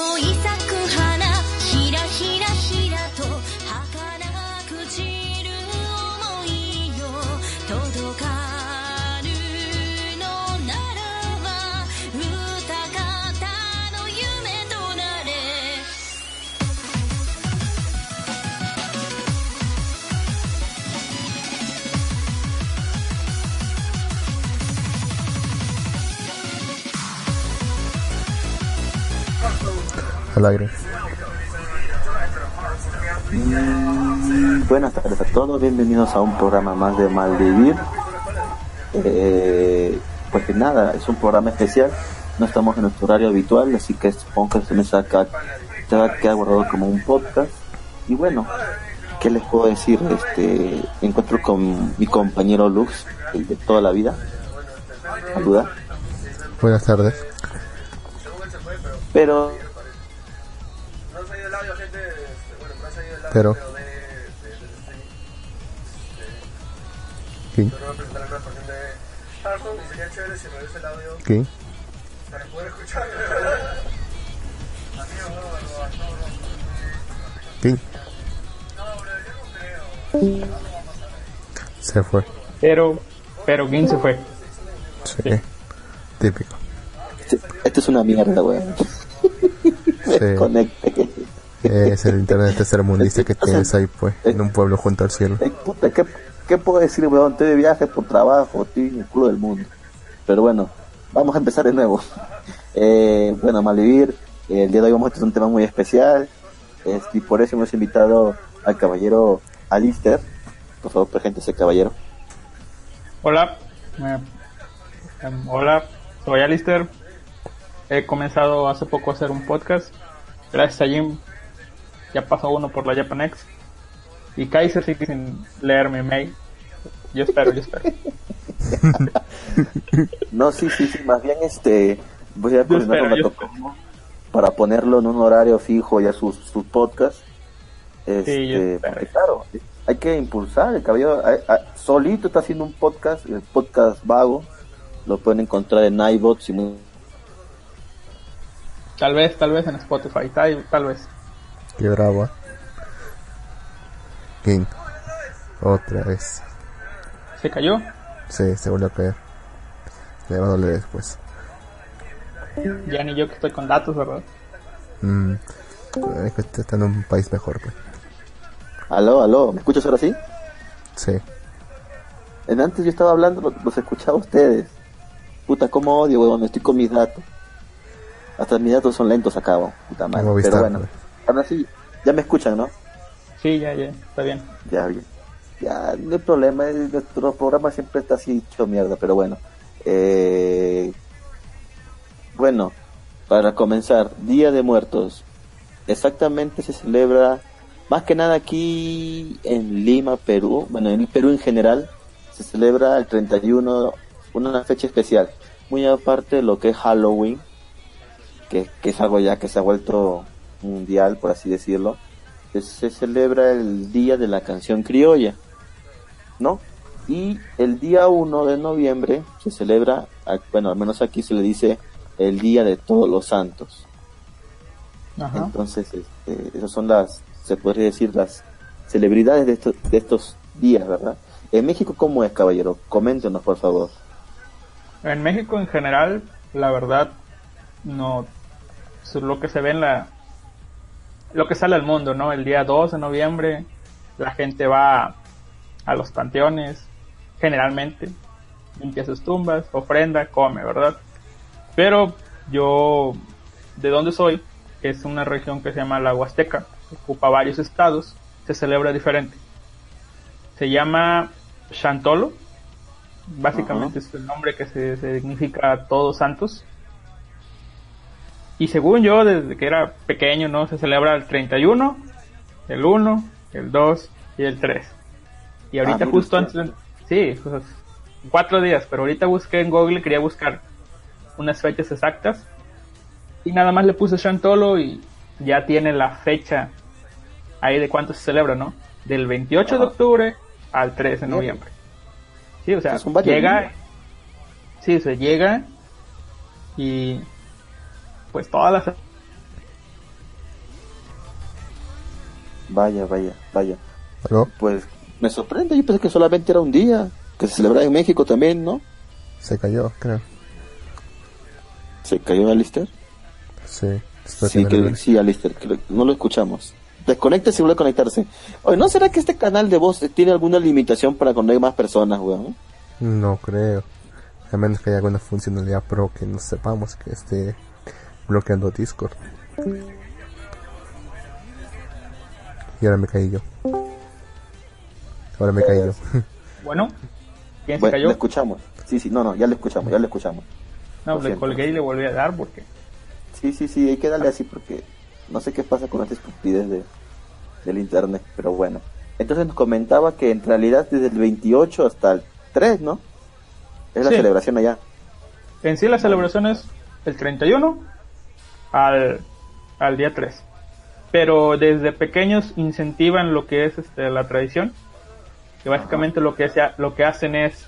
思い咲 aire. Mm, Buenas tardes a todos, bienvenidos a un programa más de Malvivir. Eh, pues que nada, es un programa especial, no estamos en nuestro horario habitual, así que supongo que se me saca, se va a quedar guardado como un podcast. Y bueno, ¿qué les puedo decir? Este, encuentro con mi compañero Lux, el de toda la vida. Saluda. Buenas tardes. Pero Pero. ¿Quién? ¿Quién? ¿Quién? Se fue. Pero, pero ¿quién se fue? Sí. Típico. este- esto es una mierda, weón. Sí. Conecte. Es el internet tercermundista que tienes ahí, pues, en un pueblo junto al cielo. Ay, puta, ¿qué, ¿qué puedo decir, weón? Estoy de viaje por trabajo, estoy en el culo del mundo. Pero bueno, vamos a empezar de nuevo. Eh, bueno, Malvivir, eh, el día de hoy vamos a tener un tema muy especial. Este, y por eso hemos invitado al caballero Alister. Por favor, presente ese caballero. Hola, eh, hola, soy Alister. He comenzado hace poco a hacer un podcast. Gracias a Jim, ya pasó uno por la Japanex. Y Kaiser sigue sin leer mi mail. Yo espero, yo espero. No, sí, sí, sí, más bien este, voy a coordinar con para ponerlo en un horario fijo ya sus sus podcasts. Este, Sí, porque claro, hay que impulsar, el a- solito está haciendo un podcast, el podcast vago, lo pueden encontrar en iBots y muy- Tal vez, tal vez en Spotify, tal, tal vez. ¿Eh? ¿Quién? Otra vez. ¿Se cayó? Sí, se volvió a caer. Le va a doler después. Ya ni yo que estoy con datos, ¿verdad? Mm. Es que está en un país mejor, pues. Aló, aló, ¿me escuchas ahora sí? Sí. En antes yo estaba hablando, lo- los escuchaba a ustedes. Puta, cómo odio, weón, estoy con mis datos. Hasta mis datos son lentos acá, weón, puta madre. Como Pero bueno, pues. Ahora sí, ya me escuchan, ¿no? Sí, ya, ya, está bien. Ya, bien. Ya, no hay problema, eh, nuestro programa siempre está así hecho mierda, pero bueno. Eh, bueno, para comenzar, Día de Muertos. Exactamente se celebra, más que nada aquí en Lima, Perú, bueno, en el Perú en general, se celebra el 31, una fecha especial. Muy aparte de lo que es Halloween, que, que es algo ya que se ha vuelto mundial, por así decirlo que se celebra el Día de la Canción Criolla, ¿no? Y el día 1 de noviembre se celebra, bueno, al menos aquí se le dice el Día de Todos los Santos. Ajá. Entonces, este, esas son las, se podría decir, las celebridades de estos, de estos días, ¿verdad? En México, ¿cómo es, caballero? Coméntenos, por favor. En México en general, la verdad, no lo que se ve en la lo que sale al mundo, ¿no? El día 2 de noviembre la gente va a los panteones, generalmente limpia sus tumbas, ofrenda, come, ¿verdad? Pero yo de donde soy, es una región que se llama la Huasteca, ocupa varios estados, se celebra diferente. Se llama Chantolo, básicamente es el nombre que se, se significa Todos Santos. Y según yo, desde que era pequeño, ¿no? Se celebra el 31, el 1, el 2 y el 3. Y ahorita mira justo usted. antes... Sí, pues, cuatro días, pero ahorita busqué en Google, quería buscar unas fechas exactas. Y nada más le puse Chantolo y ya tiene la fecha ahí de cuánto se celebra, ¿no? Del 28 de Ajá. octubre al 3 de noviembre. Sí, o sea, llega... Sí, se llega y pues todas las Vaya, vaya, vaya. ¿Aló? Pues me sorprende, yo pensé que solamente era un día, que se celebraba en México también, ¿no? Se cayó, creo. ¿Se cayó Alistair? Sí. Sí, que, sí, Alistair, que no lo escuchamos. Desconéctese y vuelve a conectarse. Oye, ¿no será que este canal de voz tiene alguna limitación para cuando hay más personas, weón? No creo. A menos que haya alguna funcionalidad pro que no sepamos que esté bloqueando Discord. Y ahora me caí yo. Ahora me caí yo. Bueno, ¿quién se Bueno, cayó? le escuchamos. Sí, sí, no, no, ya le escuchamos, ya le escuchamos. No, lo le siento. colgué y le volví a dar porque Sí, sí, sí, hay que darle así porque no sé qué pasa con esta estupidez de, del internet, pero bueno. Entonces nos comentaba que en realidad desde el 28 hasta el 3, ¿no? Es la Sí. celebración allá. en sí la celebración es el 31 al, al día 3. Pero desde pequeños incentivan lo que es este, la tradición. Que básicamente lo que, sea, lo que hacen es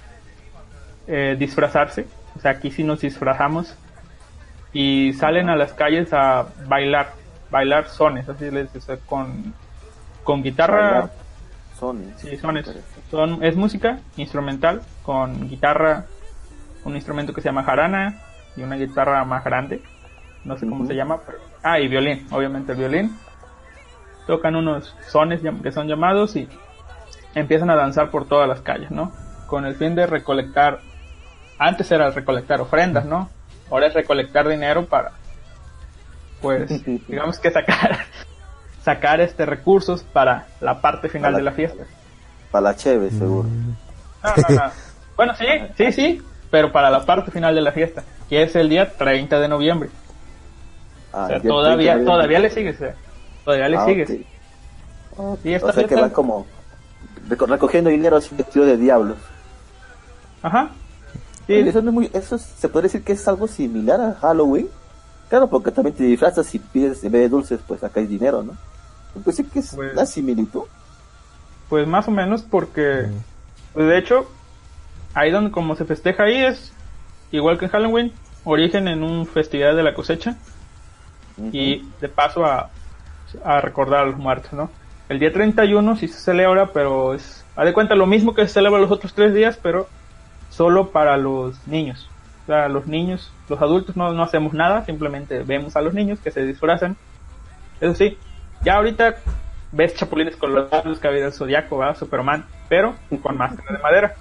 eh, disfrazarse. O sea, aquí sí nos disfrazamos. Y salen a las calles a bailar. Bailar sones, así les dice, con, con guitarra. Sony. Sí, son, es, son- es música instrumental con guitarra, un instrumento que se llama jarana y una guitarra más grande, no sé cómo se llama, pero... Ah, y violín, obviamente el violín. Tocan unos sones que son llamados y empiezan a danzar por todas las calles, ¿no? Con el fin de recolectar, antes era recolectar ofrendas, ¿no? Ahora es recolectar dinero para, pues, digamos que sacar, sacar este recursos para la parte final de la fiesta. Para la cheve, seguro. No, no, no. Bueno, sí, sí, sí, pero para la parte final de la fiesta, que es el día 30 de noviembre. Ah, o sea, todavía, 30 de todavía le sigues, eh. todavía le Ah, sigues. O sea que van como reco- recogiendo dinero así vestido de diablos. Ajá. Sí, Oye, eso, no es muy, eso se puede decir que es algo similar a Halloween. Claro, porque también te disfrazas y pides, en vez de dulces, pues acá hay dinero, ¿no? Pues sí que es Pues- la similitud. pues más o menos porque, pues de hecho, ahí donde como se festeja ahí es igual que en Halloween, origen en un festividad de la cosecha y de paso a, a recordar a los muertos, ¿no? El día 31 sí se celebra, pero es, haz de cuenta, lo mismo que se celebra los otros tres días, pero solo para los niños. O sea, los niños, los adultos no, no hacemos nada, simplemente vemos a los niños que se disfrazan. Eso sí, ya ahorita ves chapulines colorados, que había el zodiaco, ¿verdad? Superman, pero con máscara de madera.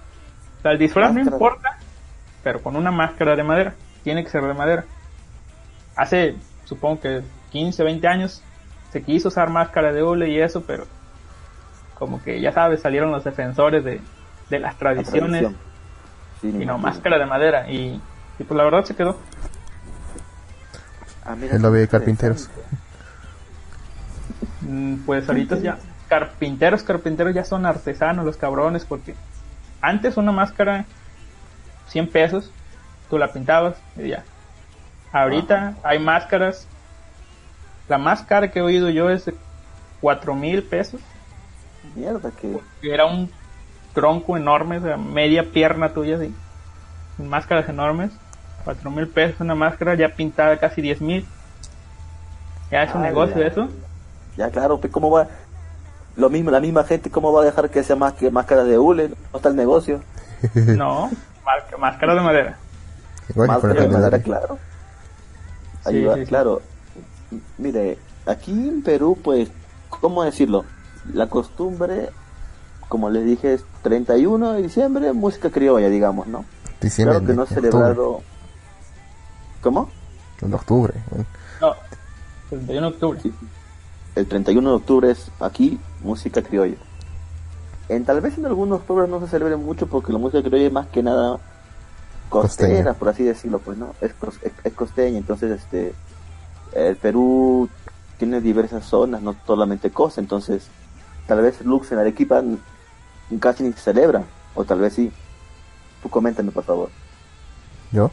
O sea, el disfraz no importa, pero con una máscara de madera. Tiene que ser de madera. Hace, supongo que 15, 20 años, se quiso usar máscara de hule y eso, pero como que ya sabes, salieron los defensores de, de las La tradiciones. Sí, y no, máscara de madera. Y, y pues la verdad se quedó. Ah, mira, El lobby de carpinteros. Mm, Pues ahorita ya, carpinteros, carpinteros ya son artesanos los cabrones, porque antes una máscara, 100 pesos, tú la pintabas y ya. Ahorita hay máscaras, la más cara que he oído yo es de 4 mil pesos, Mierda, que era un tronco enorme, o sea, media pierna tuya así, máscaras enormes, 4 mil pesos una máscara ya pintada casi 10 mil. Ya es un negocio ya. eso. ya claro, pues cómo va lo mismo, la misma gente cómo va a dejar que sea más que máscara de hule, no está el negocio. No, máscara de madera. Igual que con Máscara de madera, claro. Sí, sí, sí. claro. Mire, aquí en Perú, pues, ¿cómo decirlo? La costumbre, como les dije, es 31 de diciembre, música criolla, digamos, ¿no? Diciembre, claro que no celebrado... ¿Cómo? En octubre. No, 31 de octubre. Sí. El 31 de octubre es aquí música criolla. En, tal vez en algunos pueblos no se celebre mucho porque la música criolla es más que nada costera, Costeña. por así decirlo, pues no, es, es, es costeña, entonces este el Perú tiene diversas zonas, no solamente costa, entonces tal vez Lux en Arequipa casi ni se celebra, o tal vez sí. Tú coméntame por favor. Yo,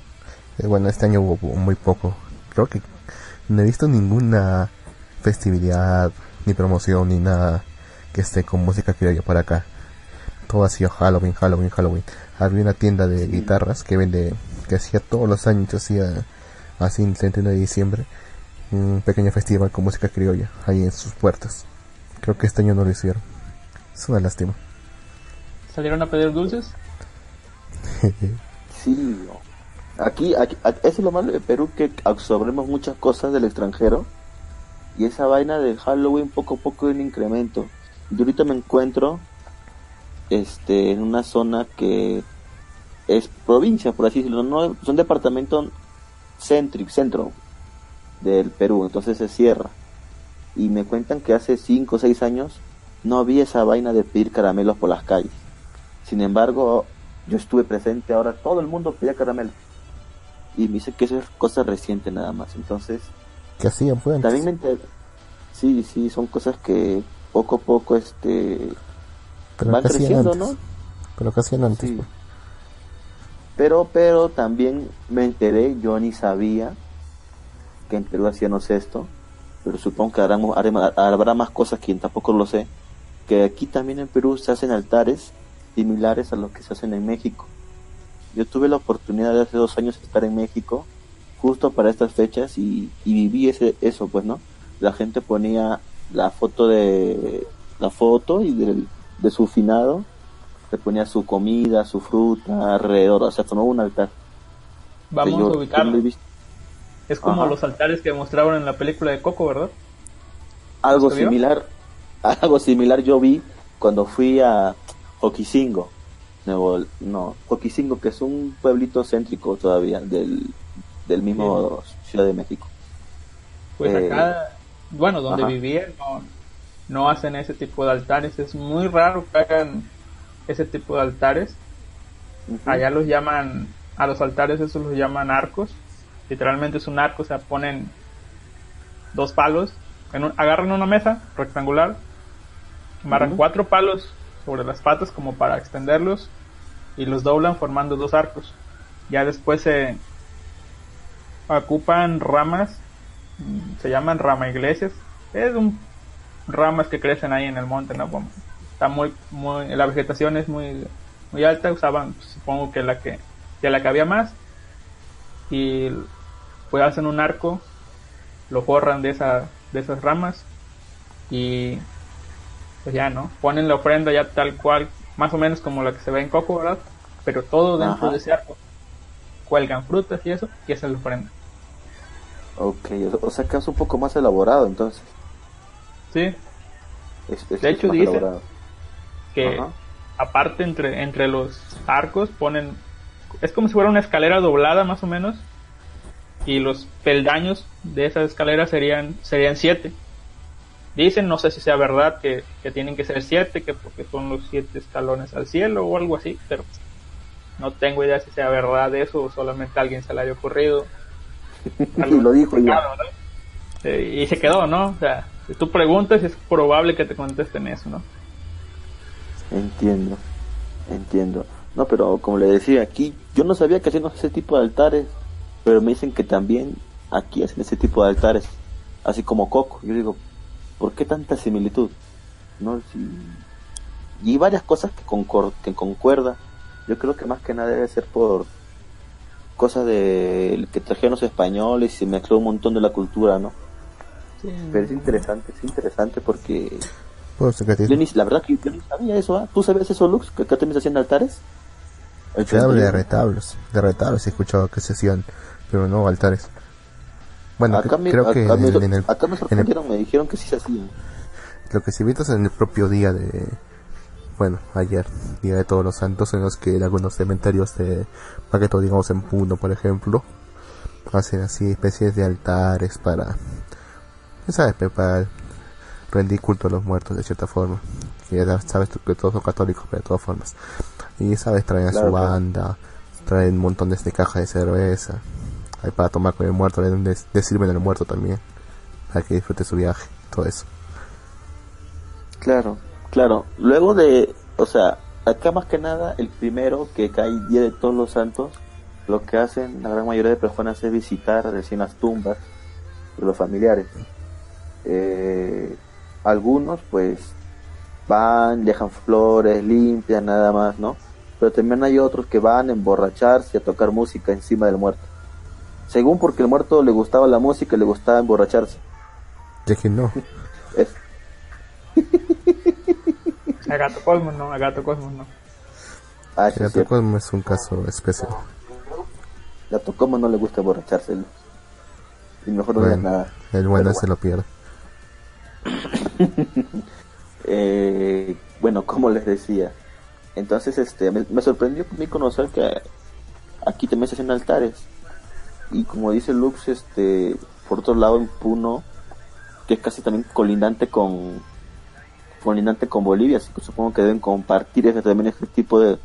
eh, bueno, este año hubo muy poco. Creo que no he visto ninguna festividad, ni promoción, ni nada que esté con música criolla por acá. Todo ha sido Halloween, Halloween, Halloween. Había una tienda de guitarras que vende, que hacía todos los años, hacía así el 31 de diciembre, un pequeño festival con música criolla ahí en sus puertas. Creo que este año no lo hicieron. Es una lástima. ¿Salieron a pedir dulces? Sí, no. aquí, aquí, a- eso es lo malo de Perú, que absorbemos muchas cosas del extranjero y esa vaina de Halloween poco a poco hay un incremento. Yo ahorita me encuentro este, en una zona que es provincia, por así decirlo, no son departamento céntrico, centro del Perú, entonces se cierra. Y me cuentan que hace 5 o 6 años no había esa vaina de pedir caramelos por las calles. Sin embargo, yo estuve presente, ahora todo el mundo pedía caramelo. Y me dice que eso es cosa reciente nada más. Entonces, ¿Qué hacían, pues? también me enteré. Sí, sí, son cosas que poco a poco este Pero van ¿qué hacían creciendo, antes? ¿no? Pero ¿qué hacían antes? Sí. pues? Pero, pero también me enteré, yo ni sabía que en Perú hacíamos esto, pero supongo que harán- habrá más cosas que tampoco lo sé, que aquí también en Perú se hacen altares similares a los que se hacen en México. Yo tuve la oportunidad de hace dos años estar en México, justo para estas fechas, y, y viví ese, eso, pues, ¿no? La gente ponía la foto de, la foto y del- de su finado, se ponía su comida, su fruta alrededor, o sea, tomaba un altar. Vamos yo- a ubicarlo. Es como Ajá. los altares que mostraron en la película de Coco, ¿verdad? Algo similar, algo similar yo vi cuando fui a Joquicingo, Nuevo, no, Joquicingo, que es un pueblito céntrico todavía del, del mismo Ciudad de México. Pues Eh, acá, bueno, donde ajá. vivía no, no hacen ese tipo de altares. Es muy raro que hagan ese tipo de altares. Allá los llaman, a los altares esos los llaman arcos. Literalmente es un arco, o sea, ponen dos palos, en un- agarran una mesa rectangular, amarran cuatro palos sobre las patas como para extenderlos y los doblan formando dos arcos. Ya después se ocupan ramas, mm, se llaman rama iglesias, es un ramas que crecen ahí en el monte, ¿no? Como está muy, muy, la vegetación es muy, muy alta, usaban, supongo que la que, que la que había más, y pues hacen un arco, lo forran de esa, de esas ramas, y pues ya, ¿no? Ponen la ofrenda ya tal cual, más o menos como la que se ve en Coco, ¿verdad? Pero todo dentro Ajá. de ese arco. Cuelgan frutas y eso, y esa es la ofrenda. Ok, o sea que es un poco más elaborado entonces. Sí, Es- es- De hecho, dice- elaborado. que Ajá. aparte entre, entre los arcos ponen es como si fuera una escalera doblada más o menos y los peldaños de esa escalera serían serían siete dicen no sé si sea verdad que, que tienen que ser siete que porque son los siete escalones al cielo o algo así pero no tengo idea si sea verdad eso o solamente a alguien se le haya ocurrido y lo dijo ya. Claro, ¿no? Eh, y se quedó no o sea tú preguntas es probable que te contesten eso no Entiendo, entiendo. No, pero como le decía, aquí yo no sabía que hacían ese tipo de altares, pero me dicen que también aquí hacen ese tipo de altares, así como Coco. Yo digo, ¿por qué tanta similitud? No, Si- Y varias cosas que, concor que concuerdan. Yo creo que más que nada debe ser por cosas de que trajeron los españoles y se mezcló un montón de la cultura, ¿no? Pero es interesante, es interesante porque Por secretismo. yo ni- la verdad que yo ni sabía eso, ¿ah? ¿Tú sabes eso, Lux? ¿Que acá también se hacían altares? Se habla de 31. retablos. De retablos he escuchado que se hacían, pero no altares. Bueno, acá cre- me, creo que me- en, en el, acá me en el- sorprendieron, me dijeron que sí se hacían. lo que sí vi es en el propio día de, bueno, ayer, día de todos los santos, en los que algunos cementerios de Paqueto, digamos en Puno, por ejemplo, hacen así especies de altares para, ya sabes, para rendir culto a los muertos de cierta forma. Que ya sabes que todos son católicos, pero de todas formas. Y sabes, traen a Claro, su banda, traen montones de cajas de cerveza, hay para tomar con el muerto, le, le- le sirven al muerto también, para que disfrute su viaje, todo eso. Claro, claro. Luego de, o sea, acá más que nada, el primero que cae Día de Todos los Santos, lo que hacen la gran mayoría de personas es visitar recién las tumbas de los familiares. Eh, algunos, pues, van, dejan flores, limpian, nada más, ¿no? Pero también hay otros que van a emborracharse y a tocar música encima del muerto. Según porque el muerto le gustaba la música y le gustaba emborracharse. Ya que no. Es- A Gato Cosmos no, a Gato Cosmos no. Ah, sí, El es cierto. Cosmo es un caso especial. Gato como no le gusta emborrachárselo. Y mejor no Bueno, nada. el bueno se lo pierde. Eh, bueno, como les decía, entonces este me, sorprendió a conocer que aquí también se hacen altares. Y como dice Lux, este, por otro lado en Puno, que es casi también colindante con colindante con Bolivia, así que supongo que deben compartir ese, también este tipo de,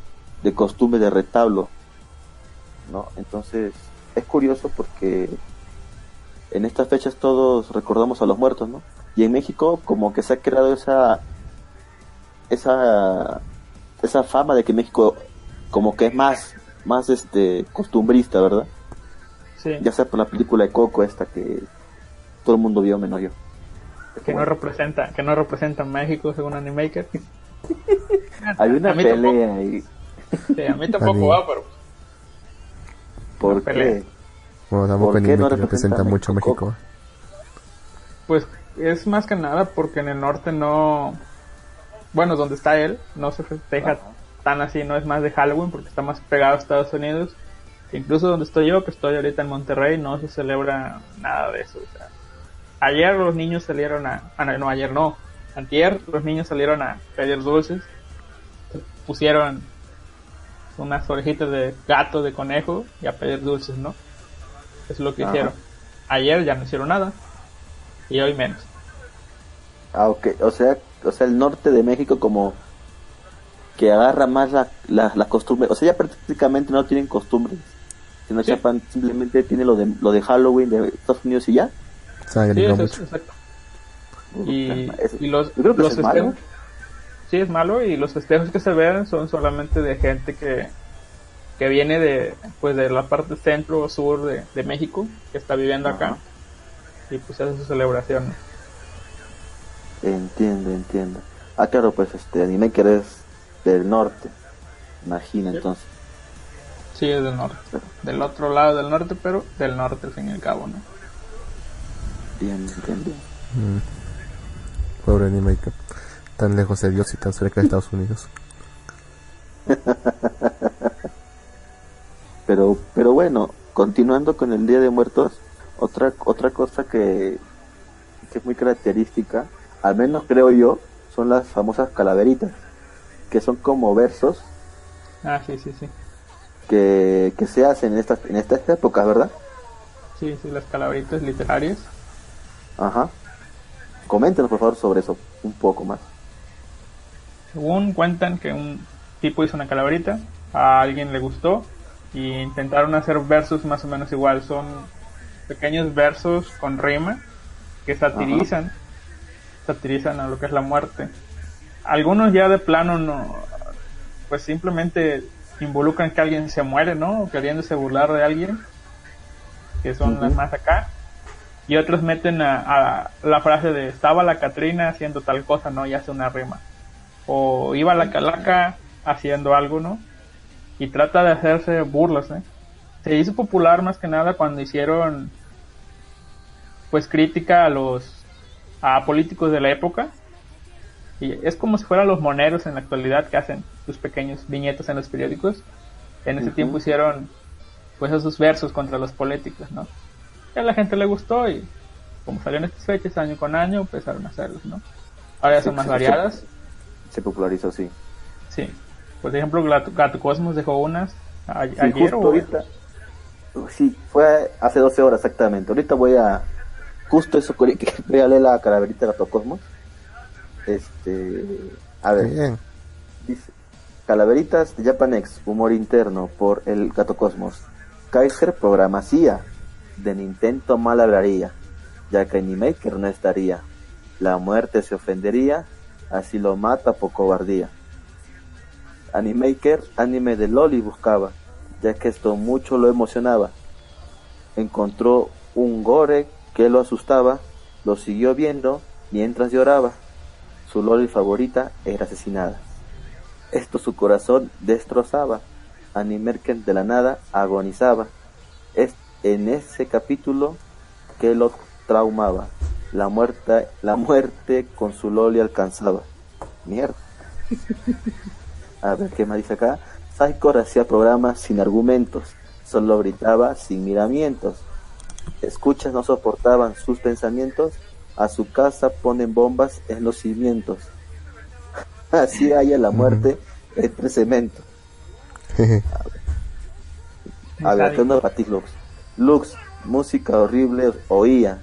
de costumbre de retablo. ¿no? Entonces, es curioso porque en estas fechas todos recordamos a los muertos, ¿no? Y en México como que se ha creado esa esa esa fama de que México como que es más más este costumbrista, ¿verdad? Sí, Ya sea por la película de Coco esta que todo el mundo vio menos yo. que no representa, que no representa México según Animaker. Hay una A pelea ahí. Sí, a mí tampoco va, pero ¿Por Una pelea. qué? Bueno, tampoco ¿Por qué no representa representa mucho México? México. pues es más que nada porque en el norte no, bueno, donde está él, no se festeja Ajá. tan así, no es más de Halloween porque está más pegado a Estados Unidos. Incluso donde estoy yo, que estoy ahorita en Monterrey, no se celebra nada de eso. o sea, ayer los niños salieron a, ah, no, ayer no, antier los niños salieron a pedir dulces, pusieron unas orejitas de gato, de conejo y a pedir dulces, ¿no? Es lo que Ajá. hicieron. Ayer ya no hicieron nada y hoy menos. Ah, ok. O sea, o sea, el norte de México como que agarra más la, la, la costumbre. O sea, ya prácticamente no tienen costumbres. Sino Sí. Simplemente tiene lo de, lo de Halloween de Estados Unidos y ya. Sí, eso es, exacto. Y, los, yo creo que los es malo. festejos, sí es malo y los festejos que se ven son solamente de gente que, que viene de pues de la parte centro o sur de, de México que está viviendo acá. Y pues hace su celebración. ¿no? Entiendo, entiendo. Ah, claro, pues este anime que eres del norte. Imagina Sí. entonces. Sí, es del norte. Del otro lado del norte, pero del norte al fin y al cabo, ¿no? Bien, bien. Mm. Pobre Animaker. Tan lejos de Dios y tan cerca de Estados Unidos. Pero, pero bueno, continuando con el Día de Muertos, otra, otra cosa que, que es muy característica, al menos creo yo, son las famosas calaveritas, que son como versos Ah, sí, sí, sí. que, que se hacen en estas, en estas épocas, ¿verdad? Sí, sí, las calaveritas literarias. Ajá. Coméntenos por favor sobre eso un poco más. Según cuentan que un tipo hizo una calaverita, a alguien le gustó y intentaron hacer versos más o menos igual. Son pequeños versos con rima que satirizan, satirizan a lo que es la muerte. Algunos ya de plano no, pues simplemente involucran que alguien se muere, ¿no? Queriéndose burlar de alguien, que son las más acá. Y otros meten a, a la frase de estaba la Catrina haciendo tal cosa, ¿no? Y hace una rima o iba la calaca haciendo algo, ¿no? Y trata de hacerse burlas, ¿eh? Se hizo popular más que nada cuando hicieron pues crítica a los a políticos de la época. Y es como si fueran los moneros en la actualidad que hacen sus pequeños viñetos en los periódicos. En ese tiempo hicieron pues esos versos contra los políticos, ¿no? Y a la gente le gustó y como salieron estas fechas año con año empezaron a hacerlos, ¿no? Ahora ya son más variadas. Se popularizó, sí. Sí. Por ejemplo, Gato, Gato Cosmos dejó unas a- Sí, ayer justo o ahorita. Sí, fue hace 12 horas exactamente. Ahorita voy a. Justo eso, que voy a leer la calaverita de Gato Cosmos. Este. A ver, Bien. dice: Calaveritas de Japanex, humor interno por el Gato Cosmos. Kaiser programacia. De Nintendo mal hablaría, ya que Animaker no estaría. La muerte se ofendería, así lo mata por cobardía. Animaker, anime de Loli buscaba, ya que esto mucho lo emocionaba. Encontró un gore que lo asustaba, lo siguió viendo mientras lloraba. Su Loli favorita era asesinada. Esto su corazón destrozaba. Animaker de la nada agonizaba. Es en ese capítulo que lo traumaba. La muerte, la muerte con su Loli alcanzaba. Mierda. A ver, ¿qué más dice acá? Saikor hacía programas sin argumentos, solo gritaba sin miramientos. Escuchas no soportaban sus pensamientos, a su casa ponen bombas en los cimientos. Así haya la muerte entre cemento. A ver, ¿qué onda para ti, Lux? Lux, música horrible oía.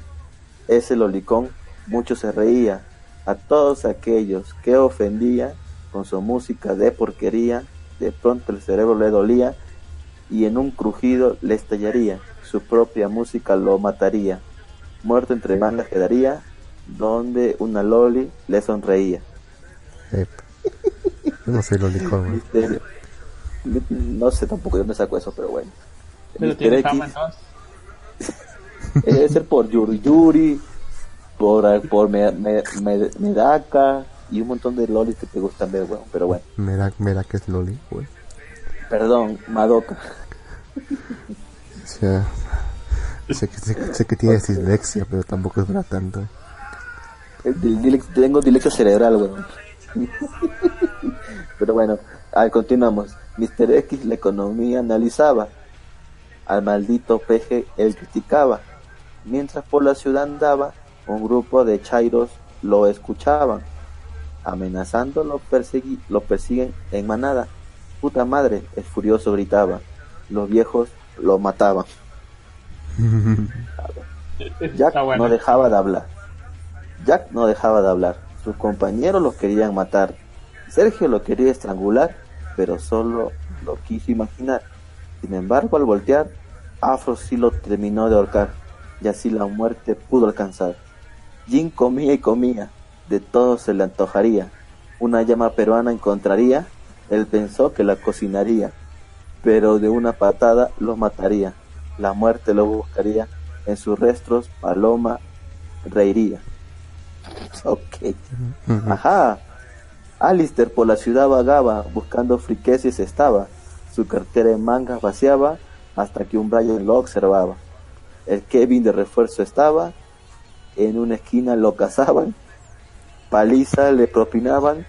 Ese lolicón mucho se reía. A todos aquellos que ofendía con su música de porquería, de pronto el cerebro le dolía y en un crujido le estallaría. Su propia música lo mataría. Muerto entre mangas quedaría, donde una loli le sonreía. Eh, yo no soy lolicón. No sé tampoco de dónde saco eso, pero bueno. Pero tiene X, fama, ¿no? eh, debe ser por Yuri Yuri, por, por Me- Me- Me- Medaka y un montón de lolis que te gustan ver, weón. Pero bueno, Mira, mira que es loli, güey. perdón, Madoka. O sea, sé que, sé, sé que tienes dislexia, pero tampoco es para tanto. Eh, Tengo dislexia cerebral, weón. Pero bueno, a ver, continuamos. Mr. X la economía analizaba. Al maldito peje él criticaba. Mientras por la ciudad andaba, un grupo de chairos lo escuchaban. Amenazando lo, persegui- lo persiguen en manada. Puta madre, el furioso gritaba. Los viejos lo mataban. Jack no dejaba de hablar. Jack no dejaba de hablar. Sus compañeros lo querían matar. Sergio lo quería estrangular, pero solo lo quiso imaginar. Sin embargo, al voltear, Afro sí lo terminó de ahorcar, y así la muerte pudo alcanzar. Jim comía y comía, de todo se le antojaría. Una llama peruana encontraría, él pensó que la cocinaría, pero de una patada lo mataría. La muerte lo buscaría, en sus restos Paloma reiría. Ok. Ajá. Alistair por la ciudad vagaba, buscando friqueses estaba. Su cartera en mangas vaciaba, hasta que un Brian lo observaba. El Kevin de refuerzo estaba, en una esquina lo cazaban, paliza le propinaban,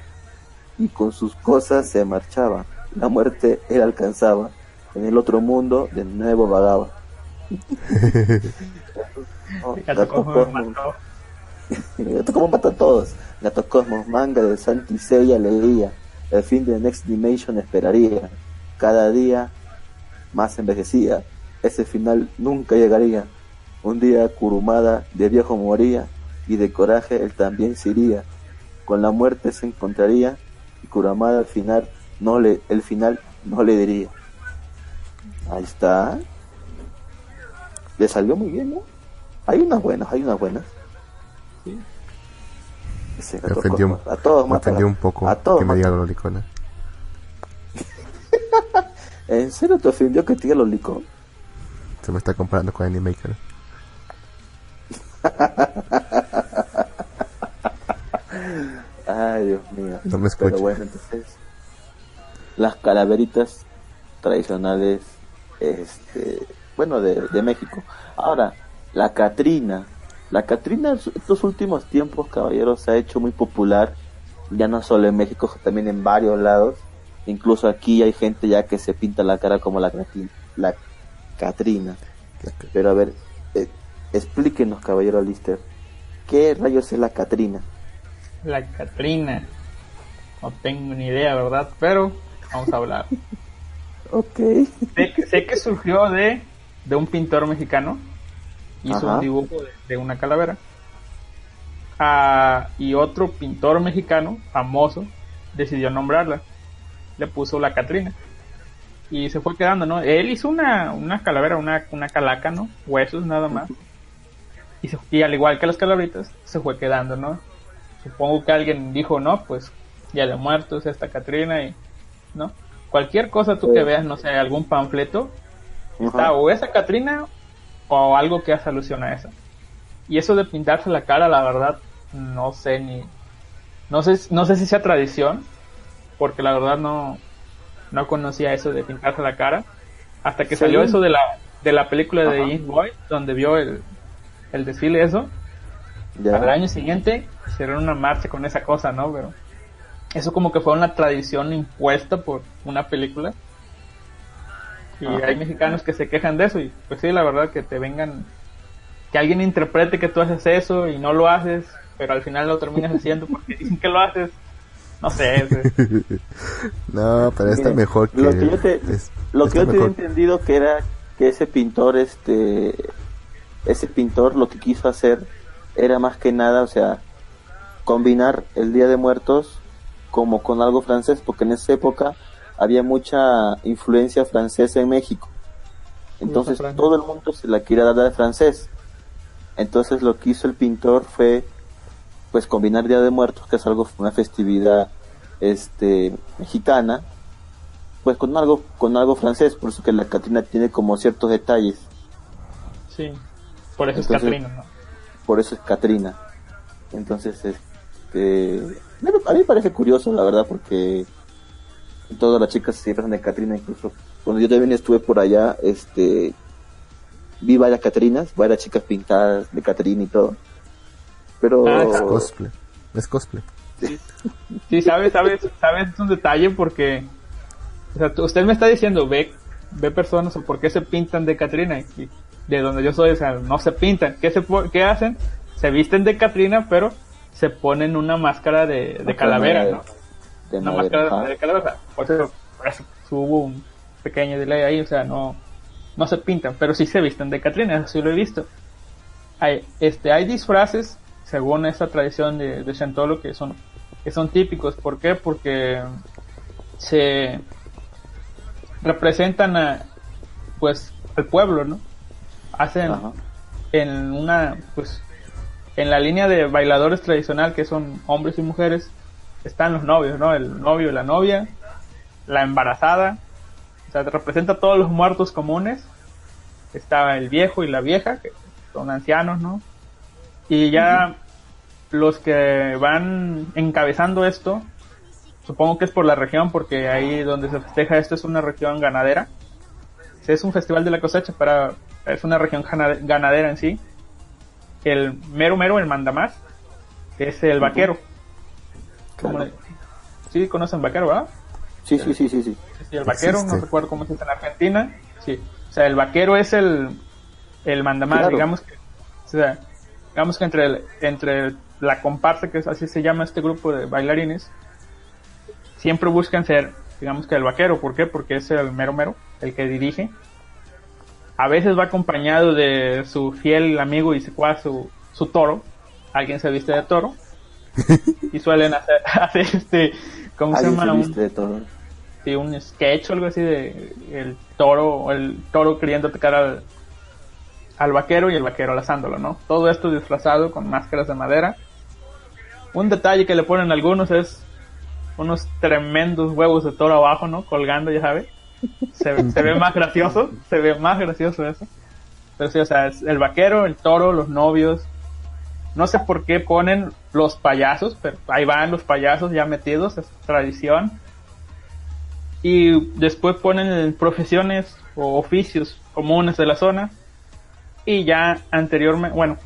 y con sus cosas se marchaba. La muerte él alcanzaba, en el otro mundo de nuevo vagaba. Gato Cosmos. mató. Gato a todos. Gato Cosmos, manga de Santi Seiya leía. El fin de Next Dimension esperaría. Cada día más envejecía. Ese final nunca llegaría. Un día Kurumada de viejo moría y de coraje él también se iría. Con la muerte se encontraría y Kurumada al final no le, el final no le diría. Ahí está. Le salió muy bien, ¿no? Hay unas buenas, hay unas buenas. Sí. Me ofendió, a todos me ofendió un poco a todos que me diga lolicona. ¿En serio te ofendió que te diga los licos? Se me está comparando con Animaker. Ay, Dios mío. No me escucha. Pero bueno, entonces, las calaveritas tradicionales, este, bueno, de, de México. Ahora, la Catrina. La Catrina en estos últimos tiempos, caballeros, se ha hecho muy popular, ya no solo en México, también en varios lados. Incluso aquí hay gente ya que se pinta la cara como la Catrina. Pero a ver, eh, explíquenos, caballero Lister, ¿qué rayos es la Catrina? La Catrina. No tengo ni idea, ¿verdad? Pero vamos a hablar. Ok. sé, que, sé que surgió de, de un pintor mexicano. Hizo Ajá. un dibujo de, de una calavera. Ah, y otro pintor mexicano famoso decidió nombrarla. Le puso la Catrina. Y se fue quedando, ¿no? Él hizo una, una calavera, una, una calaca, ¿no? Huesos nada más. Y, se- y al igual que las calaveritas, se fue quedando, ¿no? Supongo que alguien dijo, no, pues ya de muertos esta Catrina y, ¿no? Cualquier cosa tú Sí. que veas, no sé, algún panfleto, está o esa Catrina o algo que hace alusión a esa. Y eso de pintarse la cara, la verdad, no sé ni, no sé, no sé si sea tradición, porque la verdad no, no conocía eso de pintarse la cara, hasta que Sí. salió eso de la, de la película de. James Boy, donde vio el, el desfile eso, Ya. al año siguiente hicieron una marcha con esa cosa, ¿no? Pero eso como que fue una tradición impuesta por una película. Y Ajá. hay mexicanos que se quejan de eso y pues sí, la verdad que te vengan, que alguien interprete que tú haces eso y no lo haces, pero al final lo terminas haciendo porque dicen que lo haces. No sé, No, pero está mejor que... lo que yo te, es- lo que yo tenía mejor. entendido que era que ese pintor este ese pintor lo que quiso hacer era más que nada o sea combinar el día de muertos como con algo francés porque en esa época había mucha influencia francesa en México entonces todo el mundo se la quería dar de francés entonces lo que hizo el pintor fue pues combinar Día de Muertos que es algo una festividad este mexicana pues con algo con algo francés por eso que la Catrina tiene como ciertos detalles sí. Por eso Entonces- es Catrina, ¿no? Por eso es Catrina entonces este a mí me parece curioso la verdad porque todas las chicas se disfrazan de Catrina incluso cuando yo también estuve por allá este vi varias Catrinas varias chicas pintadas de Catrina y todo pero Ah, Es cosplay. Es cosplay. Sí, sabes, sabes, sabes, es un detalle porque, o sea, tú- usted me está diciendo, ve, ve personas o por qué se pintan de Catrina y de donde yo soy, o sea, no se pintan. ¿Qué, se, qué hacen? Se visten de Catrina, pero se ponen una máscara de, calavera, ¿no? de Una madera, máscara de calavera. o sea, Por eso, por eso hubo un pequeño delay ahí, o sea, no, no se pintan, pero sí se visten de Catrina, eso sí lo he visto. Hay, este, hay disfraces, según esa tradición de, de Chantolo, que son, que son típicos. ¿Por qué? Porque se representan a, pues, al pueblo, ¿no? Hacen Ajá. en una, pues, en la línea de bailadores tradicional, que son hombres y mujeres, están los novios, ¿no? El novio y la novia, la embarazada, o sea, representa todos los muertos comunes. Está el viejo y la vieja, que son ancianos, ¿no? Y ya los que van encabezando esto, supongo que es por la región, porque ahí donde se festeja esto es una región ganadera. Es un festival de la cosecha, pero es una región gana- ganadera en sí. El mero mero, el mandamás, es el vaquero. Claro. Sí, conocen vaquero, ¿verdad? sí sí sí sí sí Sí, sí, el vaquero, Existe. no recuerdo cómo se dice en Argentina. Sí, o sea, el vaquero es el, el mandamás, Claro. digamos que, o sea, digamos que entre, el- entre la comparsa, que es así se llama este grupo de bailarines, siempre buscan ser, digamos que el vaquero. ¿Por qué? Porque es el mero mero, el que dirige. A veces va acompañado de su fiel amigo y secuaz, su, su toro. Alguien se viste de toro. y suelen hacer, hacer este, ¿cómo se llama? se Un- de sí, un sketch o algo así de el toro, el toro queriendo atacar al, al vaquero y el vaquero lazándolo, ¿no? Todo esto disfrazado con máscaras de madera. Un detalle que le ponen algunos es unos tremendos huevos de toro abajo, ¿no? Colgando, ya sabes. Se, ve más gracioso, se ve más gracioso eso. Pero sí, o sea, es el vaquero, el toro, los novios. No sé por qué ponen los payasos, pero ahí van los payasos ya metidos, es tradición y después ponen profesiones o oficios comunes de la zona y ya anteriormente, bueno,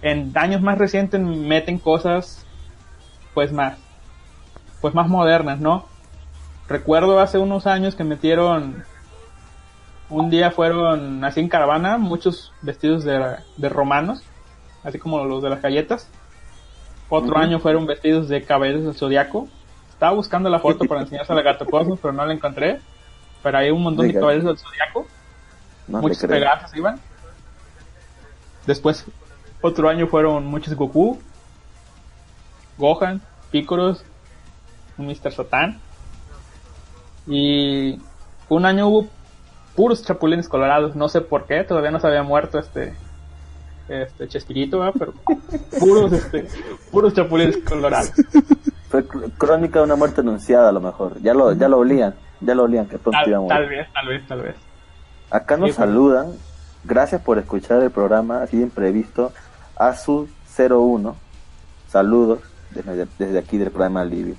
en años más recientes meten cosas pues más pues más modernas, ¿no? Recuerdo hace unos años que metieron un día fueron así en caravana muchos vestidos de, de romanos, así como los de las galletas. Otro Ujú. año fueron vestidos de caballeros del zodiaco. Estaba buscando la foto para enseñarse a la Gato Cosmos, pero no la encontré. Pero hay un montón de Venga. caballeros del zodiaco. no muchos iban. Después, otro año fueron muchos Goku, Gohan, Picoros, un Mr. Satan. Y un año hubo puros chapulines colorados, no sé por qué, todavía no se había muerto este este Chespirito, ¿verdad? pero puros este puros chapulines colorados. fue cr- crónica de una muerte anunciada a lo mejor ya lo ya lo olían ya lo olían que pronto Tal, iba a morir tal vez, tal vez, tal vez. Acá nos Sí, saludan. Gracias por escuchar el programa así de imprevisto. Azu01. Saludos desde, desde aquí del programa Livio.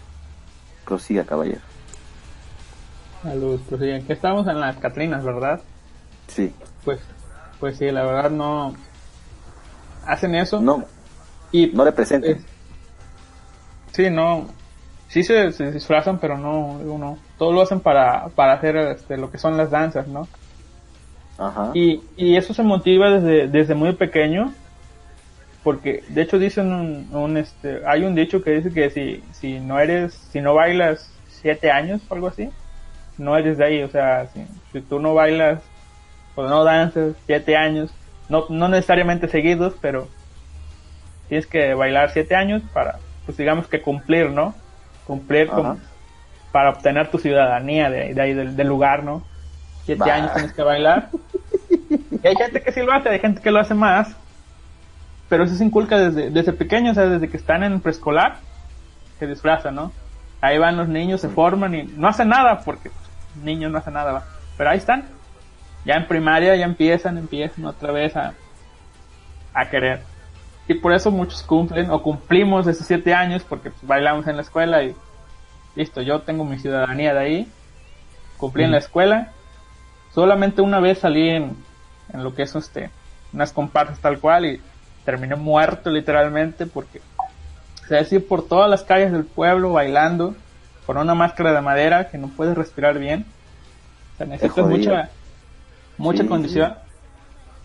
Prosiga, caballero. Saludos, pues sí, estamos en las Catrinas, ¿verdad? Sí. Pues, pues sí, la verdad no hacen eso No, y no representen. Eh, sí, no, sí se, se disfrazan, pero no, uno, todo lo hacen para, para hacer este, lo que son las danzas, ¿no? Ajá. Y, y eso se motiva desde, desde muy pequeño, porque de hecho dicen un, un, este, hay un dicho que dice que si, si no eres, si no bailas siete años o algo así, no eres de ahí, o sea, si, si tú no bailas o no danzas siete años, no, no necesariamente seguidos, pero tienes que bailar siete años para, pues digamos que cumplir, ¿no? Cumplir con, para obtener tu ciudadanía de, de ahí del, del lugar, ¿no? Siete Bah. años tienes que bailar. Y hay gente que sí lo hace, hay gente que lo hace más, pero eso se inculca desde, desde pequeño, o sea, desde que están en preescolar, se disfrazan, ¿no? Ahí van los niños, se forman y no hacen nada, porque pues, niños no hacen nada, ¿va? pero ahí están. Ya en primaria ya empiezan, empiezan otra vez a, a querer. Y por eso muchos cumplen o cumplimos esos siete años porque pues, bailamos en la escuela y listo, yo tengo mi ciudadanía de ahí, cumplí en la escuela. Solamente una vez salí en, en lo que es este, unas comparsas tal cual y terminé muerto literalmente porque se decir por todas las calles del pueblo bailando con una máscara de madera que no puedes respirar bien. O sea, necesitas mucha, mucha Sí, condición.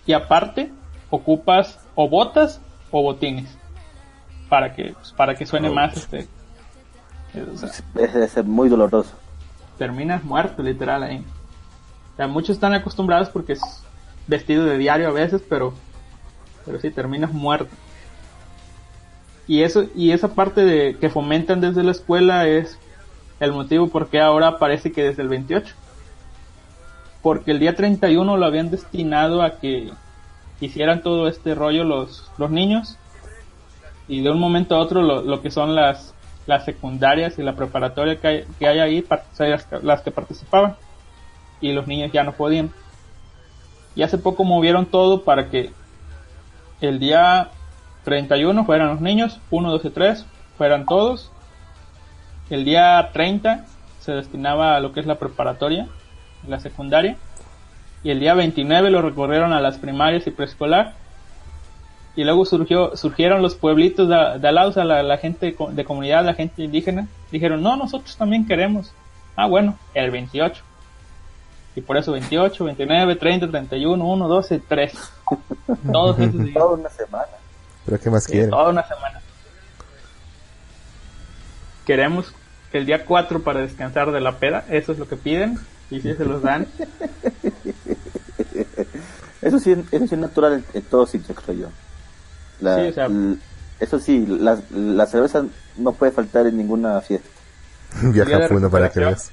Y aparte, ocupas o botas o botines para que, pues, para que suene más este. eh, o sea, Es, ser muy doloroso. terminas muerto literal ahí. O sea, muchos están acostumbrados porque es vestido de diario a veces, pero pero sí terminas muerto. Y eso y esa parte de que fomentan desde la escuela es el motivo por qué ahora parece que desde el 28. Porque el día 31 lo habían destinado a que hicieran todo este rollo los, los niños y de un momento a otro lo, lo que son las, las secundarias y la preparatoria que hay, que hay ahí, las, las que participaban y los niños ya no podían. Y hace poco movieron todo para que el día 31 fueran los niños, 1, 2 y 3 fueran todos. El día 30 se destinaba a lo que es la preparatoria, la secundaria. Y el día 29 lo recorrieron a las primarias y preescolar. Y luego surgió, surgieron los pueblitos de, de al lado, o sea, la, la gente de comunidad, la gente indígena. Dijeron, no, nosotros también queremos. Ah, bueno, el 28. Y por eso 28, 29, 30, 31, 1, 12, 3. Todos esos días. Toda una semana. Pero ¿qué más Sí, quieren? toda una semana. Queremos que el día 4 para descansar de la peda, eso es lo que piden, y si se los dan. Eso sí, eso sí es natural en, en todos sitios, creo yo. La- Sí, o sea- l- eso sí, la, la cerveza no puede faltar en ninguna fiesta. Viaja a Puno para que veas.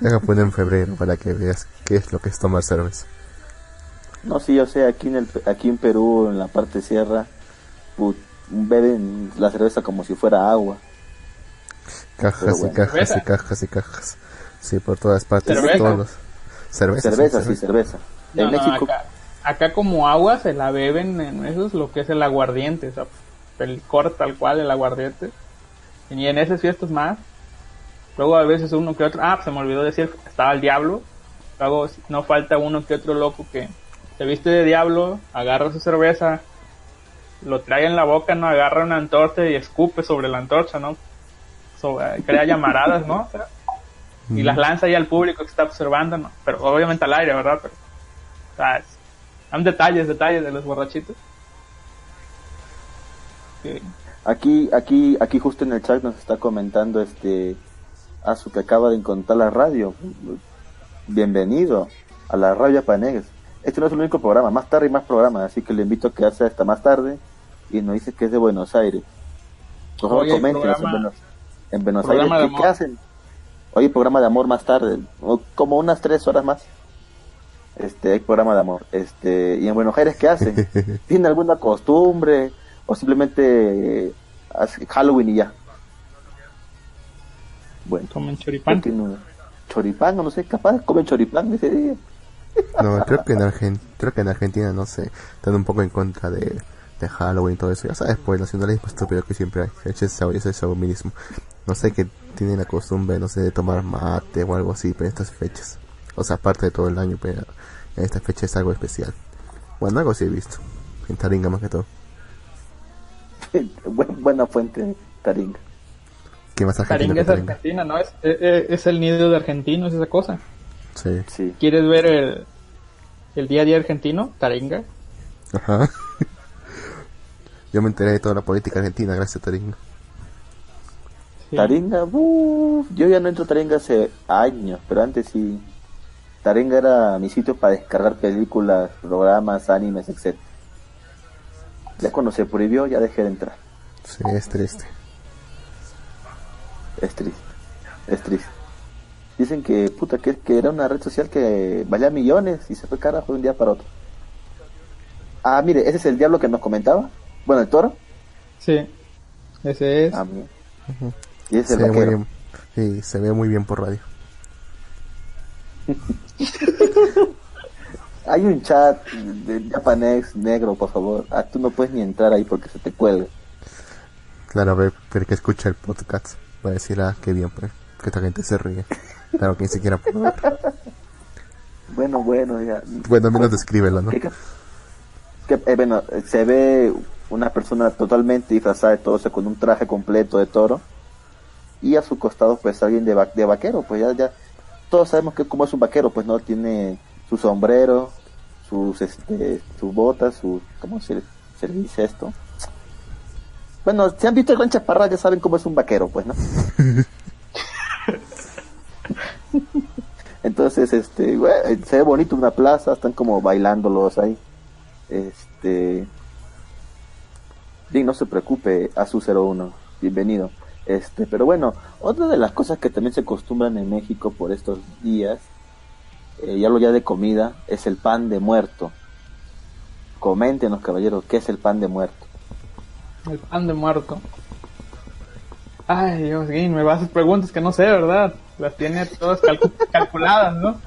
Viaja a Puno en febrero para que veas qué es lo que es tomar cerveza. No, sí, yo sé, aquí en, el, aquí en Perú, en la parte sierra, put- beben la cerveza como si fuera agua. Cajas y cajas y cajas y cajas. Sí, por todas partes. ¿Cerveza? Todos los... Cerveza. cerveza, sí, cerveza. No, en no, México, acá, acá como agua se la beben en eso es lo que es el aguardiente, o sea, el licor tal cual, el aguardiente. Y en esas fiestas más. Luego a veces uno que otro, ah, se me olvidó decir, estaba el diablo. Luego no falta uno que otro loco que se viste de diablo, agarra su cerveza, lo trae en la boca, no agarra una antorcha y escupe sobre la antorcha, ¿no? Sobre- crea llamaradas, ¿no? O sea, y las lanza ahí al público que está observando, ¿no? Pero obviamente al aire, ¿verdad? Pero, o sea, es- son detalles, detalles de los borrachitos. Aquí, aquí, aquí justo en el chat nos está comentando este Azu que acaba de encontrar la radio. Bienvenido a la radio Panegues. Este no es el único programa, más tarde y más programas, así que le invito a quedarse hasta más tarde y nos dice que es de Buenos Aires. Por favor, Oye, coméntenos en Buenos, en Buenos Aires ¿qué, hacen. Hoy programa de amor más tarde, o como unas tres horas más. Este, hay programa de amor. Este, y en Buenos Aires ¿qué hacen? ¿Tienen alguna costumbre o simplemente eh, hace Halloween y ya? Bueno, Comen choripán. continúa. Choripán, o no sé, capaz comen choripán ese día. No, creo que en Argentina, creo que en Argentina, no sé, están un poco en contra de, de Halloween y todo eso. Ya sabes, pues el nacionalismo estúpido que siempre hay. Ese es ese es chauvinismo. No sé que tienen la costumbre, no sé, de tomar mate o algo así, pero en estas fechas. O sea, aparte de todo el año, pero en esta fecha es algo especial. Bueno, algo sí he visto. En Taringa más que todo. Bu- Buena fuente, Taringa. ¿Qué más Taringa es Taringa? Argentina, ¿no? Es, es, es el nido de argentinos, esa cosa. Sí. Sí. ¿Quieres ver el, el día a día argentino? Taringa. Ajá. Yo me enteré de toda la política argentina gracias a Taringa. Sí. Taringa, uff, yo ya no entro a Taringa hace años, pero antes sí. Taringa era mi sitio para descargar películas, programas, animes, etc. Ya cuando se prohibió, ya dejé de entrar. Sí, es triste. Es triste, es triste. Dicen que, puta, que, que era una red social que valía millones y se fue carajo de un día para otro. Ah, mire, ese es el diablo que nos comentaba. Bueno, el toro. Sí. Ese es. Ah, mira. Y ese Se ve muy bien. Sí, se ve muy bien por radio. Hay un chat de Japanex negro, por favor. Ah, tú no puedes ni entrar ahí porque se te cuelga. Claro, pero que escucha el podcast. Va a decir, ah, qué bien, pues, que esta gente se ríe. Claro que ni siquiera puedo ver. Bueno, bueno, ya. Bueno, al menos descríbelo, ¿no? ¿Qué ca- que, eh, bueno, se ve una persona totalmente disfrazada de todo eso con un traje completo de toro y a su costado pues alguien de, va- de vaquero, pues ya, ya todos sabemos que como es un vaquero, pues no tiene su sombrero, sus este, sus botas, su ¿cómo se, se le dice esto? Bueno, si han visto el gran chaparral ya saben cómo es un vaquero, pues, ¿no? Entonces, este, se ve bonito una plaza, están como bailándolos ahí. Este. Dick, no se preocupe, a su 01, bienvenido. Este, pero bueno, otra de las cosas que también se acostumbran en México por estos días, eh, y hablo ya de comida, es el pan de muerto. Coméntenos, caballeros, ¿qué es el pan de muerto? El pan de muerto. Ay, Dios, Guin, me vas a hacer preguntas que no sé, ¿verdad? Las tiene todas calcu- calculadas, ¿no?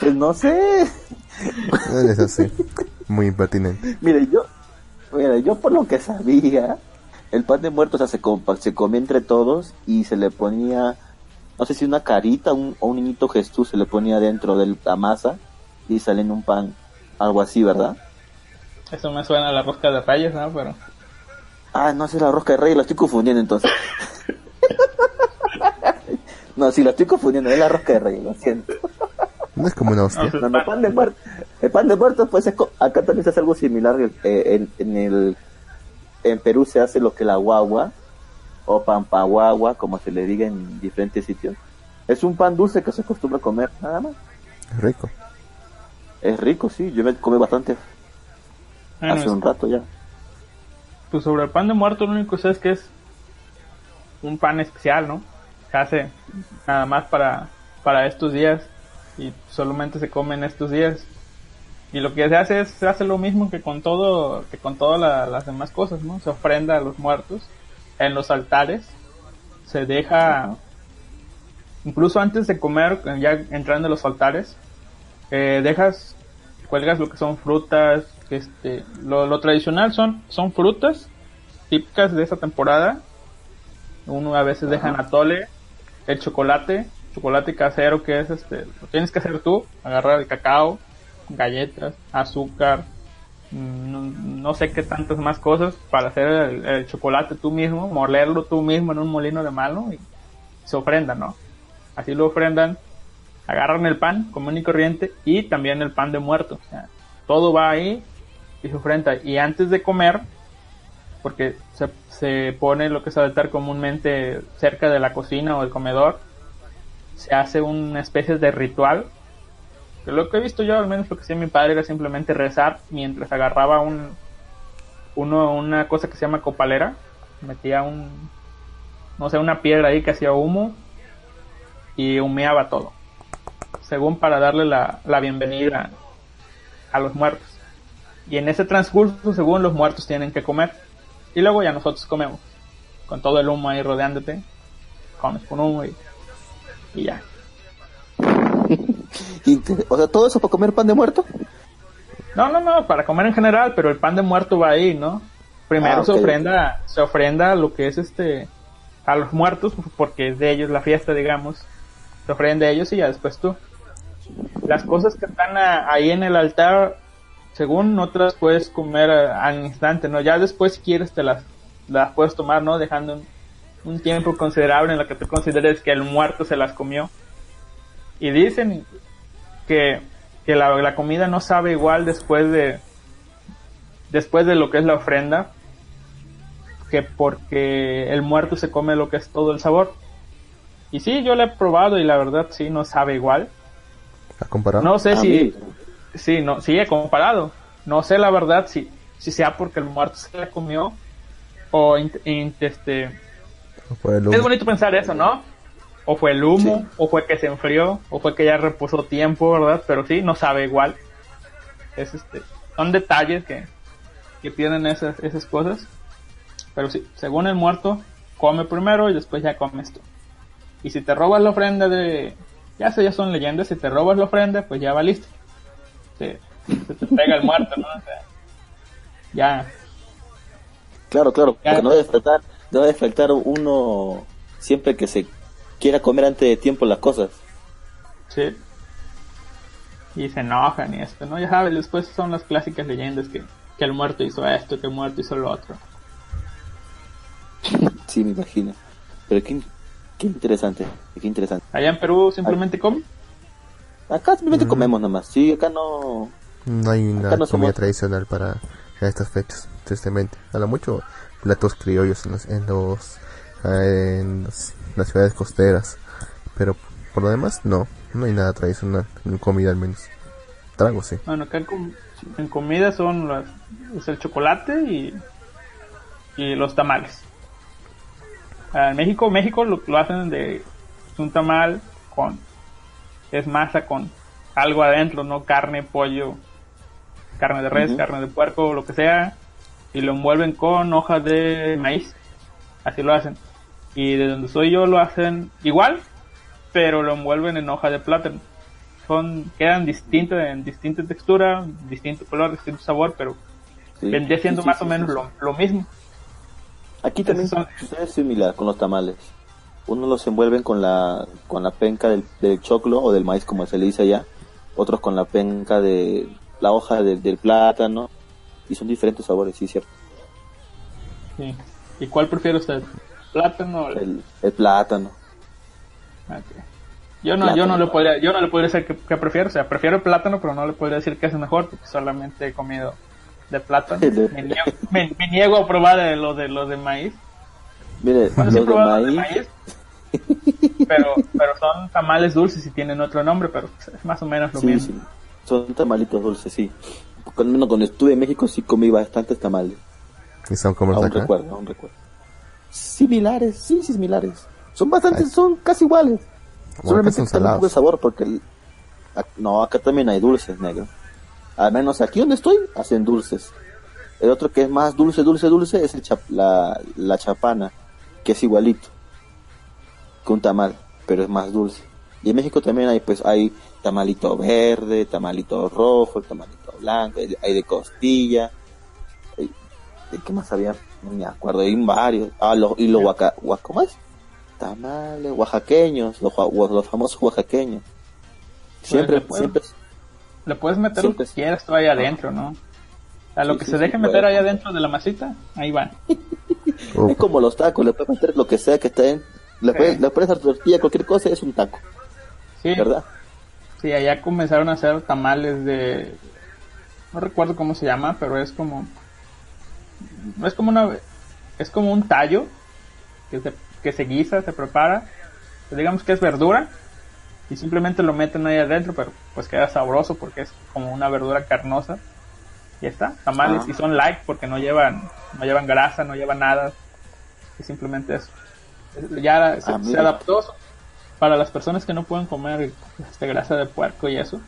Pues no sé. Es así. Muy impertinente. Mire, yo, mire, yo por lo que sabía, el pan de muerto o sea, se, compa- se comía entre todos y se le ponía, no sé si una carita un- o un niñito Jesús se le ponía dentro de la masa y sale en un pan, algo así, ¿verdad? Eso me suena a la rosca de reyes, ¿no? Pero Ah, no, es la rosca de rey, la estoy confundiendo entonces. no, sí, la estoy confundiendo, es la rosca de rey, lo siento. No es como una hostia. No, no, pan de muerto. El pan de muerto, pues es co- acá también se hace algo similar. eh, en, en el en Perú se hace lo que la guagua o pampaguagua, como se le diga en diferentes sitios. Es un pan dulce que se acostumbra a comer, nada más. Es rico. Es rico, sí. Yo me comí bastante hace un rato ya. pues sobre el pan de muerto lo único que sé es que es un pan especial, ¿no? Se hace nada más para, para estos días y solamente se come en estos días. Y lo que se hace es, se hace lo mismo que con todo, que con todas la- las demás cosas, ¿no? Se ofrenda a los muertos en los altares, se deja, incluso antes de comer, ya entrando a los altares, eh, dejas, cuelgas lo que son frutas, este, lo, lo tradicional son, son frutas típicas de esa temporada. Uno a veces deja en atole, el chocolate, chocolate casero que es este, lo tienes que hacer tú, agarrar el cacao, galletas, azúcar, mm, no, no sé qué tantas más cosas para hacer el, chocolate tú mismo, molerlo tú mismo en un molino de mano y se ofrenda, ¿no? Así lo ofrendan, agarran el pan común y corriente y también el pan de muerto, o sea, todo va ahí y se ofrenda. Y antes de comer, porque se, se pone lo que es altar comúnmente cerca de la cocina o el comedor, se hace una especie de ritual. Que lo que he visto yo, al menos lo que hacía mi padre, era simplemente rezar mientras agarraba un, uno, una cosa que se llama copalera, metía un, no sé, una piedra ahí que hacía humo y humeaba todo, según para darle la, la bienvenida a los muertos. Y en ese transcurso, según los muertos tienen que comer. Y luego ya nosotros comemos. Con todo el humo ahí rodeándote. Comes con humo y, y ya. Inter- O sea, todo eso para comer pan de muerto. No, no, no, para comer en general, pero el pan de muerto va ahí, ¿no? Primero Ah, se ofrenda, se ofrenda lo que es este a los muertos, porque es de ellos la fiesta, digamos. Se ofrenda a ellos y ya después tú. Las cosas que están a- ahí en el altar, según otras puedes comer al instante, ¿no? Ya después si quieres te las, las puedes tomar, ¿no? Dejando un, un tiempo considerable en lo que tú consideres que el muerto se las comió. Y dicen que, que la, la comida no sabe igual después de después de lo que es la ofrenda que porque el muerto se come lo que es todo el sabor. Y sí, yo lo he probado y la verdad sí no sabe igual. ¿Ha comparado? No sé Ah, si sí, no, sí he comparado. No sé la verdad si si sea porque el muerto se la comió o int- este Fue el es humo. bonito pensar eso, ¿no? O fue el humo, Sí. o fue que se enfrió, o fue que ya reposó tiempo, ¿verdad? Pero sí, no sabe igual. Es este, son detalles que, que tienen esas, esas cosas. Pero sí, según el muerto, come primero y después ya comes tú. Y si te robas la ofrenda de, ya sé, ya son leyendas, si te robas la ofrenda, pues ya va listo. Se, se te pega el muerto, ¿no? O sea, ya, Claro, claro, Ya. porque no debe no debe faltar uno siempre que se quiera comer antes de tiempo las cosas. Sí. Y se enojan y esto, ¿no? Ya sabes, después son las clásicas leyendas que, que el muerto hizo esto, que el muerto hizo lo otro. Sí, me imagino. Pero qué, qué interesante, qué interesante. Allá en Perú simplemente comen. Acá simplemente comemos nomás. Sí, acá no. No hay una no comida somos- tradicional para estas fechas, tristemente. A lo mucho platos criollos en, los, en, los, eh, en los- las ciudades costeras. Pero por lo demás, no. No hay nada tradicional. En comida al menos. Trago, sí. Bueno, acá en, com- en comida son las, es el chocolate y, y los tamales. Ah, En México, México lo, lo hacen de es un tamal con es masa con algo adentro, no carne, pollo, carne de res, carne de puerco, lo que sea, y lo envuelven con hojas de maíz. Así lo hacen. Y de donde soy yo lo hacen igual, pero lo envuelven en hoja de plátano. Son, quedan distintos, en distinta textura, distinto color, distinto sabor, pero Sí, vendría siendo sí, más sí, o menos Lo, lo mismo. Aquí también son- sucede similar con los tamales. Unos los envuelven con la con la penca del, del choclo o del maíz como se le dice allá, otros con la penca de la hoja de- del plátano y son diferentes sabores, sí, cierto. Sí. ¿Y cuál prefiere usted? ¿Plátano o El, el plátano. Ok. Yo no, yo no le podría, yo no le podría decir que, que prefiero, o sea, prefiero el plátano, pero no le podría decir que es mejor, porque solamente he comido de plátano. Me, niego, me- me niego a probar de lo de los de maíz. Mire, los de los de maíz, maíz, pero, pero son tamales dulces y tienen otro nombre, pero es más o menos lo sí, mismo. sí, son tamalitos dulces, sí. Cuando, cuando estuve en México sí comí bastantes tamales. Y son como los acá. recuerdo, aún recuerdo. Similares, sí, similares. Son bastante, son casi iguales. Solamente son poco de salados. sabor porque el- no, acá también hay dulces, negro. Al menos aquí donde estoy hacen dulces. El otro que es más dulce, dulce, dulce es el chap- la, la chapana, que es igualito que un tamal, pero es más dulce. Y en México también hay pues hay tamalito verde, tamalito rojo, tamalito blanco, hay de, hay de costilla. hay- ¿De qué más había? No me acuerdo, hay varios. Ah, los, y los huaca, huaca- ¿cómo es? Tamales oaxaqueños, los, los famosos oaxaqueños. Siempre, le puedo- siempre, Le puedes meter Siempre lo que quieras tú ahí adentro, ¿no? Sea, lo Sí, que sí, se deje meter ahí adentro de la masita, ahí van. Es como los tacos, le puedes meter lo que sea que esté en, le puedes, le puedes dar tortilla, cualquier cosa, es un taco, Sí, ¿verdad? Sí, allá comenzaron a hacer tamales de... No recuerdo cómo se llama, pero es como... Es como una... Es como un tallo que se, que se guisa, se prepara. Pues digamos que es verdura. Y simplemente lo meten ahí adentro, pero pues queda sabroso porque es como una verdura carnosa. Y está, tamales. Ah. Y son light porque no llevan, no llevan grasa, no llevan nada. Es simplemente eso. Ya se, Ah, se adaptó para las personas que no pueden comer este, grasa de puerco y eso,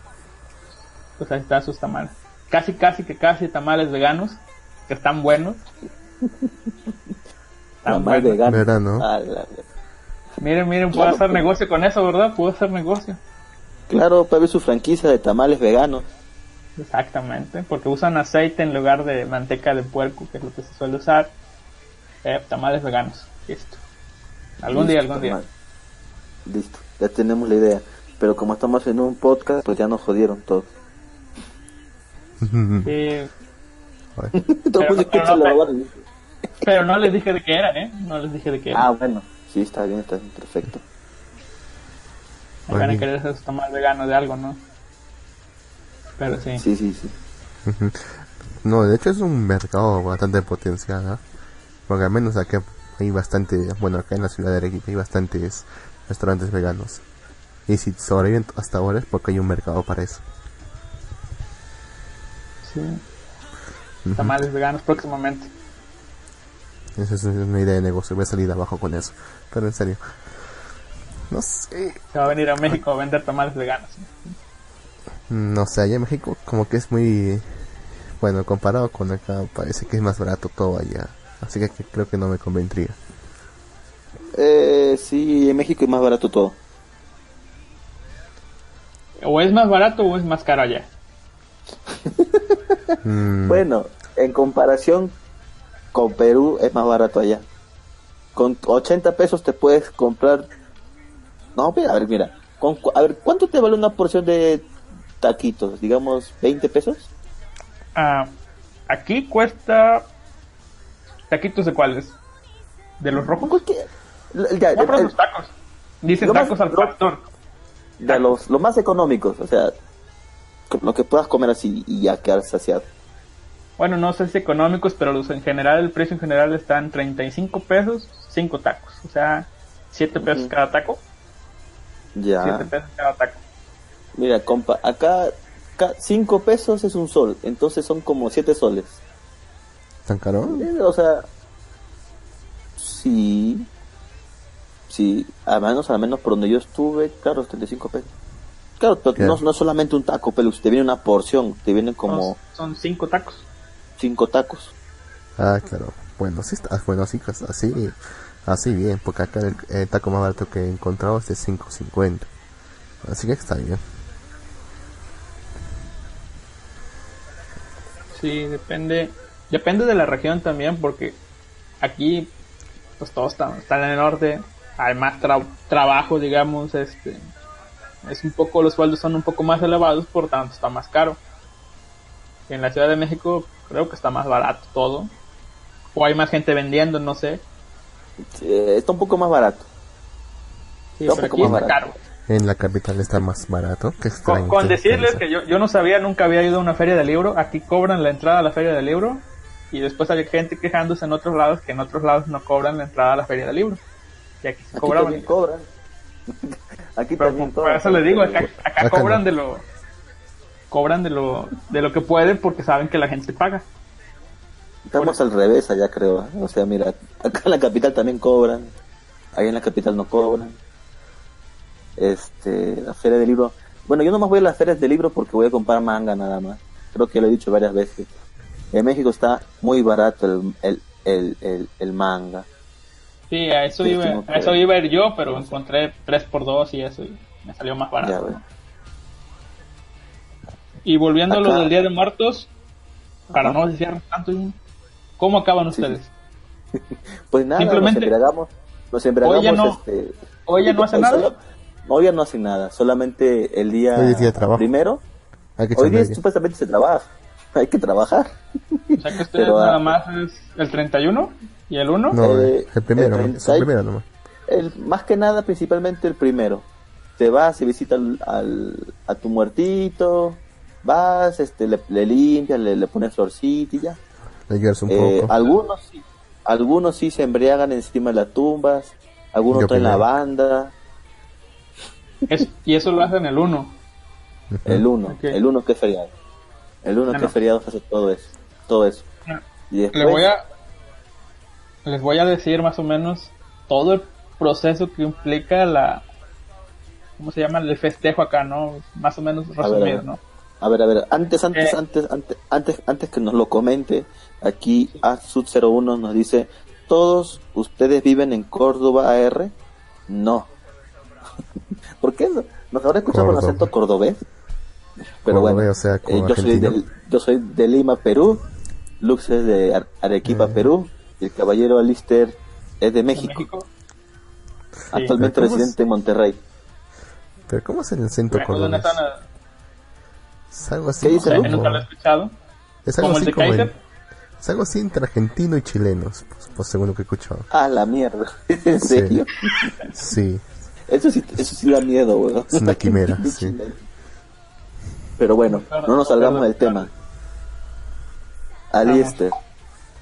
pues ahí están sus tamales. Casi, casi que casi tamales veganos, que están buenos. Están Tamal buenos. vegano. Verá, ¿no? Ah, la- Miren, miren, puedo Claro, hacer pues. negocio con eso, ¿verdad? Puedo hacer negocio. Claro, para ver su franquicia de tamales veganos. Exactamente, porque usan aceite en lugar de manteca de puerco, que es lo que se suele usar. Eh, tamales veganos, listo. Algún día, algún día. Listo, ya tenemos la idea. Pero como estamos en un podcast, pues ya nos jodieron todos. Sí, pero no Pero les dije de qué era, ¿eh? No les dije de qué Ah, era. bueno. Sí, está bien, está bien, perfecto. Me van a querer hacer tamal vegano de algo, ¿no? Pero sí. Sí, sí, sí. No, de hecho es un mercado bastante potencial, ¿ah? Porque al menos acá hay bastante, bueno, acá en la ciudad de Arequipa hay bastantes restaurantes veganos. Y si sobreviven hasta ahora es porque hay un mercado para eso. Sí. Tamales veganos próximamente. Esa es una idea de negocio, voy a salir de abajo con eso. Pero en serio, no sé, Se va a venir a México a vender tamales veganos. no sé, allá en México como que es muy, bueno, comparado con acá parece que es más barato todo allá. Así que, que creo que no me convendría. Eh, sí, en México es más barato todo. O es más barato o es más caro allá. Mm, Bueno, en comparación con Perú es más barato allá. Con 80 pesos te puedes comprar... No, mira, a ver, mira. Con cu- a ver, ¿cuánto te vale una porción de taquitos? Digamos, 20 pesos. Ah, aquí cuesta. ¿Taquitos de cuáles? ¿De los rojos? El- ya, Compras los tacos. Dicen Lo más- tacos al lo- pastor. de los, los más económicos, o sea, lo que puedas comer así y ya quedar saciado. Bueno, no sé si económicos, pero los en general, el precio en general está en 35 pesos, 5 tacos. O sea, 7 pesos cada taco. 7 Ya. pesos cada taco. Mira, compa, acá 5 pesos es un sol, entonces son como 7 soles. ¿Tan caro? Eh, O sea, sí, sí, al menos, al menos por donde yo estuve, claro, 35 pesos. Claro, pero Claro. no, no solamente un taco, pero te viene una porción, te vienen como Son 5 tacos. 5 tacos. Ah, claro. Bueno, sí está, bueno, así, así, así bien, porque acá el, el taco más barato que he encontrado es de 5.50. Así que está bien. Sí, depende. Depende de la región también, porque aquí, pues todos están, están en el norte. Hay más tra- trabajo, digamos. Este, es un poco, los sueldos son un poco más elevados, por tanto está más caro. En la Ciudad de México creo que está más barato todo. O hay más gente vendiendo, no sé. Eh, está un poco más barato. Sí, Está un poco aquí más está barato. caro. En la capital está más barato. Qué Con, extraño. con decirles que yo, yo no sabía, nunca había ido a una feria de libro. Aquí cobran la entrada a la feria de libro. Y después hay gente quejándose en otros lados que en otros lados no cobran la entrada a la feria de libro. Y aquí se Aquí cobraban. cobran. Aquí Pero también por cobran. eso le digo, acá, acá Acá cobran no. de lo cobran de lo de lo que pueden porque saben que la gente paga. Estamos al revés allá, creo. ¿eh? O sea, mira, acá en la capital también cobran. Ahí en la capital no cobran. Este, la feria de libro. Bueno, yo nomás voy a las ferias de libro porque voy a comprar manga nada más. Creo que lo he dicho varias veces. En México está muy barato el, el, el, el, el manga. Sí, a eso Sí, iba, que- a eso iba a ir yo, pero encontré 3x2 y eso y me salió más barato. Y volviendo a lo del Día de Muertos, para Ajá. no desviarnos tanto, ¿cómo acaban Sí, ustedes? Pues nada, Simplemente- nos embriagamos. Nos embriagamos. Hoy ya no- este, hoy ya no hacen nada. solo- Hoy ya no hacen nada. Solamente el día, Hoy es día de primero. Hay que Hoy día supuestamente se trabaja. Hay que trabajar. O sea que ustedes Pero, ah, nada más es el 31 y el 1. No, Eh, el primero, el el primero nomás. El, más que nada, principalmente el primero. Te vas y visitas al, al- a tu muertito, vas, este, le, le limpias, le, le pones florcita y ya. Le un Eh, poco. algunos, sí, algunos sí se embriagan encima de las tumbas, algunos Yo traen la banda, Es- y eso lo hacen el 1. el uno, Ok. el uno que es feriado. El uno Ah, que no. es feriado hace todo eso, todo eso. Y después, Les voy a les voy a decir más o menos todo el proceso que implica la ¿cómo se llama? el festejo acá, ¿no? Más o menos ver, a resumido, ver. ¿no? A ver, a ver, antes, antes, Eh. antes, antes, antes, antes que nos lo comente, aquí Azud01 nos dice, ¿todos ustedes viven en Córdoba AR? No. ¿Por qué no? ¿Nos habrá escuchado con acento cordobés? Pero Cordobés, bueno, o sea, eh, yo, soy del- yo soy de Lima, Perú, Lux es de Ar- Arequipa, Mm. Perú, el caballero Alister es de En México, actualmente residente en Monterrey. Pero ¿cómo es el acento Bueno, ¿dónde cordobés? Es algo así ¿Qué dice? Nunca lo he escuchado. Es algo Como el así de como Kaiser. el, Es algo así entre argentino y chilenos, pues, pues, según lo que he escuchado. Ah, la mierda. ¿En Sí. serio? Sí, Eso sí, eso sí da miedo, weón. es una quimera, sí. Pero bueno, no nos salgamos del tema. Aliester,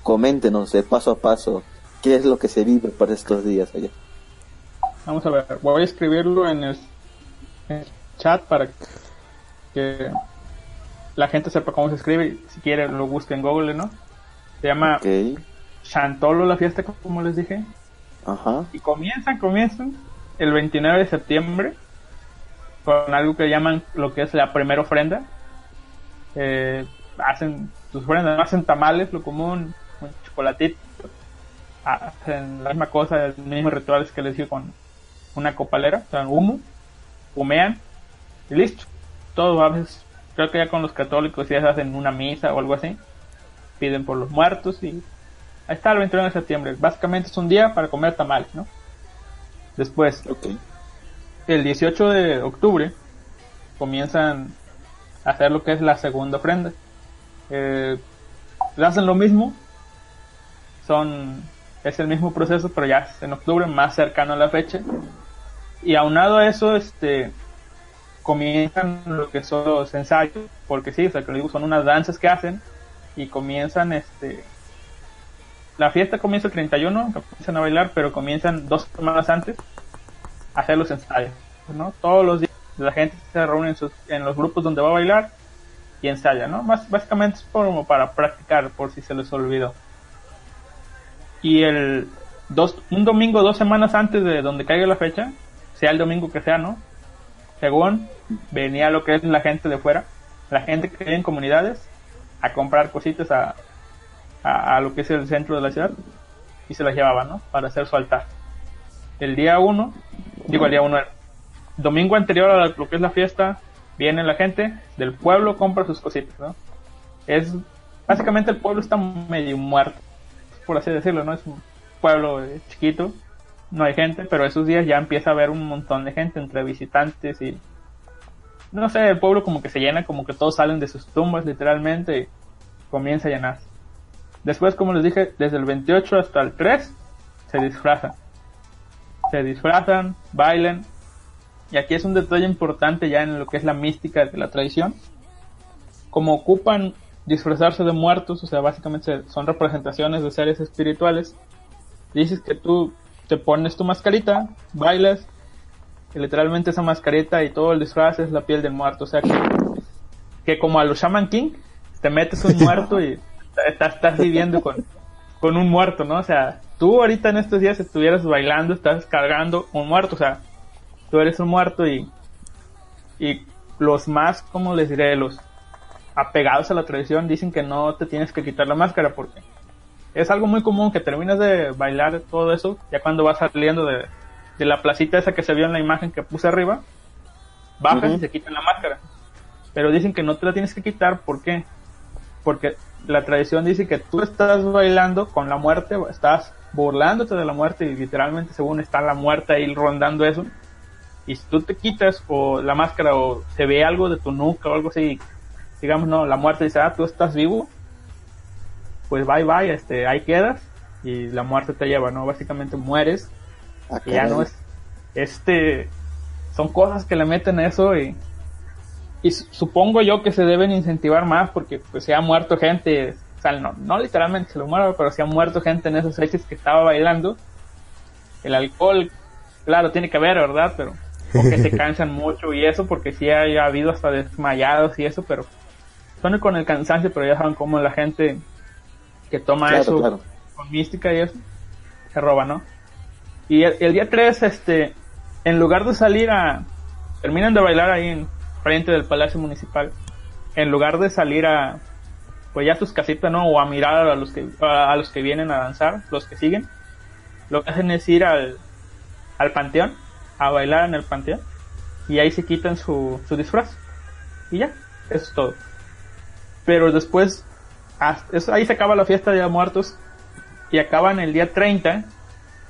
coméntenos de paso a paso qué es lo que se vive para estos días allá. Vamos a ver, voy a escribirlo en el, en el chat para que la gente sepa cómo se escribe. Si quiere, lo busque en Google, ¿no? Se llama Ok, Chantolo la fiesta, como les dije. ajá, Y comienzan, comienzan el 29 de septiembre con algo que llaman lo que es la primera ofrenda. Eh, hacen sus ofrendas, no hacen tamales, lo común, chocolatito. Hacen la misma cosa, los mismos rituales que les dije con una copalera, o sea, humo, humean y listo. Todo a veces, creo que ya con los católicos ya se hacen una misa o algo así. Piden por los muertos y ahí está el 29 de septiembre. Básicamente es un día para comer tamales, ¿no? Después, el 18 de octubre comienzan a hacer lo que es la segunda ofrenda. Eh, hacen lo mismo, son es el mismo proceso, pero ya es en octubre, más cercano a la fecha. Y aunado a eso, este comienzan lo que son los ensayos, porque sí, o sea, que les digo, son unas danzas que hacen y comienzan este la fiesta comienza el 31, que comienzan a bailar, pero comienzan dos semanas antes a hacer los ensayos, ¿no? Todos los días la gente se reúne en, sus, en los grupos donde va a bailar y ensaya, ¿no? Más, básicamente es como para practicar, por si se les olvidó. Y el dos, un domingo, dos semanas antes de donde caiga la fecha, sea el domingo que sea, ¿no? Según venía lo que es la gente de fuera, la gente que vive en comunidades, a comprar cositas a, a, lo que es el centro de la ciudad y se las llevaban, ¿no? Para hacer su altar. El día 1, digo el día 1, el domingo anterior a lo que es la fiesta, viene la gente del pueblo, compra sus cositas, ¿no? Es, básicamente el pueblo está medio muerto, por así decirlo, ¿no? Es un pueblo eh, chiquito, no hay gente, pero esos días ya empieza a haber un montón de gente entre visitantes y no sé, el pueblo como que se llena, como que todos salen de sus tumbas literalmente comienza a llenarse. Después, como les dije, desde el 28 hasta el 3 se disfrazan. Se disfrazan, bailan. Y aquí es un detalle importante ya en lo que es la mística de la tradición. Como ocupan disfrazarse de muertos, o sea, básicamente son representaciones de seres espirituales. Dices que tú te pones tu mascarita, bailas, y literalmente esa mascarita y todo el disfraz es la piel del muerto. O sea que, que como a los Shaman King, te metes un muerto y estás, estás viviendo con, con un muerto, ¿no? O sea, tú ahorita en estos días estuvieras bailando, estás cargando un muerto, o sea, tú eres un muerto y, y los más, como les diré, los apegados a la tradición dicen que no te tienes que quitar la máscara porque es algo muy común que terminas de bailar todo eso, ya cuando vas saliendo de, de la placita esa que se vio en la imagen que puse arriba, bajas Ujú. y se quitan la máscara. Pero dicen que no te la tienes que quitar, ¿por qué? Porque la tradición dice que tú estás bailando con la muerte, estás burlándote de la muerte y literalmente según está la muerte ahí rondando eso. Y si tú te quitas o la máscara o se ve algo de tu nuca o algo así, digamos, no, la muerte dice, ah, tú estás vivo, pues bye bye, este, ahí quedas y la muerte te lleva, ¿no? Básicamente mueres Ah, y ya no es, este, son cosas que le meten eso y, y su- supongo yo que se deben incentivar más porque pues se ha muerto gente, o sea, no, no literalmente se lo muero, pero se ha muerto gente en esas fechas que estaba bailando. El alcohol, claro, tiene que ver, ¿verdad? Pero porque se cansan mucho y eso, porque sí ha, ha habido hasta desmayados y eso, pero son con el cansancio, pero ya saben cómo la gente que toma Claro, eso claro. con mística y eso, se roba, ¿no? Y el, el día 3, este, en lugar de salir a, terminan de bailar ahí en frente del Palacio Municipal, en lugar de salir a, pues ya sus casitas, ¿no? O a mirar a los que, a, a los que vienen a danzar, los que siguen, lo que hacen es ir al, al panteón, a bailar en el panteón, y ahí se quitan su, su disfraz. Y ya, eso es todo. Pero después, ahí se acaba la fiesta de los muertos, y acaban el día 30,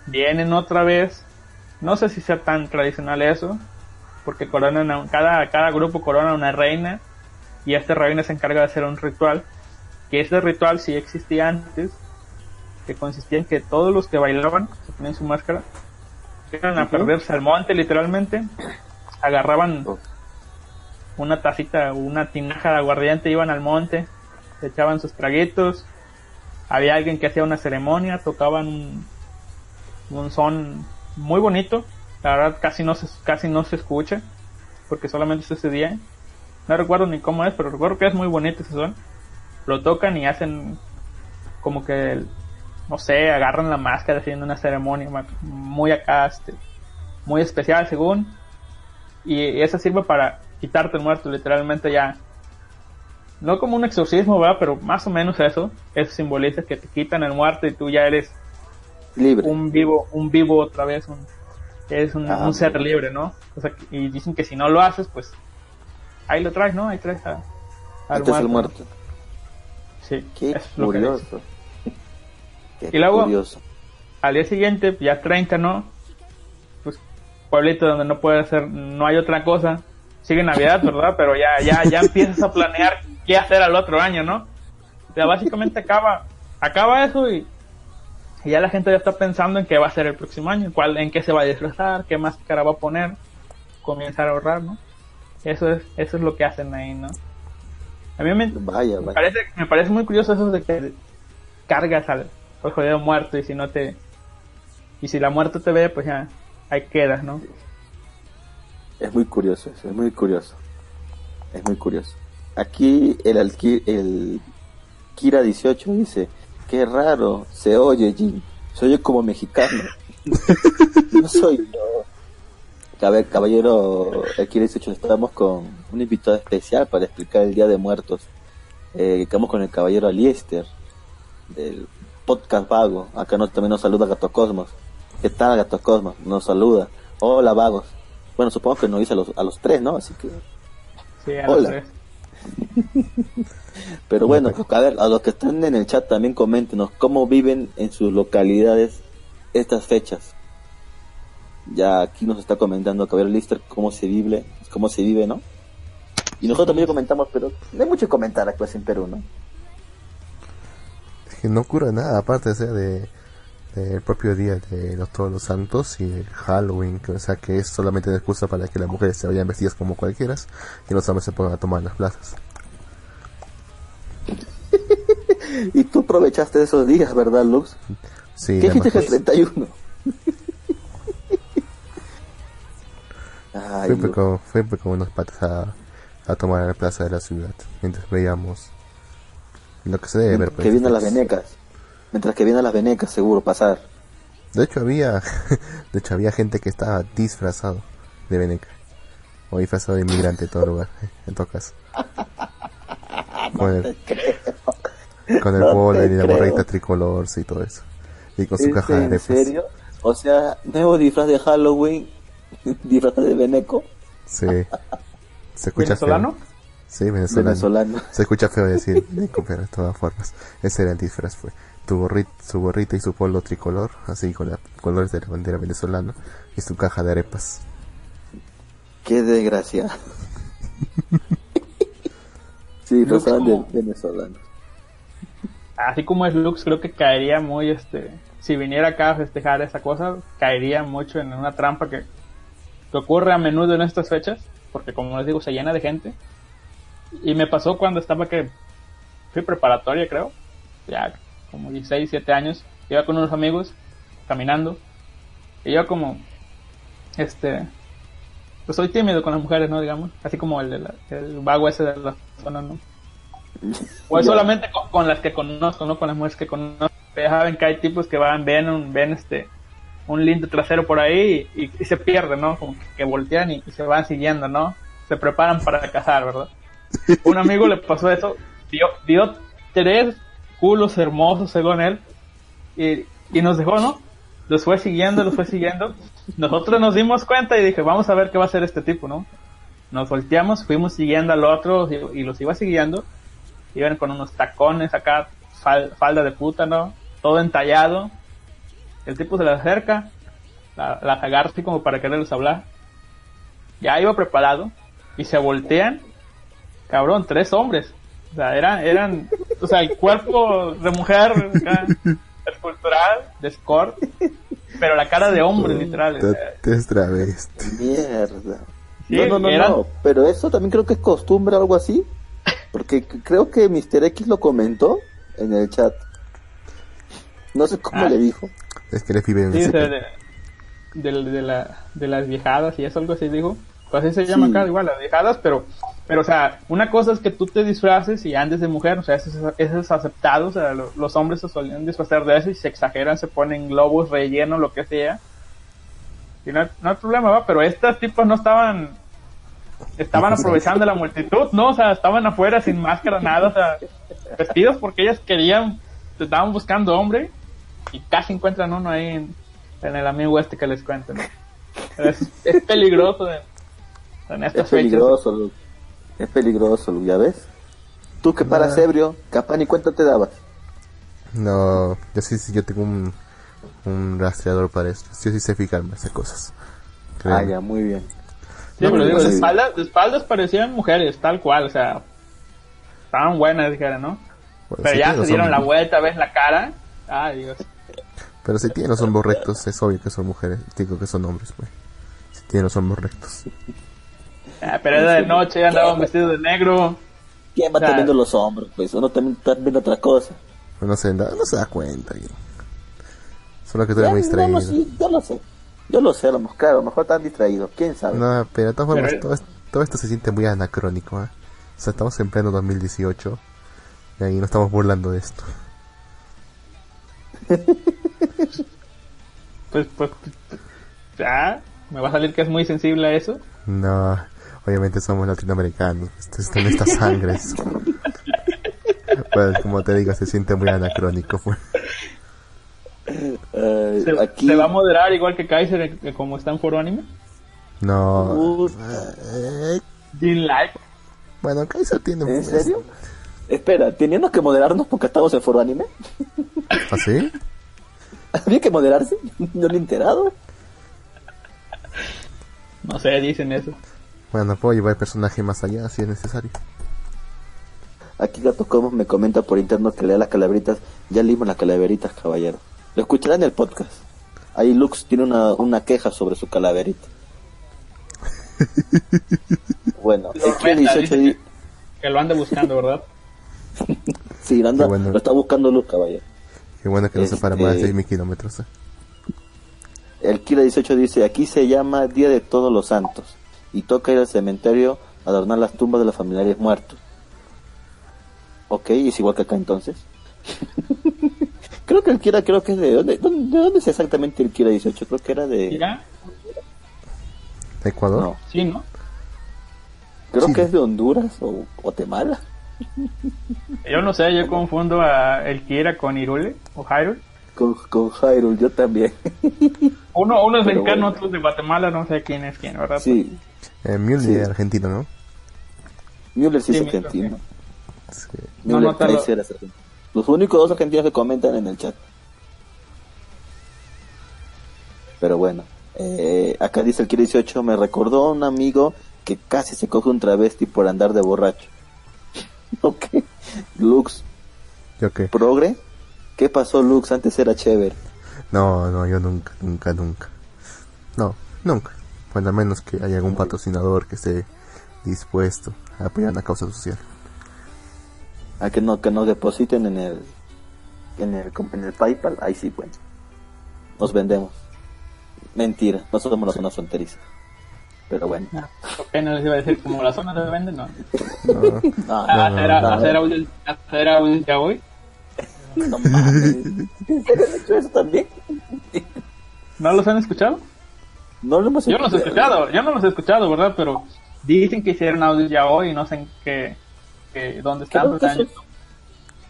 vienen otra vez, no sé si sea tan tradicional eso, porque coronan a cada, cada grupo corona una reina, y esta reina se encarga de hacer un ritual, que ese ritual sí existía antes, que consistía en que todos los que bailaban, se ponían su máscara, iban a perderse al monte literalmente, agarraban. Una tacita, una tinaja de aguardiente, iban al monte, echaban sus traguitos, había alguien que hacía una ceremonia, tocaban un, son muy bonito, la verdad casi no se, casi no se escucha, porque solamente es ese día, no recuerdo ni cómo es, pero recuerdo que es muy bonito ese son, lo tocan y hacen como que, no sé, agarran la máscara haciendo una ceremonia muy acá, este, muy especial según, y esa sirve para quitarte el muerto, literalmente ya. No como un exorcismo, ¿verdad? Pero más o menos eso. Eso simboliza que te quitan el muerto y tú ya eres Libre. un vivo, un vivo otra vez, un, eres un, Ah, un ser libre, ¿no? O sea, y dicen que si no lo haces, pues ahí lo traes, ¿no? Ahí traes a, al es el muerto. muerto. Sí, Qué es lo que dice. curioso. Qué Y luego- curioso. al día siguiente, ya 30, ¿no? Pues pueblito donde no puede hacer, no hay otra cosa. Sigue Navidad, ¿verdad? Pero ya, ya, ya empiezas a planear qué hacer al otro año, ¿no? O sea, básicamente acaba, acaba eso y, y ya la gente ya está pensando en qué va a ser el próximo año, cuál, en qué se va a disfrazar, qué máscara va a poner, comenzar a ahorrar, ¿no? Eso es, eso es lo que hacen ahí, ¿no? A mí me, Vaya, me parece, me parece muy curioso eso de que cargas al, al jodido muerto y si no te... Y si la muerte te ve, pues ya ahí quedas, ¿no? Es muy curioso eso, es muy curioso. Es muy curioso. Aquí el, alqui- el Kira 18 dice, qué raro, se oye Jim, se oye como mexicano. no soy yo. A ver, caballero, el Kira 18, estamos con un invitado especial para explicar el Día de Muertos. Eh, estamos con el caballero Aliester, del podcast Vago. Acá nos, también nos saluda Gato Cosmos. ¿Qué tal Gato Cosmos? Nos saluda. Hola Vagos. Bueno, supongo que nos dice a los, a los tres, ¿no? Así que Sí, a Hola. los tres. Pero bueno, a ver, a los que están en el chat también coméntenos cómo viven en sus localidades estas fechas. Ya aquí nos está comentando Caballero Lister cómo se vive, cómo se vive, ¿no? Y nosotros también comentamos, pero no hay mucho que comentar aquí pues, en Perú, ¿no? Es que no ocurre nada, aparte o sea, de del propio día de los Todos los Santos y el Halloween, que, o sea, que es solamente una excusa para que las mujeres se vayan vestidas como cualquiera y los hombres se pongan a tomar las plazas. Y tú aprovechaste esos días, ¿verdad, Lux? Sí, ¿Qué hiciste el 31? Ay, Fui con, fui con unos patas a, a tomar a la plaza de la ciudad, mientras veíamos lo que se debe ver. pues, que vienen las venecas. Mientras que vienen las venecas, seguro, pasar. De hecho había, de hecho había gente que estaba disfrazado de veneca o disfrazado de inmigrante en todo lugar, en todo caso. Con el, con el No y la creo. gorrita tricolor y todo eso. Y con su ¿Es caja de en serio? O sea, nuevo disfraz de Halloween, disfraz de veneco, Sí. Se escucha ¿Venezolano? feo. Sí, venezolano. venezolano. Se escucha feo decir veneco, pero de todas formas. Ese era el disfraz, fue. Tu gorrita, su gorrita y su polo tricolor, así con los colores de la bandera venezolana, y su caja de arepas. Qué desgracia. sí, de como- venezolanos. Así como es Lux, creo que caería muy, este, si viniera acá a festejar esa cosa, caería mucho en una trampa que, que ocurre a menudo en estas fechas, porque como les digo, se llena de gente. Y me pasó cuando estaba que fui preparatoria, creo, ya como 16, 7 años, iba con unos amigos caminando, y yo como, este, pues soy tímido con las mujeres, ¿no? Digamos, así como el, de la- el vago ese de la zona, ¿no? O es Ya. solamente con, con las que conozco, no con las mujeres que conozco. Ya saben que hay tipos que van, ven un, ven este, un lindo trasero por ahí y, y se pierden, ¿no? Como que, que voltean y, y se van siguiendo, ¿no? Se preparan para cazar, ¿verdad? Un amigo le pasó eso, dio, dio tres culos hermosos según él y, y nos dejó, ¿no? Los fue siguiendo, los fue siguiendo. Nosotros nos dimos cuenta y dije, vamos a ver qué va a hacer este tipo, ¿no? Nos volteamos, fuimos siguiendo al otro y, y los iba siguiendo. Iban con unos tacones acá, fal- falda de puta, ¿no? Todo entallado. El tipo se le acerca, la- las agarra así como para quererles hablar. Ya iba preparado y se voltean, cabrón, tres hombres. O sea, eran, eran o sea, el cuerpo de mujer, escultural, de escort, pero la cara de hombre, literal. o sea, Te es travesti. Mierda. Sí, no, no, no, eran- no. Pero eso también creo que es costumbre o algo así. Porque creo que Mr. X lo comentó en el chat. No sé cómo Ah. le dijo. Es que le ese- de, de, de- de la, de las viejadas y eso, algo así dijo. Pues así se llama Sí. acá, igual, las viejadas, pero, pero, o sea, una cosa es que tú te disfraces y andes de mujer, o sea, eso es, eso es aceptado, o sea, lo- los hombres se suelen disfrazar de eso y se exageran, se ponen globos, relleno, lo que sea. Y no, hay- no hay problema, ¿va? Pero estas tipas no estaban, estaban aprovechando la multitud, ¿no? O sea, estaban afuera sin máscara, nada, o sea, vestidos porque ellas querían, estaban buscando hombre y casi encuentran uno ahí en, en el amigo este que les cuento, ¿no? Es, es peligroso en, en estas Es fechas. peligroso. Es peligroso, ¿ya ves? Tú que paras Ah. ebrio, capaz ni cuenta te dabas. No, yo sí, sí, yo tengo un, un rastreador para esto. Yo sí sé fijarme esas cosas. Ah, ya, muy bien. Sí, pero digo, de espaldas, de espaldas parecían mujeres, tal cual, o sea, estaban buenas, dijeron, ¿no? Pues, Pero si ya se dieron la vuelta, ves la cara. Ay, Dios. Pero si tienen los hombros rectos, es obvio que son mujeres. Digo que son hombres, pues. Si tienen los hombros rectos. Ah, pero era de noche, ya andaban vestidos de negro. ¿Quién va teniendo los hombros? Pues uno también está viendo otra cosa. Pues no se, no, no se da cuenta. Solo que tú eres muy no, no, distraído. sí, yo lo sé. Yo lo sé, a lo mejor, claro, a lo mejor están distraídos. ¿Quién sabe? No, pero de todas formas, Pero- todo, es- todo esto se siente muy anacrónico. ¿eh? O sea, estamos en pleno 2018 y ahí no estamos burlando de esto. Pues, pues, ya, me va a salir que es muy sensible a eso. No, obviamente somos latinoamericanos. Esto está en nuestras sangres. pues, como te digo, se siente muy anacrónico. Pues. Se, aquí. se va a moderar igual que Kaiser, eh, como está en foro anime. No. Puta, eh, bueno, Kaiser tiene... ¿En serio? Espera, ¿teniendo que moderarnos porque estamos en foro anime? ¿Así? ¿Había que moderarse? No lo he enterado. No sé, dicen eso. Bueno, puedo llevar el personaje más allá si es necesario. Aquí Gato Como me comenta por interno que lea las calaveritas. Ya leímos las calaveritas, caballero. Lo escuchará en el podcast. Ahí Lux tiene una, una queja sobre su calaverita. bueno, el Kira 18 di- Que lo ande buscando, ¿verdad? Sí, anda, Qué bueno. lo está buscando Lux, caballero. Qué bueno que no se para más de Este- 6.000 kilómetros. ¿eh? El Kira 18 dice, aquí se llama Día de Todos los Santos y toca ir al cementerio a adornar las tumbas de los familiares muertos. Ok, es igual que acá entonces. creo que el Kira, creo que es de dónde, dónde, de dónde es exactamente el Kira 18, creo que era de... ¿De Ecuador? No, Sí, ¿no? creo Sí. que es de Honduras o Guatemala. Yo no sé, yo confundo a el Kira con Irule o Hyrule. Con, con Hyrule, yo también. Uno, uno es Pero mexicano, bueno. otro es de Guatemala, no sé quién es quién, ¿verdad? sí, Eh, Mule Sí. es argentino, ¿no? Müller sí, Sí, es Müller, argentino. Sí. No, Müller no lo- es argentino. Los únicos dos argentinos que comentan en el chat. Pero bueno, eh, acá dice el Kira 18, me recordó a un amigo que casi se coge un travesti por andar de borracho. ok. Lux, ¿Yo qué? progre. ¿Qué pasó Lux? Antes era chévere. No, no, yo nunca, nunca, nunca. No, nunca. Bueno, a menos que haya algún patrocinador que esté dispuesto a apoyar una causa social. A que no, que nos depositen en el, en el, en el PayPal. Ahí sí, bueno. Nos vendemos. Mentira, nosotros somos la zona fronteriza. Pero bueno. Ah, Apenas les iba a decir, como la zona se vende, no. No, No, Ah, no, hacer, no. No mames. ¿En serio han hecho eso también? ¿No los han escuchado? No lo hemos Yo no los he escuchado, yo no los he escuchado, ¿verdad? Pero dicen que hicieron audio ya hoy y no sé en qué, qué- dónde están. Creo pero que, están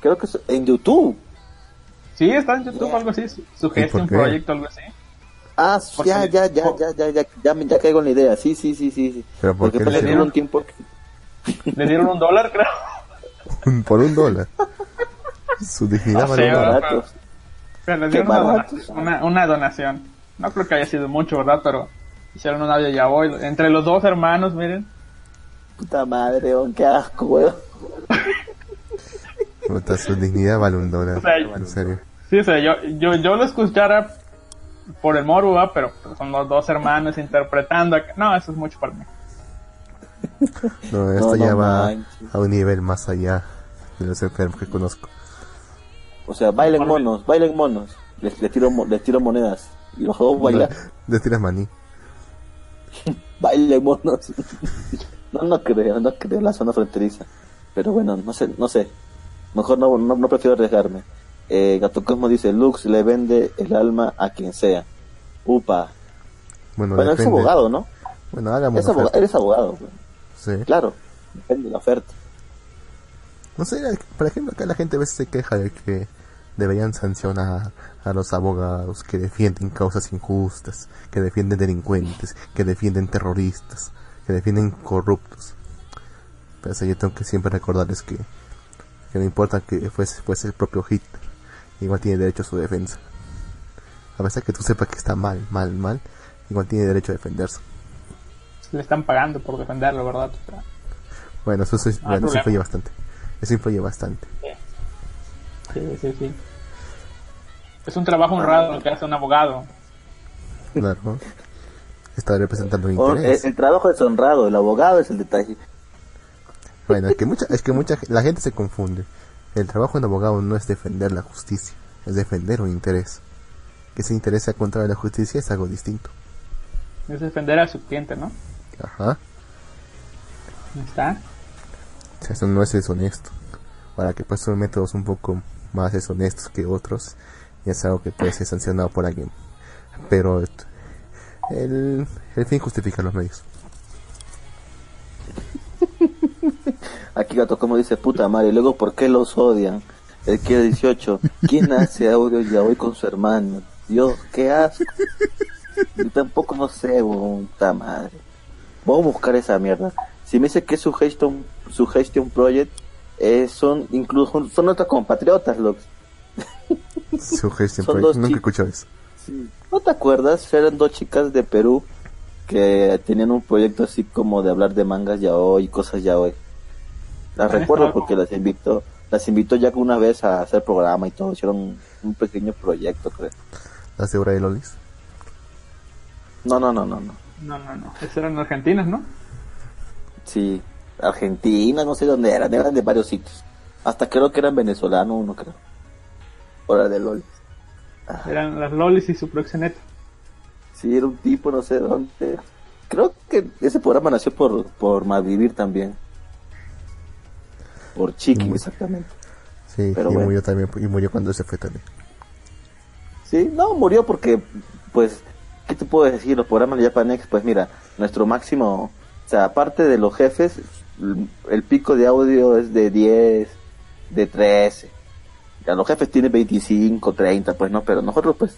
creo que en YouTube. Sí, está en YouTube algo así, su- Suggestion qué? Project algo así. Ah, Porque ya, ya, ya, ya, ya, ya, ya, me- ya caigo en la idea. Sí, sí, sí, sí. sí. Pero ¿por Porque qué le dieron? tiempo Le dieron un dólar, creo. por un dólar. Su dignidad vale. ¿verdad? baratos. Pero les una, barato. donación, una, una donación. No creo que haya sido mucho, ¿verdad? Pero hicieron un audio ya hoy. Entre los dos hermanos, miren. Puta madre, weón, qué asco, weón. Puta, su dignidad vale un dólar. O sea, en serio. Sí, o sea, yo, yo, yo lo escuchara por el morbo, pero son los dos hermanos interpretando. acá. No, eso es mucho para mí. No, esto No, no ya va manches. a un nivel más allá de los enfermos que conozco. O sea, bailen monos, bailen monos. Les, les tiro, les tiro monedas. Y los dos bailan. De tiras maní. Bailen monos. no, no creo, no creo la zona fronteriza. Pero bueno, no sé, no sé. Mejor no, no, no prefiero arriesgarme. Eh, Gato Cosmo dice, Lux le vende el alma a quien sea. Upa. Bueno, Bueno, es depende. abogado, ¿no? Bueno, hagamos Es la abogado, eres abogado. Sí. Claro, depende de la oferta. No sé, por ejemplo, acá la gente a veces se queja de que deberían sancionar a los abogados que defienden causas injustas, que defienden delincuentes, que defienden terroristas, que defienden corruptos. Pero eso yo tengo que siempre recordarles que, que no importa que fuese, fuese el propio Hitler, igual tiene derecho a su defensa. A pesar que tú sepas que está mal, mal, mal, igual tiene derecho a defenderse. Le están pagando por defenderlo, ¿verdad? O sea, Bueno, eso, es- Ah, bueno, eso problema. influye bastante. Eso influye bastante. Sí, sí, sí. Es un trabajo honrado lo que hace un abogado. Claro. Está representando un O- el, interés. el trabajo es honrado, el abogado es el detalle. Bueno, es que mucha, es que mucha, la gente se confunde. El trabajo de un abogado no es defender la justicia, es defender un interés. Que ese interés sea contra la justicia es algo distinto. Es defender a su cliente, ¿no? Ajá. Está. O sea, eso no es deshonesto. Para que pues son métodos un poco más deshonestos que otros, y es algo que puede ser sancionado por alguien. Pero el, el fin justifica los medios. Aquí Gato como dice, puta madre, luego ¿por qué los odian? El que 18, ¿quién hace audio ya hoy con su hermano? Dios, qué asco. Yo tampoco no sé, puta madre. Voy a buscar esa mierda. Si me dice que es su gestion, su gestion project, eh, son incluso son nuestros compatriotas, los Suggestion Project. Nunca escuchado eso. ¿No te acuerdas? Eran dos chicas de Perú que tenían un proyecto así como de hablar de mangas ya hoy y cosas ya hoy. Las recuerdo porque las invitó, las invitó ya una vez a hacer programa y todo, hicieron un pequeño proyecto, creo. ¿La segura de Lolis? No, no, no, no, no. No, no, no. Esas eran argentinas, ¿no? Sí, Argentina, no sé dónde eran, eran de varios sitios. Hasta creo que eran venezolanos, uno creo. Hora de LOL. Eran las lolis y su proxeneta. Sí, era un tipo, no sé dónde. Creo que ese programa nació por, por Malvivir también. Por Chiqui, Muy- exactamente. Sí, Pero y bueno. murió también, y murió cuando se fue también. Sí, no, murió porque, pues, ¿qué te puedo decir? Los programas de Japanex, pues mira, nuestro máximo, o sea, aparte de los jefes, el, pico de audio es de 10, de 13. Ya los jefes tienen 25, 30, pues no, pero nosotros, pues,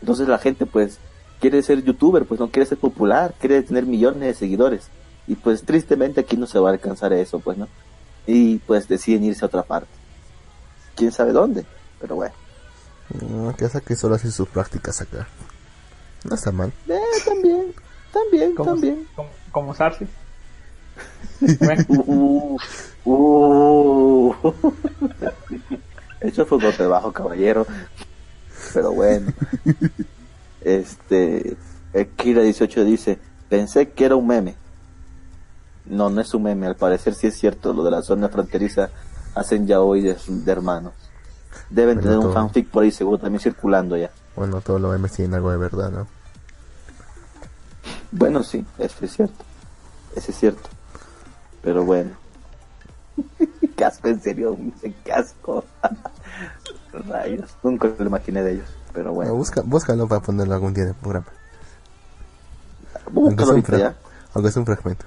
entonces la gente, pues, quiere ser youtuber, pues no quiere ser popular, quiere tener millones de seguidores. Y pues tristemente aquí no se va a alcanzar eso, pues, ¿no? Y pues deciden irse a otra parte. ¿Quién sabe dónde? Pero bueno. No, que hace que solo hace sus prácticas acá. No está mal. Eh, también, también, también. como, como Sarsi. Uh, uh, uh. Eso fue un golpe bajo, caballero. Pero bueno. Este, el Kira 18 dice, pensé que era un meme. No, no es un meme, al parecer sí es cierto, lo de la zona fronteriza hacen ya hoy de, de hermanos. Deben Bueno, tener un fanfic por ahí seguro también circulando ya. Bueno, todos los memes tienen algo de verdad, ¿no? Bueno, sí, eso es cierto. Eso es cierto. Pero bueno. casco, en serio, qué casco. Rayos. Nunca lo imaginé de ellos. Pero Bueno, bueno. busca, búscalo para ponerlo algún día en el programa. Aunque sea, un ahorita fra- ya. aunque sea un fragmento.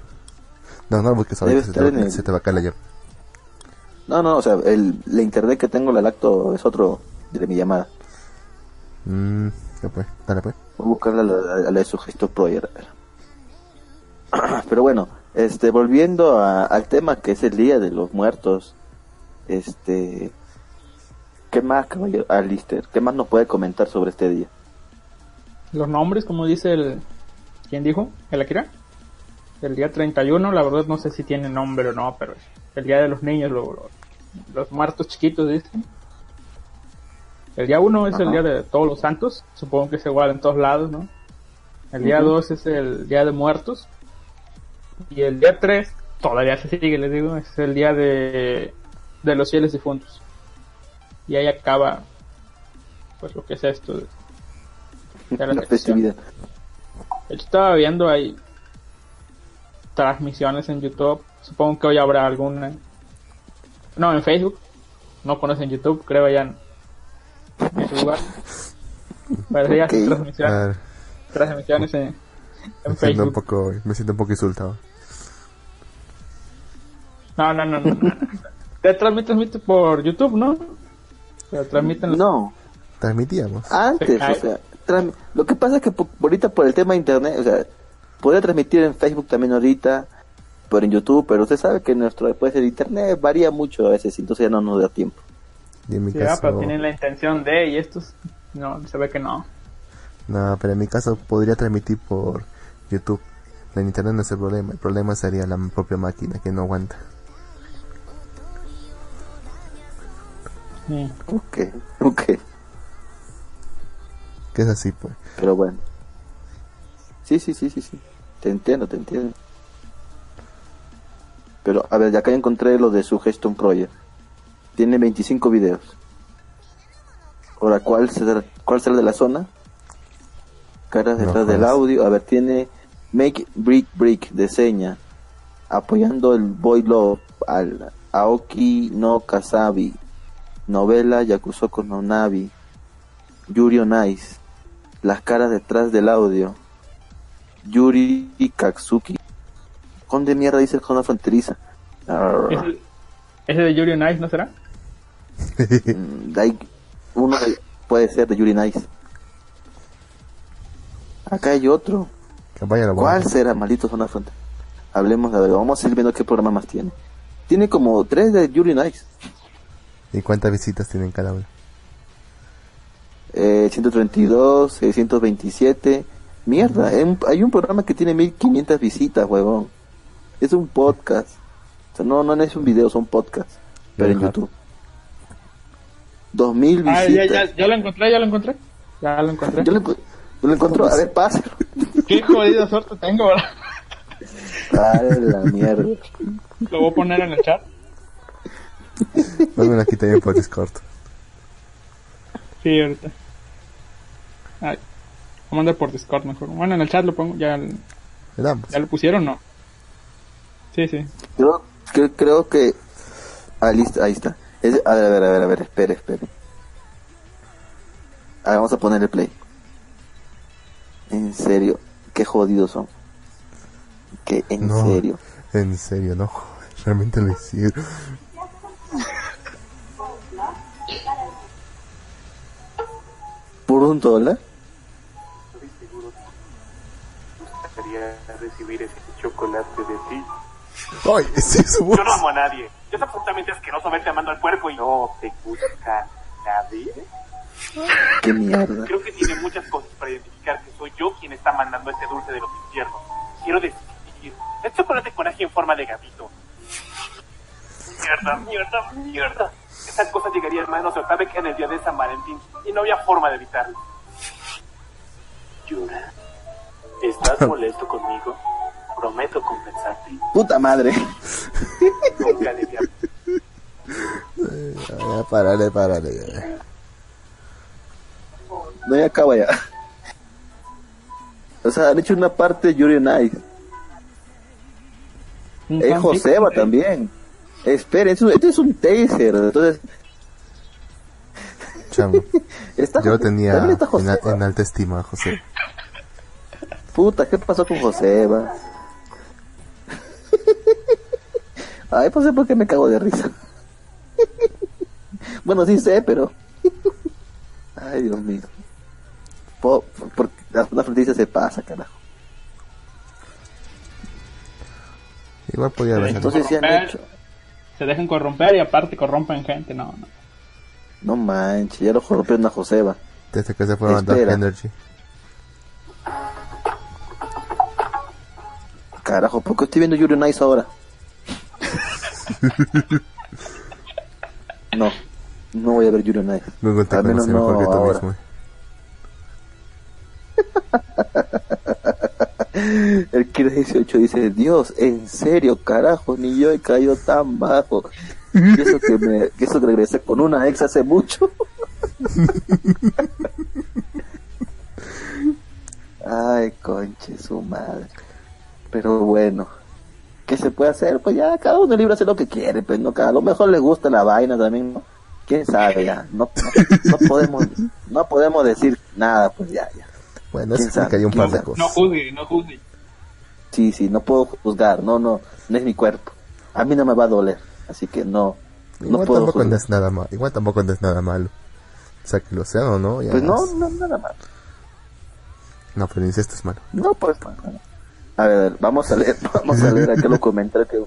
No, no lo busques ahorita, Debe se te, va, en el- se te va a caer la llave. No, no, o sea, el, la internet que tengo, la lacto, es otro de mi llamada. Mmm, ya pues, dale pues. Voy a buscarla a la, a la de su gesto Proyer. a ver. Pero bueno, este, volviendo a- al tema que es el Día de los Muertos, este, ¿qué más, caballero Alister? ¿Qué más nos puede comentar sobre este día? los nombres, como dice el... ¿Quién dijo? ¿El Akira? El día 31, la verdad no sé si tiene nombre o no, pero es el día de los niños lo, lo, los muertos chiquitos, dicen. El día 1 es el día de todos los santos, supongo que es igual en todos lados, ¿no? El día Ujú. 2 es el día de muertos. Y el día 3, todavía se sigue, les digo, es el día de, de los fieles difuntos. Y ahí acaba, pues lo que es esto. de- de la festividad. De hecho, estaba viendo ahí transmisiones en YouTube. Supongo que hoy habrá alguna. No, en Facebook. No conocen YouTube, creo ya en, en ese lugar. Ok. transmisiones, Ah, transmisiones en, en me, siento un Facebook. poco, me siento un poco insultado. No, no, no, no. no. Te transmite, transmite por YouTube, ¿no? Te transmiten No, Transmitíamos. antes, o sea, lo que pasa es que po- ahorita por el tema de internet, o sea, podría transmitir en Facebook también ahorita, pero en YouTube, pero usted sabe que nuestro después el internet varía mucho a veces, entonces ya no nos da tiempo. Y en mi Sí, ah, caso, pero tienen la intención de, y estos, no, se ve que no. no, pero en mi caso podría transmitir por YouTube. En internet no es el problema, el problema sería la propia máquina que no aguanta. Sí. Ok, ok, Que es así, pues. pero bueno. Sí, sí, sí, sí, sí. Te entiendo, te entiendo. Pero, a ver, ya acá encontré lo de Suggestion Project. Tiene 25 videos. Ahora, ¿cuál será, cuál será de la zona? Caras No detrás del audio. A ver, tiene Make Brick Brick de seña. Apoyando el Boy Love al Aoki no Kasabi. Novela Yakusoko no Nabi. Yuri on Ice. Las caras detrás del audio. Yuri Katsuki. ¿Dónde mierda dice zona fronteriza? ¿Ese, ese de Yuri on Ice no será? Mm, de uno de- puede ser de Yuri Nice. Acá hay otro. Que vaya la ¿Cuál será, maldito zona fronteriza? Hablemos, ver, vamos a ir viendo qué programa más tiene. Tiene como tres de Yuri Nice. ¿Y cuántas visitas tienen cada uno? Eh, 132, 627. Mierda, hay un, hay un programa que tiene 1500 visitas, huevón. Es un podcast. O sea, no, no es un video, son podcasts. Pero en. YouTube. 2000 Ah, visitas. ya, ya, ya lo encontré, ya lo encontré. Ya lo encontré. Yo lo, yo lo encuentro, a ver, pásalo. Qué jodida suerte tengo, ¿verdad? A la mierda. Lo voy a poner en el chat. Pónganlo aquí también por Discord. Sí, ahorita. Ay, lo mandar por Discord mejor. Bueno, en el chat lo pongo. ¿Ya, Le damos. ya lo pusieron o no? Sí, sí. Creo, creo, creo que. Ah, listo, ahí está. Es- a ver, a ver, a ver, a ver, espere, espere. Ah, vamos a poner el play. En serio, qué jodidos son. Que en No. serio. En serio, no. Realmente lo hicieron. Por un dólar. Estoy seguro que gustaría recibir ese chocolate de ti. ¡Ay! ¡Sí, su voz! Yo no amo a nadie. Es absolutamente asqueroso verte amando al puerco y no te gusta nadie. Qué mierda. Creo que tiene muchas cosas Mierda, mierda, mierda. Esa cosa llegaría en manos Otavek en el día de San Valentín y no había forma de evitarlo. Yura, ¿estás molesto conmigo? Prometo compensarte. Puta madre. Nunca le Ya, párale, párale. ya. No, ya acaba ya. O sea, han hecho una parte de Yuri. Un Es Joseba también. Esperen, esto, esto es un taser. Entonces, Chamo. está, Yo lo tenía está en, alta estima, José. Puta, ¿qué pasó con Joseba? Ay, pues sé por qué me cago de risa. bueno, sí sé, pero. Ay, Dios mío. Po- porque la, la franquicia se pasa, carajo. Igual podía haber. Entonces sí han hecho. Se dejan corromper y aparte corrompen gente. No, no. No manches, ya lo rompieron a Joseba. Desde que se fueron a Dark. Energy. Carajo, ¿por qué estoy viendo Yuri on Ice ahora? No, no voy a ver Yuri on Ice. Google te Al menos conoce mejor no que tú ahora. mismo. El Kira 18 dice, Dios, en serio, carajo, ni yo he caído tan bajo. Y eso que eso que regresé con una ex hace mucho. Ay, conche su madre. Pero bueno, ¿qué se puede hacer? Pues ya cada uno libre hace lo que quiere, pues no, a lo mejor le gusta la vaina también, ¿no? ¿Quién sabe ya? No, no, no podemos, no podemos decir nada, pues ya, ya. Bueno, eso explicaría un par de ¿Quién No cosas. juzgue, no juzgue. Sí, sí, no puedo juzgar, no, no, no es mi cuerpo. A mí no me va a doler, así que no, no Igual puedo tampoco no juzgar. es nada malo. Igual tampoco no es nada malo. O sea, que lo sea o no, ya Pues no, es- no, nada más. No, pero el incesto es malo. No, pues no, no. A ver, a ver, vamos a leer, vamos a leer aquel comentario que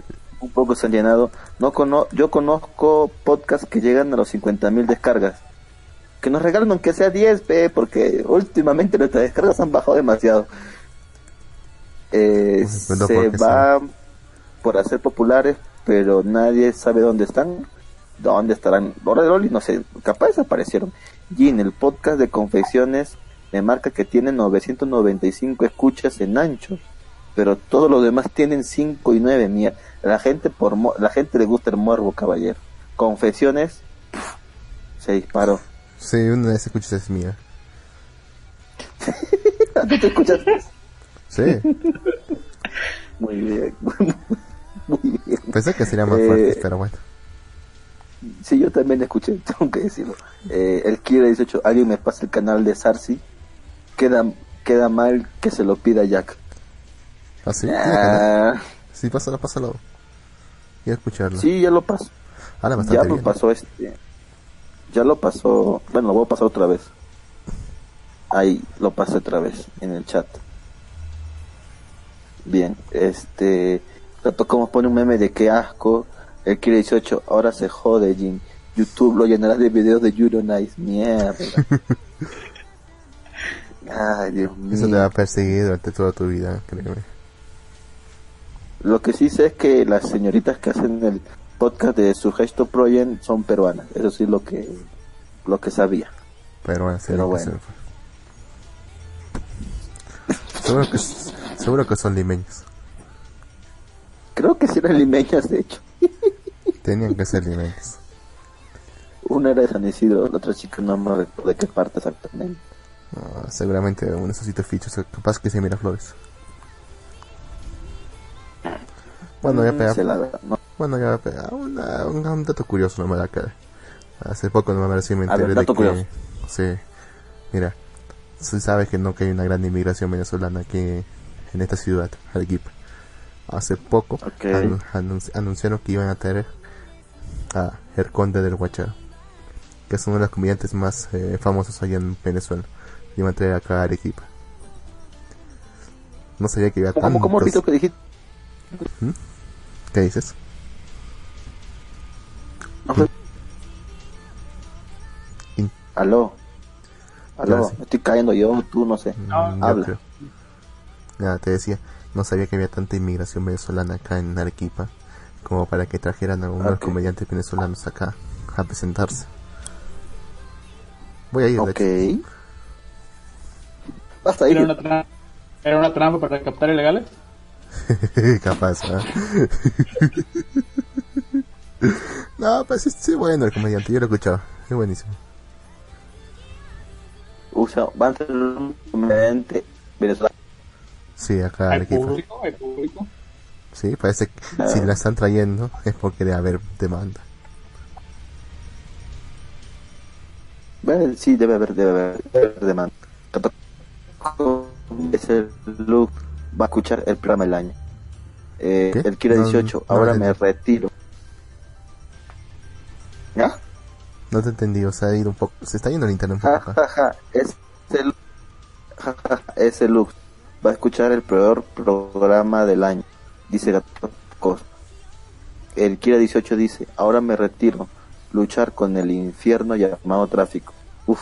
un poco se han llenado. No cono yo conozco podcasts que llegan a los 50.000 descargas. Que nos regalen aunque sea 10, pe, porque últimamente nuestras descargas han bajado demasiado. Eh, se va por hacer populares, pero nadie sabe dónde están. ¿Dónde estarán? Lora de Loli, no sé, capaz desaparecieron. Gin, el podcast de confecciones, me marca que tiene 995 escuchas en ancho, pero todos los demás tienen 5 y 9. Mía. La gente por mo- la gente le gusta el morbo, caballero. Confesiones se disparó. Sí, una de esas escuchas es mía. ¿Tú te escuchas? Sí, Muy bien. Muy bien. pensé que sería más Eh, fuerte, pero bueno. Sí, yo también escuché, tengo que decirlo. Eh, el Kira 18, alguien me pasa el canal de Sarsi. Queda, queda mal que se lo pida Jack. ¿Ah, sí? Ah, Sí, pásalo, pásalo. Y a escucharlo. sí, ya lo pasó. Habla Ya lo pasó este. Ya lo pasó. Bueno, lo voy a pasar otra vez. Ahí lo pasé otra vez en el chat. Bien, este. Tanto como pone un meme de qué asco. El Kira 18, ahora se jode, Jim. YouTube lo llenará de videos de Euro Nice. Mierda. Ay, Dios Eso te mío. va a perseguir durante toda tu vida, créeme. Lo que sí sé es que las señoritas que hacen el podcast de su gesto Project son peruanas. Eso sí lo que lo que sabía. Pero bueno, sí, Pero lo que bueno. se- Seguro que, seguro que son limeños. Creo que sí eran limeñas, de hecho. Tenían que ser limeños. Una era de San Isidro, la otra chica no me recuerdo de qué parte exactamente. Seguramente uno de esos sitios fichos, capaz que se mira flores. Bueno, ya Mm, pega. se la- no. Bueno, ya pega. Una, un, dato curioso nomás acá. Hace poco no me me A ver, enteré de que. curioso. Sí. Mira, se sabe que no que hay una gran inmigración venezolana aquí en esta ciudad, Arequipa. Hace poco Ok. anu- anunci- anunciaron que iban a traer a El Conde del Guacharo, que es uno de los comediantes más eh, famosos allá en Venezuela. Iban a traer acá a Arequipa. No sabía que iba ¿Cómo, tantos... cómo repito que dijiste? ¿Qué dices? Aló. Aló, Ya, estoy cayendo yo, tú no sé. No, Mm, habla. Ya, te decía, no sabía que había tanta inmigración venezolana acá en Arequipa como para que trajeran a unos Ok. comediantes venezolanos acá a presentarse. Voy a ir, de Ok. Basta ahí. ¿Era una, tra- ¿Era una trampa para captar ilegales? Capaz, ¿ah? no, pues sí, sí, bueno el comediante, yo lo he escuchado, es buenísimo. Usa, van a ser un comediante venezolano. Sí, acá ¿Hay Arequipa. público? ¿Hay público? Sí, parece que si la están trayendo es porque debe haber demanda. Bueno, sí, debe haber, debe haber, debe haber demanda. Ese look va a escuchar el programa del año. Eh, el Kira No, 18, no ahora me retiro. ¿Ya? No te entendí, o sea, ha ido un poco, se está yendo el internet un Ja, poco acá. ja, ja, ese, look- ja, ese look va a escuchar el peor programa del año. Dice Gato Cos. El Kira 18 dice, ahora me retiro. Luchar con el infierno llamado tráfico. Uf,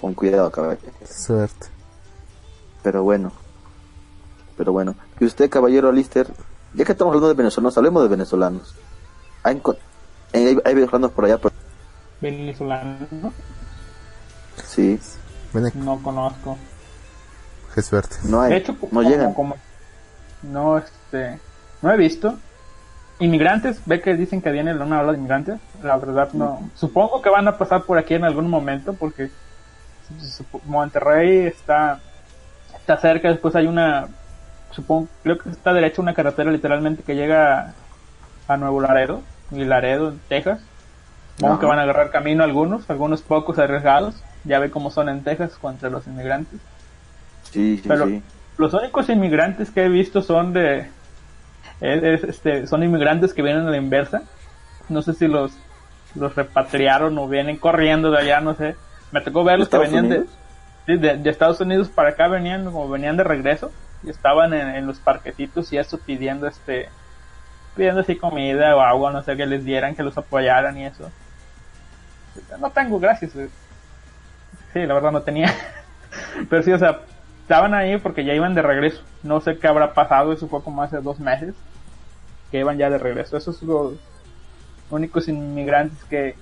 con cuidado, caballero. Suerte. Pero bueno. Pero bueno. Y usted, caballero Lister, ya que estamos hablando de venezolanos, hablemos de venezolanos. Hay, enco- hay, hay venezolanos por allá, por- venezolano. Sí, No conozco. qué suerte. no hay. De hecho, no como- llegan. como- no, este, no he visto. Inmigrantes, ve que dicen que viene una ola de inmigrantes. La verdad no. Supongo que van a pasar por aquí en algún momento porque Monterrey está está cerca. Después hay una, supongo, creo que está derecha una carretera literalmente que llega a Nuevo Laredo y Laredo, en Texas. Supongo que van a agarrar camino algunos, algunos pocos arriesgados. Ya ve cómo son en Texas contra los inmigrantes. Sí, sí, Pero sí. los únicos inmigrantes que he visto son de es- es, este son inmigrantes que vienen a la inversa no sé si los los repatriaron o vienen corriendo de allá no sé me tocó ver los que ¿Estados venían de Estados Unidos para acá venían como venían de regreso y estaban en, en los parquecitos y eso pidiendo este pidiendo así comida o agua no sé que les dieran que los apoyaran y eso no tengo gracias sí la verdad no tenía pero sí o sea estaban ahí porque ya iban de regreso. No sé qué habrá pasado, eso fue como hace dos meses que iban ya de regreso. Esos son los únicos inmigrantes que,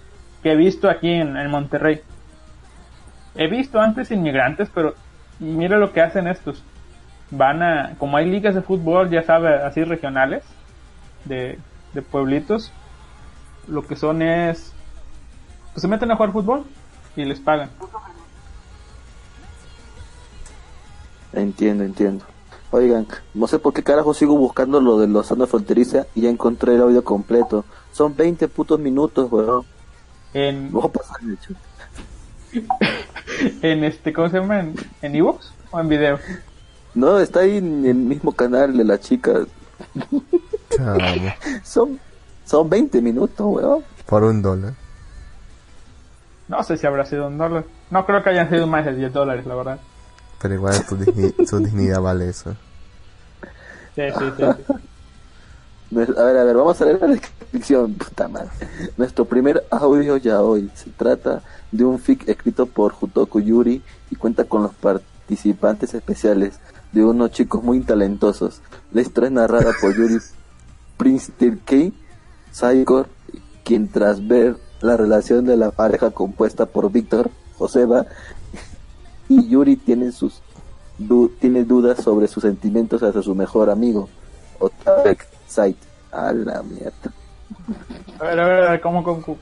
que he visto aquí en, en Monterrey. He visto antes inmigrantes, pero mira lo que hacen estos. Van a, como hay ligas de fútbol, ya sabes, así regionales, de, de pueblitos, lo que son es, pues se meten a jugar fútbol y les pagan. Entiendo, entiendo. Oigan, no sé por qué carajo sigo buscando lo de los zona fronteriza y ya encontré el audio completo. Son 20 putos minutos, weón. En, Voy a pasar el hecho. en este, ¿cómo se llama? ¿En, Evox o en video? No, está ahí en el mismo canal de la chica. Chamo, Son, son 20 minutos, weón. por un dólar. No sé si habrá sido un dólar. No creo que hayan sido más de 10 dólares, la verdad. Pero igual tu, digni- dignidad vale eso. Sí, sí, sí. A ver, a ver, vamos a leer la descripción. Puta madre. Nuestro primer audio ya hoy. Se trata de un fic escrito por Jutoku Yuri y cuenta con los participantes especiales de unos chicos muy talentosos. La historia es narrada por Yuri Prince K. Saikor, quien tras ver la relación de la pareja compuesta por Víctor, Joseba y Yuri tienen sus du- tiene dudas sobre sus sentimientos hacia su mejor amigo, Otabek Sait. A la mierda. A ver, a ver, a ver, ¿cómo, cómo, cómo?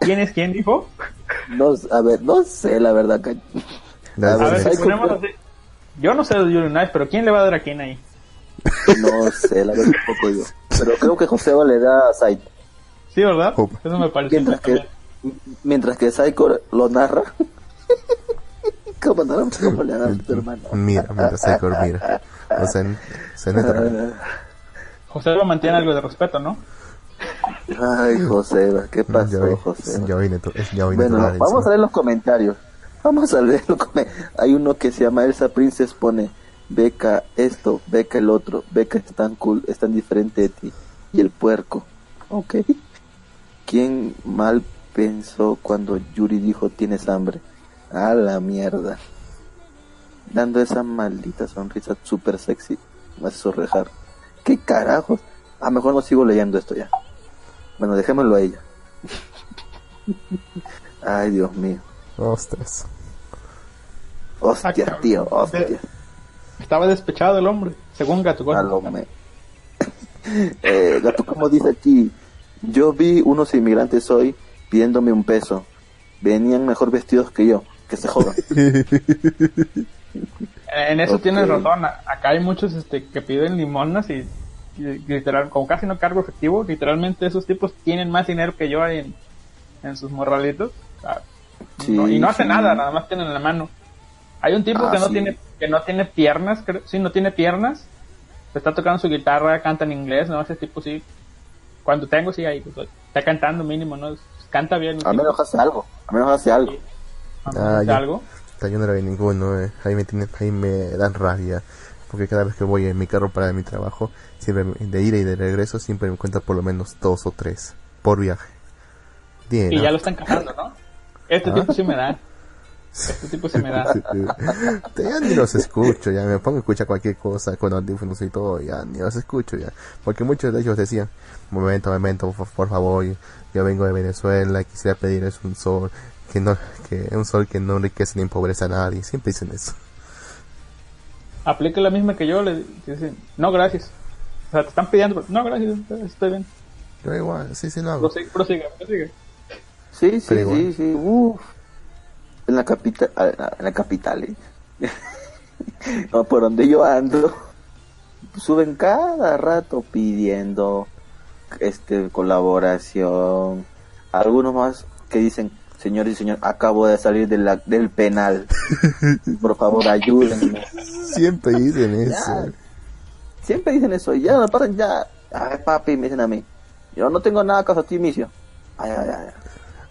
¿Quién es quién, dijo? No, a ver, no sé la verdad. A ver, A ver, si ponemos así. Yo no sé de Yuri Nice, pero ¿quién le va a dar a quién ahí? No sé, la verdad tampoco yo. Pero creo que Joseba le da a Sait. Sí, ¿verdad? Eso me parece. Mientras que, mientras que Saikor lo narra. ¿Cómo, no, ¿Cómo le a tu hermano? Mira, mira, Saikor, mira. O sea, se. José lo mantiene algo de respeto, ¿no? Ay, Joseba, ¿qué Ya pasó, Joseba? ya vine, ya vine Bueno, vamos a leer los comentarios. Vamos a leer los comentarios. Hay uno que se llama Elsa Princess, pone Beca esto, Beca el otro, Beca es tan cool, es tan diferente de ti. Y el puerco. Ok. ¿Quién mal pensó cuando Yuri dijo tienes hambre? A la mierda. Dando esa maldita sonrisa super sexy. Me hace sonrejar. ¿Qué carajos? A mejor no sigo leyendo esto ya. Bueno, dejémoslo a ella. Ay, Dios mío. Ostras. Hostia, Ah, tío, hostia. Estaba despechado el hombre, según Gato. A lo me- eh, gato, como dice aquí, yo vi unos inmigrantes hoy pidiéndome un peso. Venían mejor vestidos que yo, que se jodan. En eso tienes razón. Acá hay muchos este, que piden limonas y, y literal, como casi no cargo efectivo, literalmente esos tipos tienen más dinero que yo en, en sus morralitos. O sea, Sí, no- y no hace sí. nada, nada más tienen en la mano. Hay un tipo Ah, que no sí. tiene que no tiene piernas, creo, sí, no tiene piernas. Está tocando su guitarra, canta en inglés, ¿no? Ese tipo sí. Cuando tengo, sí, ahí. pues, está cantando mínimo, ¿no? Canta bien. Al menos hace algo, al menos hace algo. A menos Ah, hace ya. algo. Yo no era de ninguno, eh. ahí, me tiene, ahí me dan rabia. Porque cada vez que voy en mi carro para mi trabajo, siempre de ida y de regreso, siempre me encuentro por lo menos dos o tres por viaje. Bien, Y ¿no? ya lo están cazando, ¿no? Este Ah. tipo sí me da. Este tipo se me da. Sí, sí. ya ni los escucho, ya me pongo a escuchar cualquier cosa con audífonos y todo, ya ni los escucho ya. Porque muchos de ellos decían, momento, momento, por, por favor, yo, yo vengo de Venezuela, quisiera pedirles un sol, que no, que un sol que no enriquece ni empobrece a nadie, siempre dicen eso. Aplica la misma que yo, le dicen, no, gracias. O sea, te están pidiendo, pero, no, gracias, estoy bien. Yo igual, sí, sí, lo hago. Prosigue, prosigue, prosigue. Sí, sí, sí, sí. Uf. En la capital, en la capital, ¿eh? no, por donde yo ando, suben cada rato pidiendo este colaboración. Algunos más que dicen, señor y señor, acabo de salir de la, del penal. Por favor, ayúdenme. Siempre dicen eso. Ya. Siempre dicen eso, ya ya. Ay, papi, me dicen a mí. Yo no tengo nada caso a ti, misio. Ay, ay, ay.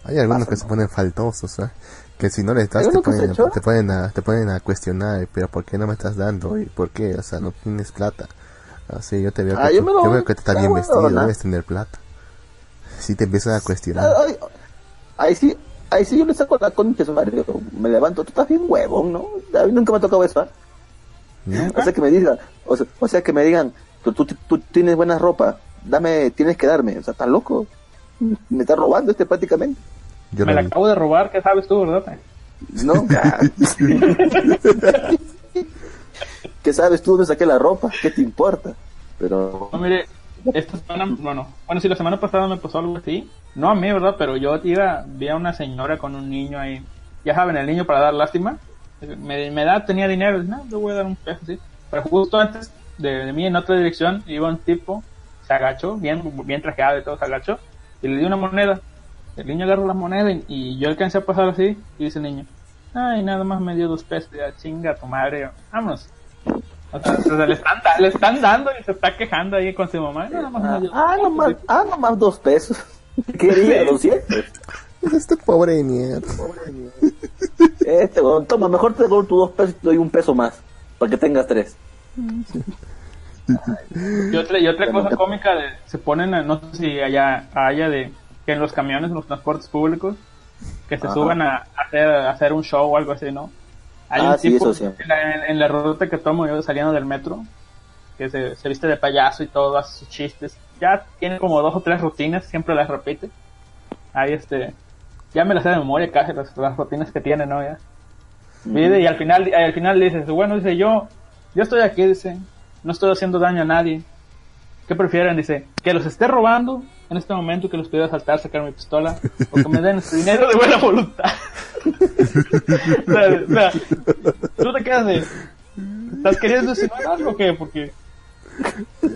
Hay algunos que se ponen faltosos, ¿eh? que si no les das ¿Hay te uno que se ponen, echó? te ponen a te ponen a cuestionar, pero ¿por qué no me estás dando? ¿Y por qué? O sea, no tienes plata. Así yo te veo Ah, que, yo tú- me lo- yo veo que te estás ah, bien bueno, vestido, ¿no? debes tener plata. Si te empiezan a cuestionar. Ay, ahí sí, ahí sí yo le saco la concha a su madre. Me levanto, tú estás bien huevón, ¿no? A mí nunca me ha tocado eso, ¿ah? ¿no? O sea que me digan, o sea, o sea que me digan, tú, tú, tú tienes buena ropa, dame, tienes que darme, o sea, estás loco. Me estás robando este prácticamente. Yo Me la vi. acabo de robar, ¿qué sabes tú, verdad? No, ¿qué sabes tú dónde saqué la ropa? ¿Qué te importa? Pero No, mire, esta semana, bueno, bueno, sí, la semana pasada me pasó algo así. No a mí, ¿verdad? Pero yo iba, vi a una señora con un niño ahí. Ya saben, el niño para dar lástima. Me, me da, tenía dinero, no, le voy a dar un peso, sí. Pero justo antes de, de mí, en otra dirección, iba un tipo, se agachó, bien, bien trajeado y todo, se agachó, y le di una moneda. El niño agarró la moneda y, y yo alcancé a pasar así, y dice el niño, ay, nada más me dio dos pesos, ya chinga tu madre, vámonos. Le, están, da- le están dando y se está quejando ahí con su mamá. Nada más ah, pesos". nomás, ah, nomás dos pesos. Quería, lo siento. Este pobre de mierda. Este, weón, toma, mejor te doy tus dos pesos y te doy un peso más, para que tengas tres. Y otra, y otra Bueno, cosa cómica, de, se ponen, a- no sé si allá haya de que en los camiones, en los transportes públicos, que se Ajá. suban a, hacer, a hacer un show o algo así, ¿no? Hay Ah, un sí, tipo eso en, la, en- la ruta que tomo yo saliendo del metro, que se, se viste de payaso y todo, hace sus chistes. Ya tiene como dos o tres rutinas, siempre las repite. Ahí este, ya me las sé de memoria casi las, las rutinas que tiene, ¿no? Ya. Y al final, al final dice, bueno, dice yo, yo estoy aquí, dice, no estoy haciendo daño a nadie. ¿Qué prefieren? Dice, que los esté robando en este momento, que los pudiera saltar, sacar mi pistola, o que me den su dinero de buena voluntad. o sea, o sea, tú te quedas de, ¿estás queriendo insinuar algo o qué? Porque,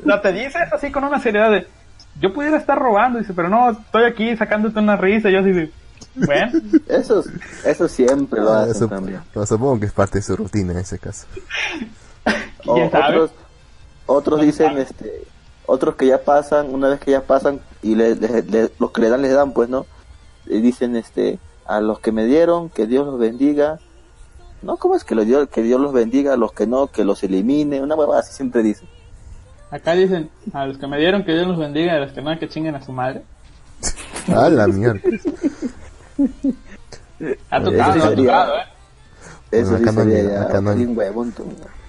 no te dices así con una seriedad de, yo pudiera estar robando, dice, pero no, estoy aquí sacándote una risa, y yo así de, bueno, Eso, eso siempre lo Ah, hacen eso- también. no, supongo que es parte de su rutina en ese caso. O ¿quién sabe? otros, otros dicen, este, otros que ya pasan, una vez que ya pasan y le, le- le- los que le dan les dan, pues, ¿no? Y dicen, este, a los que me dieron, que Dios los bendiga. No, ¿cómo es que, lo dio, que Dios los bendiga? A los que no, que los elimine. Una huevada así siempre dicen. Acá dicen, a los que me dieron que Dios los bendiga, y a los que no, que chinguen a su madre. Ah, la mierda. Ha tocado, eso ha tocado, eh. Eso Bueno, sí acá no sería llega, ya acá no- bien huevón, tú.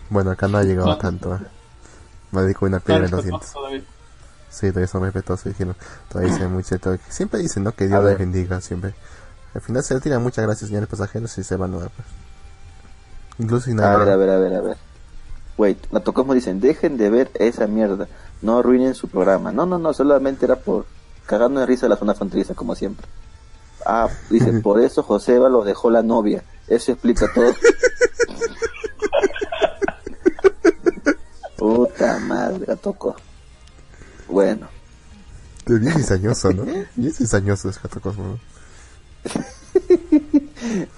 Bueno, acá no ha llegado No. tanto. ¿eh? Me dedico una piedra en los dientes. todavía. Sí, todavía son respetuosos. Dijeron, todavía dicen muy cierto. Siempre dicen, ¿no? Que A Dios ver. les bendiga, siempre. Al final se le tiran muchas gracias, señores pasajeros, y se van a pues. Incluso sin A nada. ver, a ver, a ver, a ver. Wait, la tocamos dicen, dejen de ver esa mierda, no arruinen su programa. No, no, no, solamente era por cagando de risa la zona fronteriza, como siempre. Ah, dice, por eso Joseba lo dejó la novia. Eso explica todo. Puta madre, la tocó. Bueno, Es bien cizañoso, ¿no? Bien cizañoso es Gato Cosmo. ¿no?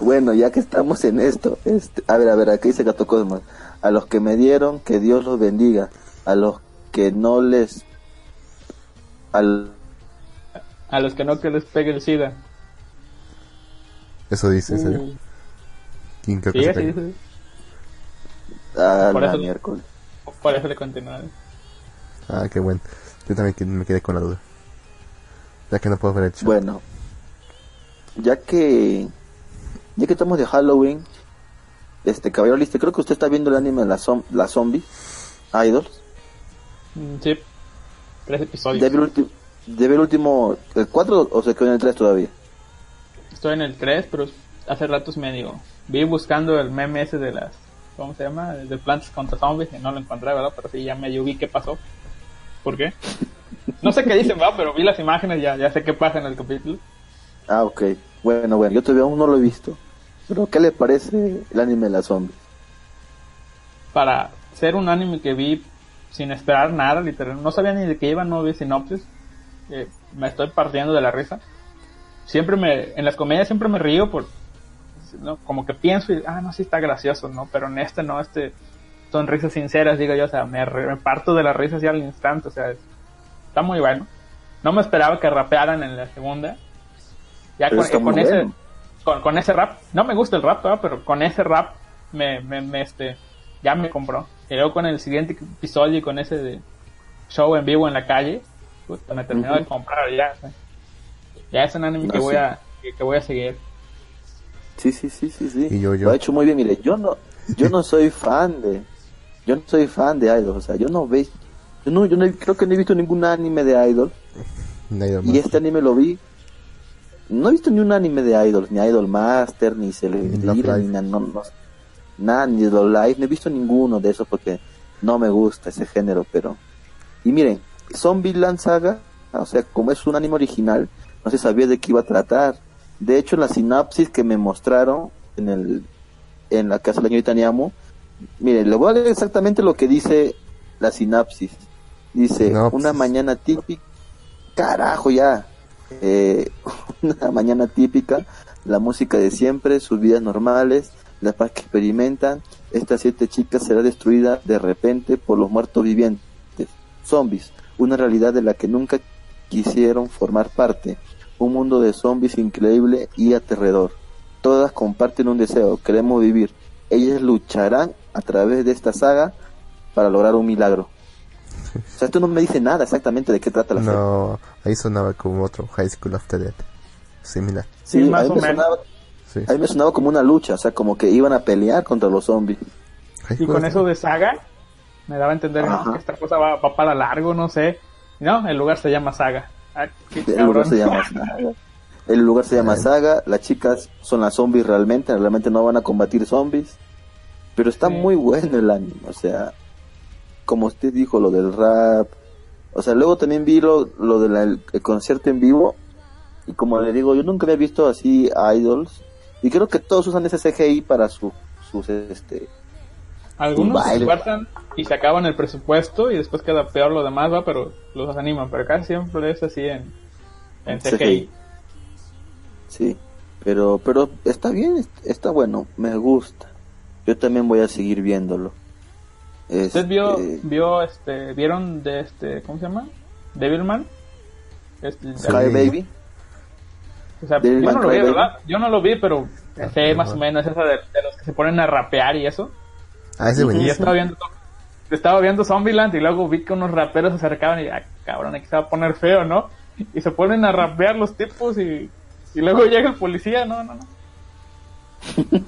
bueno, ya que estamos en esto, este, a ver, a ver, aquí dice Gato Cosmos. A los que me dieron, que Dios los bendiga. A los que no les... Al, A los que no, que les pegue el SIDA. Eso dice, ¿en serio? Uh, ¿Quién creo que sí, se así pega? dice. a Por la eso- miércoles. Le continúa. Ah, qué bueno. Yo también me quedé con la duda. Ya que no puedo ver el chat. Bueno, ya que ya que estamos de Halloween, este caballero listo, creo que usted está viendo el anime de la, zom la zombie, Idols. Mm, Sí. Tres episodios. ¿Debe el, ulti- debe el último, el 4 o se quedó en el 3 todavía? Estoy en el 3, pero hace ratos me digo. Vi buscando el meme ese de las. ¿Cómo se llama? De plantas contra zombies y no lo encontré, ¿verdad? Pero sí, ya medio vi qué pasó. ¿Por qué? No sé qué dicen, va, pero vi las imágenes, ya, ya sé qué pasa en el capítulo. Ah, ok. Bueno, bueno, yo todavía aún no lo he visto. Pero, ¿qué le parece el anime de la zombie? Para ser un anime que vi sin esperar nada, literal. No sabía ni de qué iba, no vi sinopsis. Eh, me estoy partiendo de la risa. Siempre me, en las comedias siempre me río por, ¿no? como que pienso y, ah, no, sí está gracioso, ¿no? Pero en este no, este son risas sinceras, digo yo, o sea, me, me parto de la risa así al instante, o sea, es- está muy bueno. No me esperaba que rapearan en la segunda. Ya con, muy ese, bueno. con, con ese rap, no me gusta el rap, ¿verdad? pero con ese rap me, me, me, este, ya me compró. Y luego con el siguiente episodio y con ese de show en vivo en la calle, puta, me terminó de comprar ya. sea. Ya es un anime que Ah, voy sí. a, que, que voy a seguir. Sí, sí, sí, sí, sí. Y yo, yo. Lo ha hecho muy bien. Mire, yo no, yo no soy fan de, yo no soy fan de Idol. O sea, yo no ve, yo no, yo no creo que no he visto ningún anime de Idol. Más. Y este anime lo vi. No he visto ni un anime de Idol, ni Idol Master, ni Celebrity, ni no, no- nada, ni Love Live. No he visto ninguno de esos porque no me gusta ese género, pero. Y miren, Zombieland Saga, o sea, como es un anime original, no se sabía de qué iba a tratar. De hecho, en la sinapsis que me mostraron en el en la casa de la señorita Niamo, miren, le voy a leer exactamente lo que dice la sinapsis. Dice, una mañana típica, carajo ya, Eh, una mañana típica, la música de siempre, sus vidas normales, la paz que experimentan, estas siete chicas será destruida de repente por los muertos vivientes, zombies, una realidad de la que nunca quisieron formar parte, un mundo de zombies increíble y aterrador. Todas comparten un deseo, queremos vivir. Ellas lucharán a través de esta saga para lograr un milagro. O sea, esto no me dice nada exactamente de qué trata la serie. No, ahí sonaba como otro High School of the Dead. Similar. Sí, Sí, más o me menos. sonaba- Sí. A mí me sonaba como una lucha, o sea, como que iban a pelear contra los zombies. Y con eso de saga, me daba a entender ¿no? Que esta cosa va, va para largo, no sé. No, el lugar se llama saga. Ah, El lugar se llama Saga. El lugar se llama Saga. Las chicas son las zombies realmente, realmente no van a combatir zombies. Pero está Sí. muy bueno el anime, o sea, como usted dijo, lo del rap. O sea, luego también vi lo, lo del concierto en vivo. Y como le digo, yo nunca había visto así idols. Y creo que todos usan ese CGI para su, sus, este, Algunos se esfuerzan y se acaban el presupuesto y después queda peor lo demás, va, pero los animan. Pero casi siempre es así en, en CGI. CGI. Sí, pero pero está bien, est- está bueno, me gusta. Yo también voy a seguir viéndolo. ¿Usted vio, Este, vio, este, vieron de este, ¿cómo se llama? Devilman. Este, Sí. Cry Baby? O sea, Devilman yo no lo vi. ¿verdad? Yo no lo vi, pero Ah, sé más o menos esa de, de los que se ponen a rapear y eso. Ah, ese Y yo buenísimo. estaba viendo, estaba viendo Zombieland y luego vi que unos raperos se acercaban y, ah, cabrón, aquí se va a poner feo, ¿no? Y se ponen a rapear los tipos y, y luego llega el policía, no, no, no.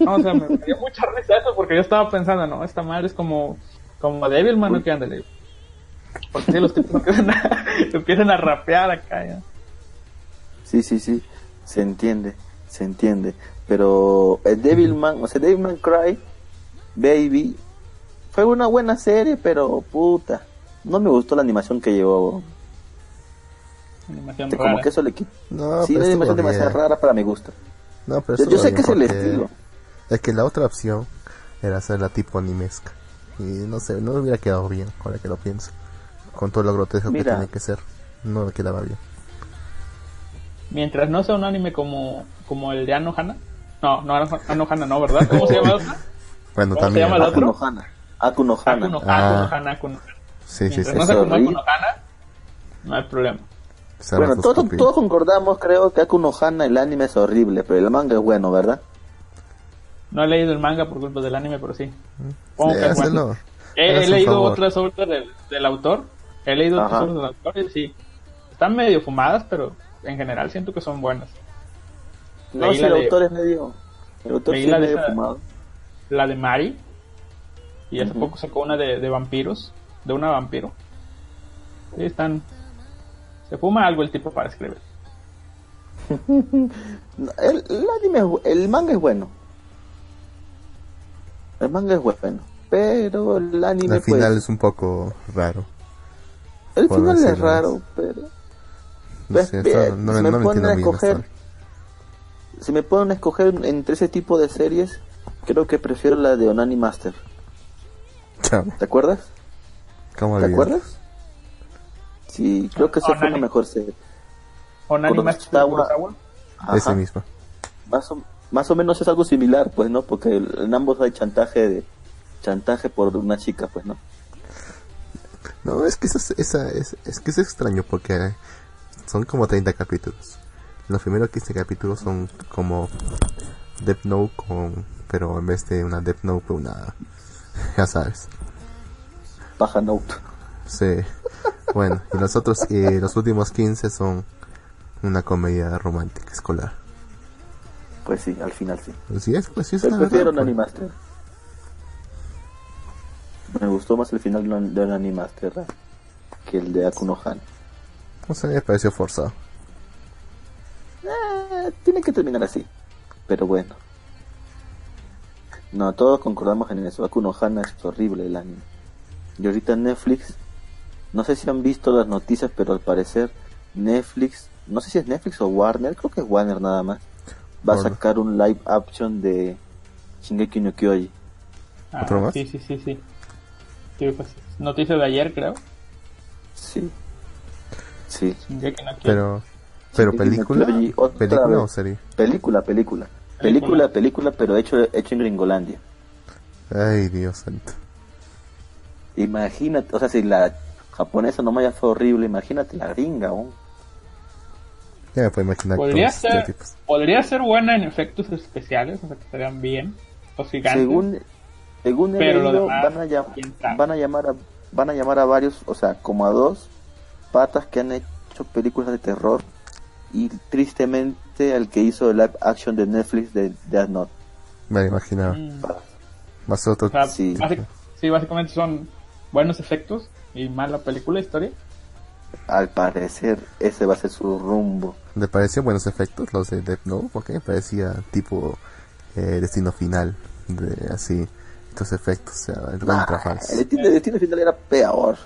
No, o sea, me dio mucha risa eso porque yo estaba pensando, no, esta madre es como, como Devilman, ¿no? Que ándale. Porque si los tipos empiezan a, empiezan a rapear acá, ya. Sí, sí, sí, se entiende, se entiende. Pero el Devilman, o sea, Devilman Cry Baby fue una buena serie, pero puta, no me gustó la animación que llevó. Animación como rara. que eso le quita. No, sí, pero la animación demasiado bien. rara para mi gusto. No, pero Yo, sé que es el estilo. Es que la otra opción era hacerla tipo animesca. Y no sé, no hubiera quedado bien, ahora que lo pienso. Con todo lo grotesco que tiene que ser. No me quedaba bien. Mientras no sea un anime como, como el de Anohana. No, no, Ano- Anohana no, ¿verdad? ¿Cómo se llama? Bueno, ¿Cómo se también. llama el otro? no Hana. Aku no Hana. Akuno, Ah. Akuno Hana, Akuno Hana. Sí, sí, Mientras sí. no sea Es como Akuno horrible. Hana, no hay problema. Cerra Bueno, todos, todos concordamos, creo, que Aku no Hana, el anime es horrible, pero el manga es bueno, ¿verdad? No he leído el manga por culpa del anime, pero sí. Bueno. hazlo. He, he leído favor. otras obras del, del autor. He leído Ajá. otras obras del autor y sí. Están medio fumadas, pero en general siento que son buenas. No, Leí si el de- autor es medio... El autor Leí sí es medio esa- fumado. La de Mari. Y hace poco sacó una de, de vampiros. De una vampiro. Sí, están. Se fuma algo el tipo para escribir. El, el anime, es bu- el manga es bueno. El manga es bueno. Pero el anime, Al final pues, es un poco raro. el final es raro, pero No Pues, sé, no, si no me me ponen entiendo a escoger- si me pueden escoger entre ese tipo de series, creo que prefiero la de Onani Master. ¿Te acuerdas? ¿Cómo ¿Te acuerdas? Sí, creo que esa fue la mejor serie. Onani Master Kurosawa. Kurosawa. Ese mismo. Más o, más o menos es algo similar, pues, ¿no? Porque en ambos hay chantaje de chantaje por una chica, pues, ¿no? No, es que eso es, esa, es, es que es extraño porque son como 30 capítulos. Los primeros 15 capítulos son como Death Note con... Pero en vez de una Death Note, una... Ya sabes. Paja Note. Sí. Bueno, y los otros, y los últimos 15 son una comedia romántica escolar. Pues sí, al final sí. Pues sí, es, pues sí, es Pero la prefiero verdad, Onani pues. Master. Me gustó más el final de Onani- de Onani Master ¿eh? que el de Akuno Han. O sea, me pareció forzado. Eh, tiene que terminar así. Pero bueno. No, todos concordamos en eso. Akuno Hana es horrible el anime. Y ahorita Netflix, no sé si han visto las noticias, pero al parecer Netflix, no sé si es Netflix o Warner, creo que es Warner nada más, va a sacar un live action de Shingeki no Kyoji. Ah, ¿Otro más? Sí, sí, sí, sí. Sí, pues, noticia de ayer, creo. Sí. Sí. Shingeki no Kyojin. Pero... ¿Pero Shingeki no película? Kyoji, ¿Película vez. o serie? Película, película. Película, película, pero hecho, hecho en Gringolandia. Ay, Dios santo. Imagínate, o sea, si la japonesa nomás ya fue horrible, imagínate la gringa, ¿no? Ya me puedo imaginar todos Podría ser, podría ser buena en efectos especiales, o sea que estarían bien. Los gigantes. Según, según Pero leído, demás, van a, llam- van a llamar a, van a llamar a varios, o sea, como a dos patas que han hecho películas de terror y tristemente al que hizo el live action de Netflix de Death Note. Me lo imaginaba. Mm. Más otro... O sea, Sí. básic- sí, básicamente son buenos efectos y mala película, historia. Al parecer ese va a ser su rumbo. ¿Le pareció buenos efectos los de Death Note? Porque me parecía tipo eh, destino final. De así, estos efectos, o sea, el Ah, el destino, el destino final era peor.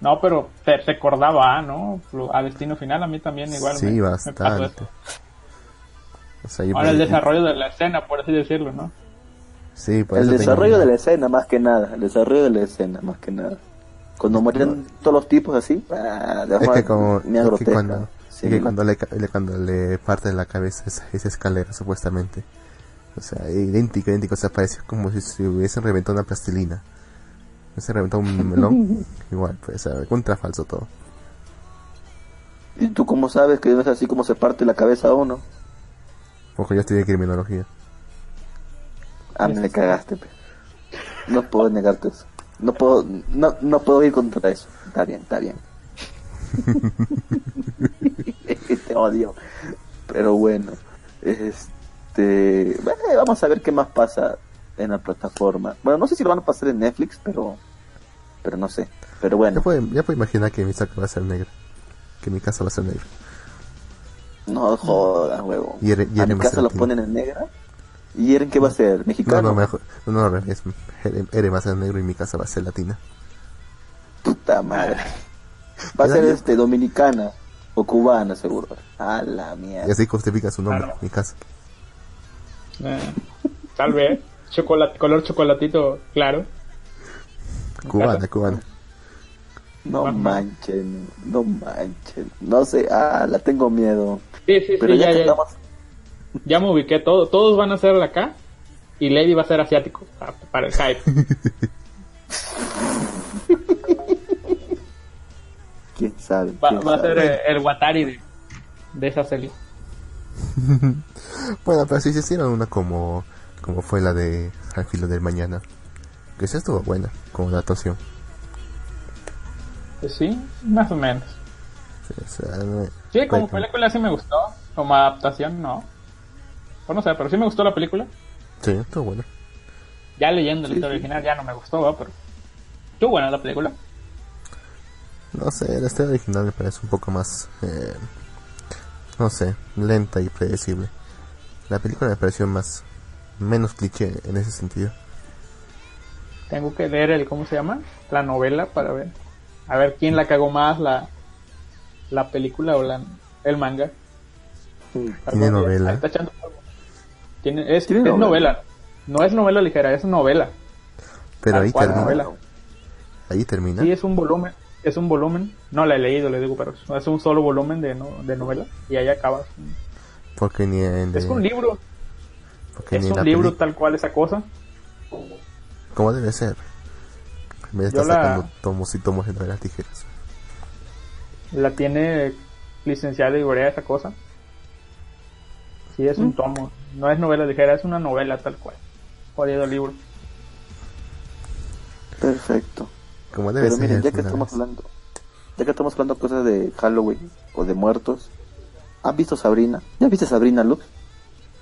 No, pero te recordaba, ¿no? Lo- A Destino Final a mí también igual Sí, me, me bastante. pasó eso. O sea, yo Ahora el me- desarrollo de la escena, por así decirlo, ¿no? Sí, por El eso desarrollo tengo- de la escena, más que nada. El desarrollo de la escena, más que nada. Cuando morían todos los tipos así, ah, Es que como media es que cuando, Sí. es que cuando le, cuando le parte de la cabeza esa, esa escalera supuestamente o sea idéntico idéntico o sea parecía como si se hubiesen reventado una plastilina se reventó un melón igual pues o sea, contra falso todo ¿Y tú cómo sabes que no es así como se parte la cabeza a uno? porque yo estudié criminología Ah, me cagaste. pe. No puedo negarte eso. No puedo, no, no puedo ir contra eso. Está bien, está bien. Te odio. Pero bueno, este, bueno, vamos a ver qué más pasa en la plataforma. Bueno, no sé si lo van a pasar en Netflix, pero, pero no sé. Pero bueno, ya puedo, ya puedo imaginar que mi saco va a ser negra que mi casa va a ser negra no jodas, huevo. Y Eren- y a mi va a casa ser lo ponen en negra. ¿Y Eren qué va a ser? no ¿Mexicano? no mejor no no al revés Eren Eren va a ser negro y mi casa va a ser latina Puta madre. Va a ¿Era ser este dominicana o cubana seguro. A la y mierda. así justifica su nombre Claro. mi casa Eh, tal vez. Chocolate, color chocolatito claro. cubana cubana No Ajá. manchen, no manchen. No sé, ah, la tengo miedo. Sí, sí, Pero sí, ya, ya, ya, estamos, ya me ubiqué. Todo, todos van a ser de acá y Lady va a ser asiático para, para el hype. quién sabe. Va, a ser sabe. eh, el Watari de, de esa serie. Bueno, pero si se hicieron una como, como fue la de Al filo del mañana. Que esa estuvo buena, como adaptación. Pues sí, más o menos. Sí, o sea, no- Sí, como película sí me gustó. Como adaptación, no. Pues no sé, pero sí me gustó la película. Sí, estuvo bueno. Ya leyendo la Sí, original ya no me gustó, ¿va? pero estuvo buena la película. No sé, la historia original me parece un poco más, eh, no sé, lenta y predecible. La película me pareció más, menos cliché en ese sentido. Tengo que leer el, ¿cómo se llama? La novela para ver. A ver quién la cagó más, la, la película o la, el manga. Sí. Tiene novela. Ahí está echando polvo. Tiene, es, Tiene es novela. novela. No es novela ligera, es novela. Pero Tal ahí termina. novela. Ahí termina. Sí, es un volumen. Es un volumen. No la he leído, le digo, pero es un solo volumen de, no, de novela. Y ahí acaba. Porque ni en. Es un libro. Porque Es un libro tal cual esa cosa. Como debe ser. De Yo estar la- sacando tomos y tomos de novelas tijeras. La tiene licenciada y Borea esa cosa. Sí, es Mm. un tomo. No es novela ligera, es una novela tal cual. Jodido libro. Perfecto. Como debe Pero ser. miren, ya que estamos vez. hablando, ya que estamos hablando cosas de Halloween o de muertos, ¿han visto Sabrina? ¿Ya viste Sabrina, Lux?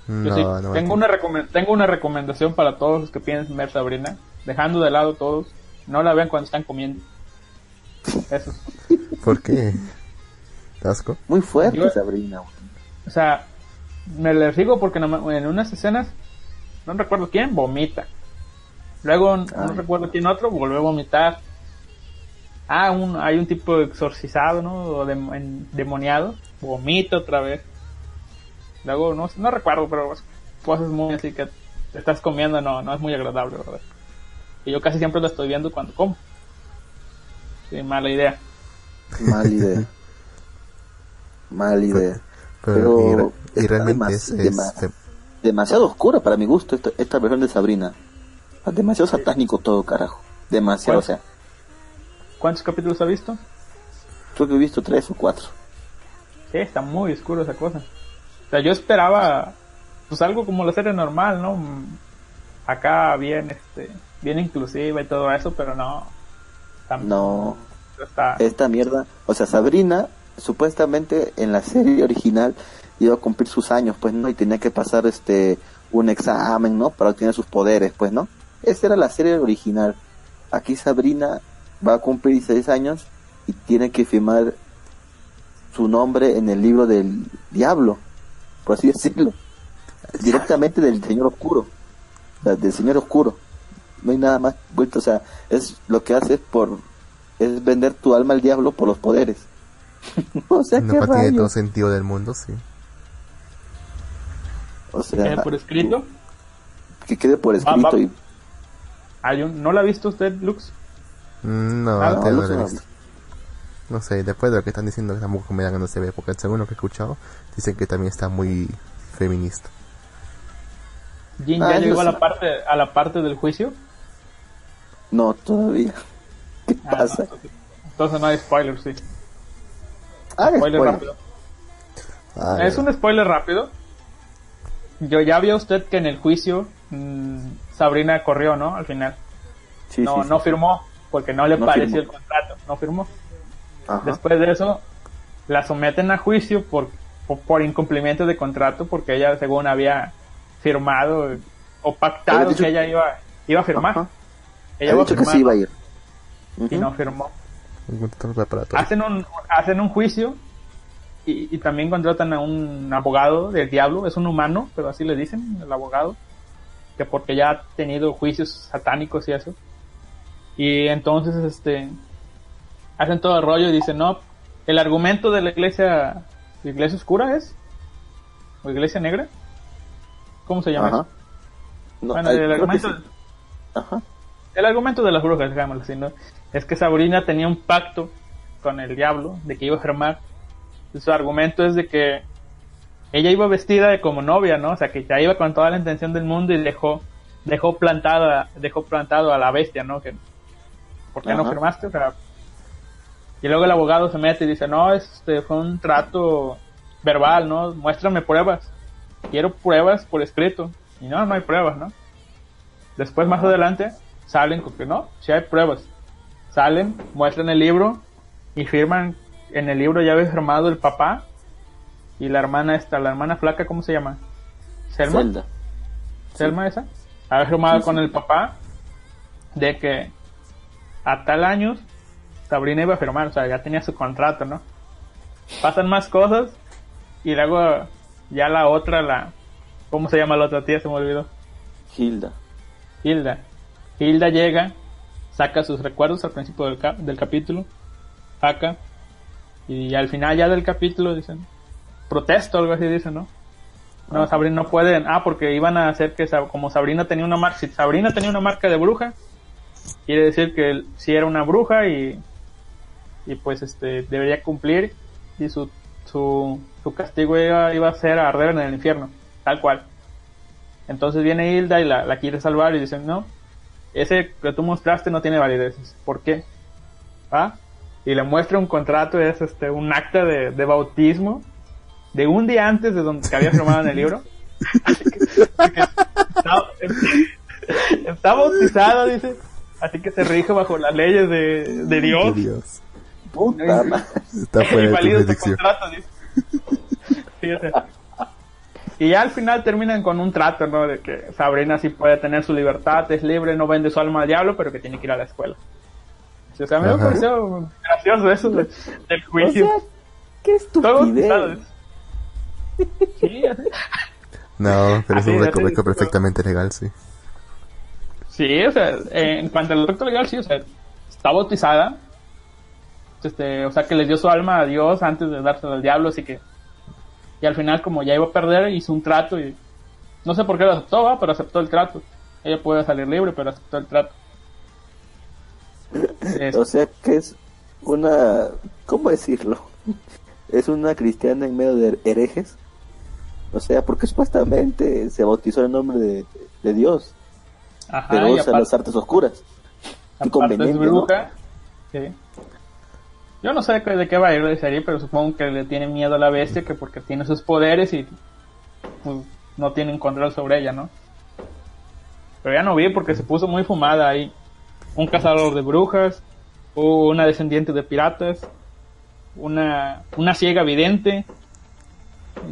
Yo No, sí, no. tengo, una tengo una recomendación para todos los que piensen ver Sabrina. Dejando de lado todos. No la vean cuando están comiendo. Eso. ¿Por qué? ¿Asco? Muy fuerte Yo- Sabrina. O sea, me le sigo porque en unas escenas, no recuerdo quién, vomita. Luego, no recuerdo quién otro, vuelve a vomitar. Ah, un, hay un tipo exorcizado, ¿no? O en- demoniado, vomita otra vez. Luego, no, no recuerdo, pero cosas muy así que te estás comiendo, no, no es muy agradable, ¿verdad? Y yo casi siempre lo estoy viendo cuando como. Sí, mala idea. Mal idea. Mal idea. Pero, Pero y, y realmente es, demas- es demas- fe- Demasiado oscura para mi gusto esta, esta versión de Sabrina. Demasiado satánico todo, carajo. Demasiado, ¿Cuál? o sea, ¿Cuántos capítulos ha visto? creo que he visto tres o cuatro. Sí, está muy oscuro esa cosa. O sea, yo esperaba pues algo como la serie normal, ¿no? Mm, Acá bien, este, bien inclusiva y todo eso, pero no. No, Está, esta mierda, o sea, Sabrina supuestamente en la serie original iba a cumplir sus años, pues, ¿no? Y tenía que pasar este un examen, ¿no? Para obtener sus poderes, pues, ¿no? Esa era la serie original. Aquí Sabrina va a cumplir 16 años y tiene que firmar su nombre en el libro del diablo, por así decirlo. Directamente del Señor Oscuro. O sea, del Señor Oscuro. No hay nada más vuelto, o sea, es lo que hace por es vender tu alma al diablo por los poderes. o sea, no qué tiene todo sentido del mundo, sí. O quede sea, por escrito. que quede por escrito va. y Hay un, ¿No la ha visto usted, Lux? Mm, No, Ah, no, no he no visto. No sé, después de lo que están diciendo que tampoco me da ganas de ver, porque según lo que he escuchado, dicen que también está muy feminista. Jin Ah, ya llegó a la parte a la parte del juicio. no todavía. ¿Qué Ah, no, pasa? entonces, entonces no hay spoilers, sí. Haga Spoiler spoiler. rápido. Ah, Es un spoiler rápido. Yo ya vio usted que en el juicio mm, Sabrina corrió, ¿no? Al final. Sí, no, sí, sí. no firmó porque no le No pareció firmó. el contrato. No firmó. Ajá. Después de eso, la someten a juicio por, por, por incumplimiento de contrato porque ella, según había firmado o pactado que ella iba, iba a firmar. Ajá. Ella iba a dicho que firmar sí iba a ir. y Ujú. no firmó. Hacen un, hacen un juicio y, y también contratan a un abogado del diablo, es un humano, pero así le dicen, el abogado, que porque ya ha tenido juicios satánicos y eso. Y entonces, este, hacen todo el rollo y dicen, no, el argumento de la iglesia, ¿la iglesia oscura es? ¿O iglesia negra? ¿Cómo se llama Ajá. eso? No, bueno, el que argumento, sí. Ajá. el argumento de las brujas, digámoslo así, ¿no? Es que Sabrina tenía un pacto con el diablo de que iba a firmar. Y Su argumento es de que ella iba vestida de como novia, ¿no? O sea, que ya iba con toda la intención del mundo y dejó dejó plantada dejó plantado a la bestia, ¿no? Que ¿Por qué no firmaste? O sea, y luego el abogado se mete y dice, "No, este fue un trato verbal, ¿no? Muéstrame pruebas. Quiero pruebas por escrito." Y no, no hay pruebas, ¿no? Después más adelante salen con que no, si hay pruebas. Salen, muestran el libro y firman en el libro ya había firmado el papá y la hermana esta, la hermana flaca, ¿cómo se llama? Selma. Zelda. Selma esa. Había firmado Sí, con el papá de que a tal año Sabrina iba a firmar, o sea, ya tenía su contrato, ¿no? Pasan más cosas y luego ya la otra, la... ¿Cómo se llama la otra tía? Se me olvidó. Hilda. Hilda. Hilda llega, saca sus recuerdos al principio del, cap- del capítulo, saca, y al final ya del capítulo dicen, protesto, algo así dicen, ¿no? No, Sabrina no pueden, ah, porque iban a hacer que, como Sabrina tenía una marca, si Sabrina tenía una marca de bruja, quiere decir que si era una bruja y, y pues este, debería cumplir, y su, su, su castigo iba, iba a ser arder en el infierno, tal cual. Entonces viene Hilda y la, quiere salvar y dicen, no, ese que tú mostraste no tiene validez. ¿Por qué? ¿Ah? Y le muestra un contrato, es este, un acta de, de bautismo de un día antes de donde había firmado en el libro. Está, bautizada, dice. Así que se rige bajo las leyes de, de Dios. De Dios. Puta madre. Está Y fuera de tu. Y ya al final terminan con un trato, ¿no? De que Sabrina sí puede tener su libertad, es libre, no vende su alma al diablo, pero que tiene que ir a la escuela. O sea, a mí me pareció gracioso eso de- del O juicio. sea, qué estupidez. Sí, así. No, pero es Así, un así, recoveco perfectamente legal, sí. Sí, o sea, en cuanto al recto legal, sí, o sea, está bautizada. Este, o sea, que le dio su alma a Dios antes de dársela al diablo, así que. Y al final, como ya iba a perder, hizo un trato y. No sé por qué lo aceptó, ¿va? pero aceptó el trato. Ella puede salir libre, pero aceptó el trato. Es- O sea que es una, ¿cómo decirlo? Es una cristiana en medio de herejes. O sea, porque supuestamente se bautizó en el nombre de, de Dios, ajá, pero usa aparte- las artes oscuras. Qué es conveniente, ¿no? bruja. Sí. Yo no sé de qué- de qué va a ir la serie, pero supongo que le tiene miedo a la bestia, que porque tiene sus poderes y pues, no tienen control sobre ella, ¿no? Pero ya no vi porque se puso muy fumada ahí. Un cazador de brujas, una descendiente de piratas, una, una ciega vidente,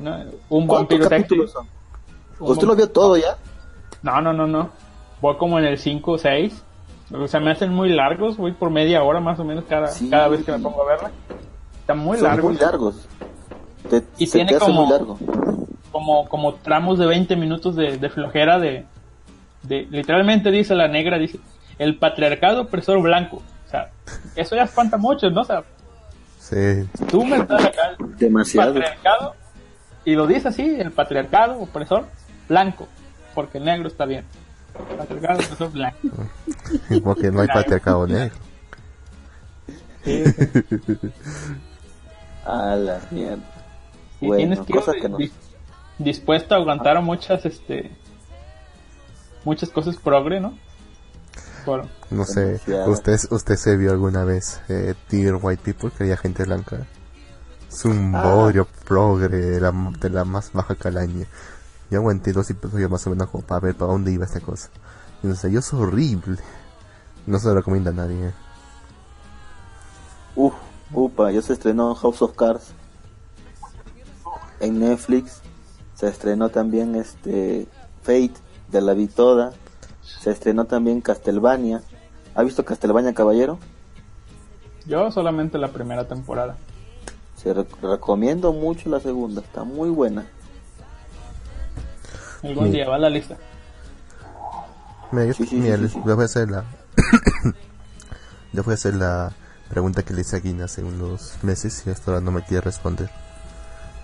¿no? un ¿Cuántos vampiro un ¿Usted lo vio todo ya? no, no, no, no. Voy como en el 5 o 6. O sea, me hacen muy largos. Voy por media hora más o menos cada, Sí. cada vez que me pongo a verla. Están muy Son largos. muy largos. Te, Y se tiene te hace como- muy largo. Como, como tramos de 20 minutos de, de flojera de, de... Literalmente dice la negra, dice... El patriarcado opresor blanco. O sea, eso ya espanta mucho, ¿no? O sea, Sí. tú me estás acá... Demasiado. Patriarcado. Y lo dice así, el patriarcado opresor blanco. Porque el negro está bien. Patriarcado opresor blanco. Porque no hay patriarcado negro. Sí, A la mierda. Bueno, tienes que cosas que no. dis- dispuesto a aguantar muchas este muchas cosas progre, ¿no? Por, No sé. ¿usted, usted se vio alguna vez eh, Dear White People, que había gente blanca? Es un Ah. bodrio progre de la, de la más baja calaña. Yo aguanté dos episodios más o menos como para ver para dónde iba esta cosa. Y no sé, yo es horrible. No se lo recomienda a nadie. eh. Uf, upa, ya se estrenó House of Cards en Netflix. Se estrenó también este Fate, de la vi toda. Se estrenó también Castlevania. ¿Ha visto Castlevania Caballero? yo solamente la primera temporada. Se re- recomiendo mucho la segunda, está muy buena. Algún Sí. día va a la lista. Mira, yo, Sí, sí, mira, sí, les sí, sí. les voy a hacer la... les voy a hacer la pregunta que le hice a Guina hace unos meses y hasta ahora no me quiere responder.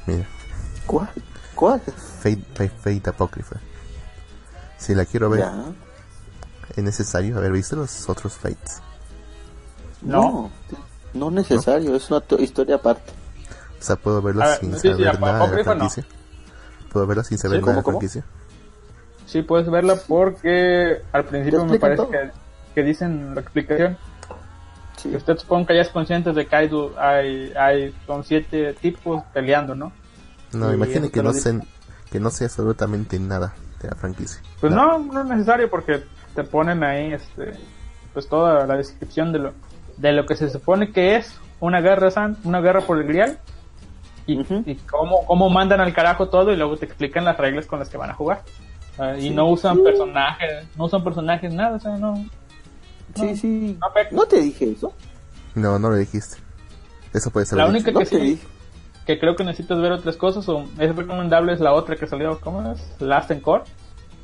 Mira, ¿Cuál? ¿Cuál? Fate, Fate, Fate Apocrypha. Si la quiero ver, Ya. es necesario haber visto los otros Fates. No. No, necesario, es una to- historia aparte. O sea, puedo verla sin saber nada de la Apócrifa no. franquicia. Puedo verla sin saber Sí, nada de la franquicia. Sí, puedes verla porque al principio me parece que, que dicen la explicación. Sí. Que usted supongo que ya es consciente de que hay, du- hay, hay son siete tipos peleando, ¿no? No, imagine eso que no, que no sé absolutamente nada de la franquicia. Pues Nada. no, no es necesario porque te ponen ahí este pues toda la descripción de lo de lo que se supone que es una guerra san, una guerra por el grial y, Ujú. y cómo, cómo mandan al carajo todo y luego te explican las reglas con las que van a jugar. Ah, y no usan personajes, no usan personajes, nada, o sea, no. Sí, sí. No, pero- No te dije eso. No, no lo dijiste. Eso puede ser La dicho. única No que te sí, dije. que creo que necesitas ver otras cosas o es recomendable es la otra que salió, ¿cómo es? Last Encore.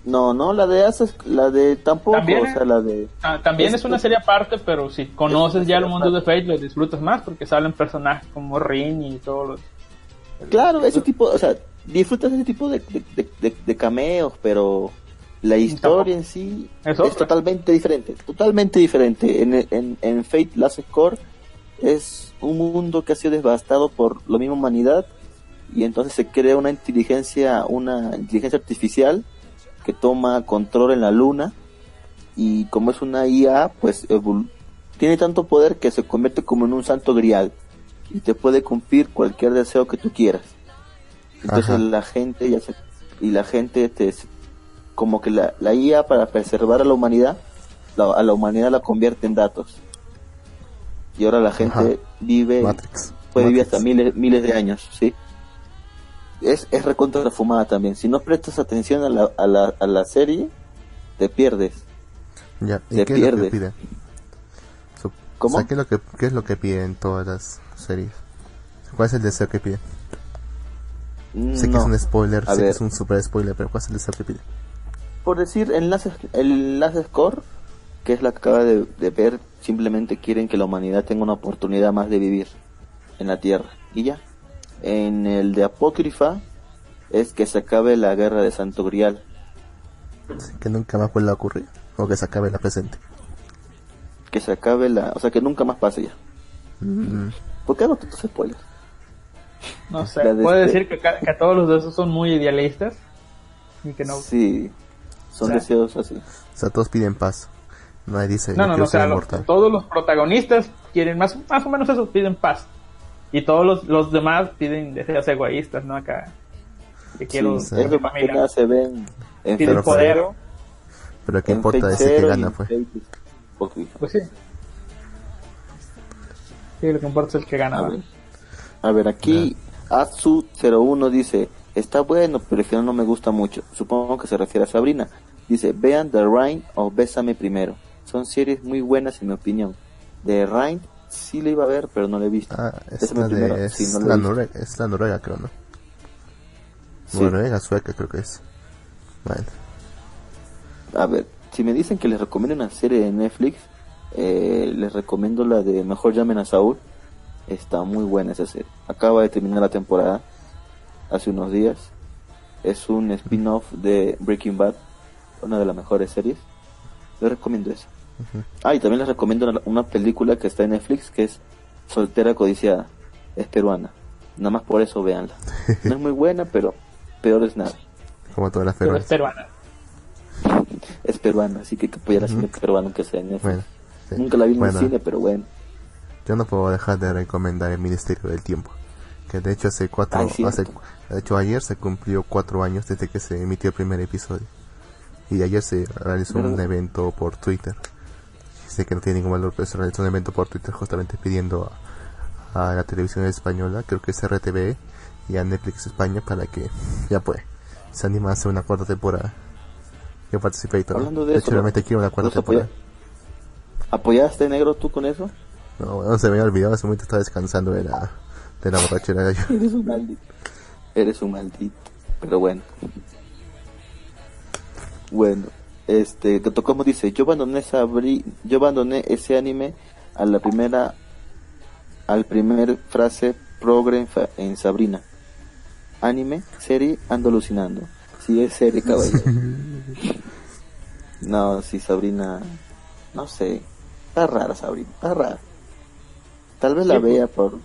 No, no, la de Ases, la de tampoco, También, o sea, la de... Ah, también es una serie aparte, pero si conoces es ya el mundo de Fate, lo disfrutas más porque salen personajes como Rin y todos los... Claro, ese tipo, o sea, disfrutas ese tipo de, de, de- de- de cameos, pero la historia en sí Es totalmente diferente, totalmente diferente. En, en, en Fate Last Score es un mundo que ha sido devastado por la misma humanidad y entonces se crea una inteligencia, una inteligencia artificial que toma control en la luna y como es una IA, pues tiene tanto poder que se convierte como en un santo grial y te puede cumplir cualquier deseo que tú quieras. Entonces Ajá. la gente ya se, y la gente te como que la, la IA para preservar a la humanidad, la- a la humanidad la convierte en datos. Y ahora la gente Ajá. vive Matrix. puede vivir hasta miles, miles de años, ¿sí? Es, es recontra fumada también. Si no prestas atención a la, a la, a la serie, te pierdes. Ya, ¿y se qué es lo que piden? ¿Cómo? O sea, ¿qué es, lo que, ¿qué es lo que piden todas las series? ¿Cuál es el deseo que piden? Sé que es un spoiler, A sé que es un super spoiler, pero ¿cuál es el deseo que piden? Por decir, enlaces, el enlace score, que es la que acaba de, de ver, simplemente quieren que la humanidad tenga una oportunidad más de vivir en la Tierra. Y ya. En el de Apócrifa, es que se acabe la guerra de Santo Grial. Que nunca más vuelva a ocurrir. O que se acabe la presente. Que se acabe la. O sea, que nunca más pase ya. Mm, ¿Por qué hago tantos spoilers? No sé, puede este- decir que, que todos los de esos son muy idealistas y que no... Sí, son O sea, deseos así. O sea, todos piden paz. Nadie dice, No, no, no, o sea, ser lo- inmortal. todos los protagonistas quieren más, más o menos eso, piden paz. Y todos los, los demás piden deseos egoístas, ¿no? Acá, que quiero Sí, que familia. se ven en Piden Pero poder. Zero, Pero qué importa ese que gana, Apócrifa. Pues sí. Sí, lo que importa es el que gana. A ver, a ver aquí Atsu01 dice, está bueno, pero al final no me gusta mucho. Supongo que se refiere a Sabrina. Dice, vean The Rain o Bésame primero. Son series muy buenas en mi opinión. The Rain sí la iba a ver, pero no la he visto. Ah, es la, de, sí, es, no la la he visto. Noruega, es la Noruega, creo, ¿no? Sí. Noruega, sueca, creo que es. Bueno, A ver, si me dicen que les recomiendo una serie de Netflix, eh, les recomiendo la de Mejor llamen a Saúl. Está muy buena esa serie. Acaba de terminar la temporada hace unos días. Es un spin-off de Breaking Bad, una de las mejores series. Les recomiendo eso. Ah, y también les recomiendo una, una película que está en Netflix que es Soltera Codiciada. Es peruana. Nada más por eso véanla. No es muy buena, pero peor es nada. como todas las Pero peruanas. es peruana. Es peruana, así que hay que apoyar al cine peruano que sea en Netflix. Bueno, sí. Nunca la vi en Bueno, el cine, pero bueno. Yo no puedo dejar de recomendar el Ministerio del Tiempo. Que de hecho hace cuatro, Ay, hace, de hecho ayer se cumplió cuatro años desde que se emitió el primer episodio. Y ayer se realizó un ¿Verdad? evento por Twitter. Sé que no tiene ningún valor, pero se realizó un evento por Twitter justamente pidiendo a, a la televisión española, creo que es RTV y a Netflix España para que ya pues se anime a hacer una cuarta temporada. Yo participé y todo. Hablando de de eso, hecho realmente quiero una cuarta ¿Los temporada. apoya- ¿Apoyaste negro tú con eso? No, bueno, se me había olvidado, hace momento estaba descansando de la, de la borrachera. Yo. Eres un maldito. Eres un maldito. Pero bueno. Bueno, este, como dice, yo abandoné Sabri, yo abandoné ese anime a la primera, al primer frase progre en, fa- en Sabrina. Anime, serie, ando alucinando. Sí, es serie, caballero. no, sí, Sabrina, no sé. Está rara Sabrina, está rara. Tal vez la Sí, pues. vea por,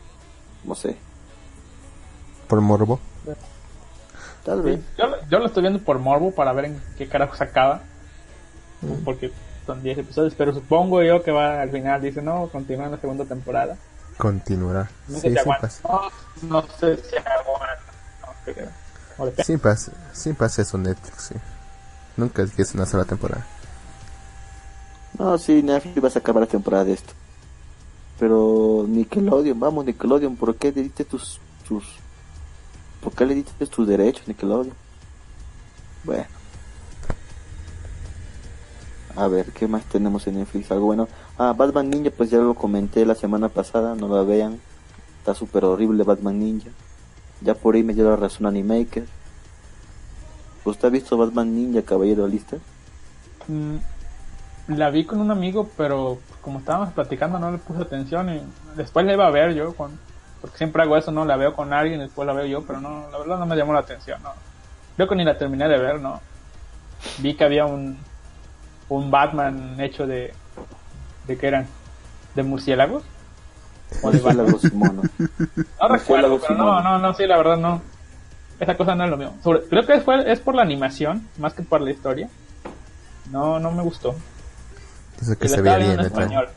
no sé, Por morbo. Tal vez. Sí, yo, lo- yo lo estoy viendo por morbo para ver en qué carajo se acaba. Porque son 10 episodios, pero supongo yo que va al final, dice, no, continúa en la segunda temporada. Continuará. No Sí, sé si sí aguanta. pasa. No, no sé si aguanta. No creo. O depende. Sí pasa, sí pasa eso Netflix, sí. Nunca es que es una sola temporada. No, sí, Netflix va a sacar varias temporadas de esto. Pero Nickelodeon, vamos Nickelodeon, ¿por qué diste tus, tus ¿Por qué le diste tus derechos, Nickelodeon? Bueno. A ver, ¿qué más tenemos en Netflix? Algo bueno. Ah, Batman Ninja, pues ya lo comenté la semana pasada, no la vean. Está súper horrible Batman Ninja. Ya por ahí me dio la razón Animaker. ¿Usted ha visto Batman Ninja, Caballero Lista? Mm, la vi con un amigo, pero como estábamos platicando no le puse atención y después la iba a ver yo, con, porque siempre hago eso, no la veo con alguien, después la veo yo, pero no, la verdad no me llamó la atención, no. Creo que ni la terminé de ver, no. Vi que había un, un Batman hecho de, de qué eran, de murciélagos. O de. Murciélagos y monos. No recuerdo, pero no, no, no, sí, la verdad no. Esa cosa no es lo mío. Sobre- creo que fue, es por la animación, más que por la historia. No, no me gustó. Eso que se veía bien en trailer.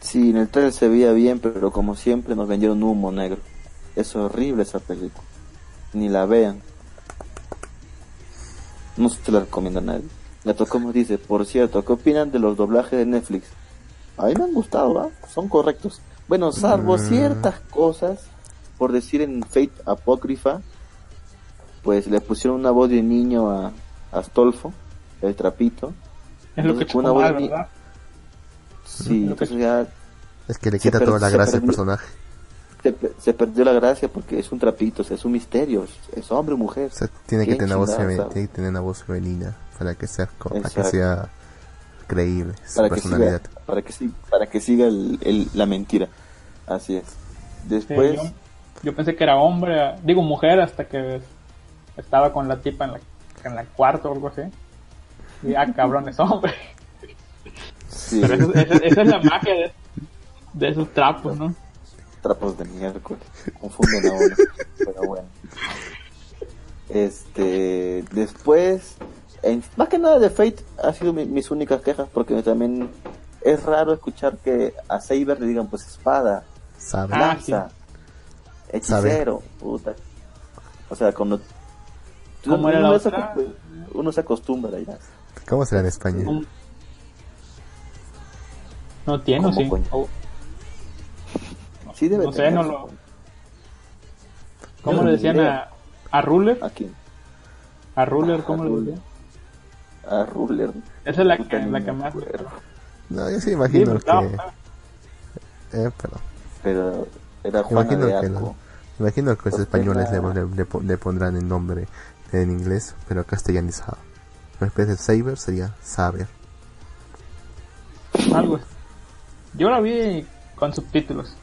Sí, en el trailer se veía bien, pero como siempre nos vendieron humo negro. Es horrible esa película. Ni la vean. No se la recomienda a nadie. La tocamos dice, por cierto, ¿qué opinan de los doblajes de Netflix? A mí me han gustado, ¿ah? Son correctos. Bueno, salvo Mm. ciertas cosas, por decir en Fate Apócrifa, pues le pusieron una voz de niño a Astolfo, el trapito. Es lo que una voz mal, ¿verdad? Sí, entonces ya Es que le Se quita toda la gracia al perdió. personaje. se, se perdió la gracia porque es un trapito, o sea, es un misterio, es, es hombre o mujer. O sea, tiene que ¿Quién tener, voz tiene que tener una voz femenina para que sea, para que sea creíble su para que siga, personalidad. para que siga, para que siga el, el- la mentira. Así es. Sí, Después, yo, yo pensé que era hombre, digo mujer, hasta que estaba con la tipa en la, en la cuarto o algo así. Y ah, cabrón, es hombre. Sí, Pero eso- esa, esa es la magia de, de esos trapos, ¿no? trapos de miércoles, confunden ahora, pero bueno. Este, después, en- más que nada de Fate ha sido mi- mis únicas quejas porque también es raro escuchar que a Saber le digan pues espada, ¿Sabe? Ah, lanza, hechicero, puta. O sea, cuando tú- ¿Cómo era la uno, acostum- uno se acostumbra ya. ¿Cómo será en España? Un- No tiene, ¿o ¿Cómo, sí. coño? O- Sí debe No sé, no lo- ¿Cómo le decían a, a Ruler? Aquí, A Ruler, ¿cómo A le decían? a Ruler. Esa es la que, la que más. No, yo sí Sí, imagino estaba- que... Eh, perdón. Pero era Juana Imagino de que, imagino que los Pues españoles le, era- le- le pon- le pondrán el nombre en inglés, pero castellanizado. En vez de Saber sería Saber. Algo así. Yo la vi con subtítulos.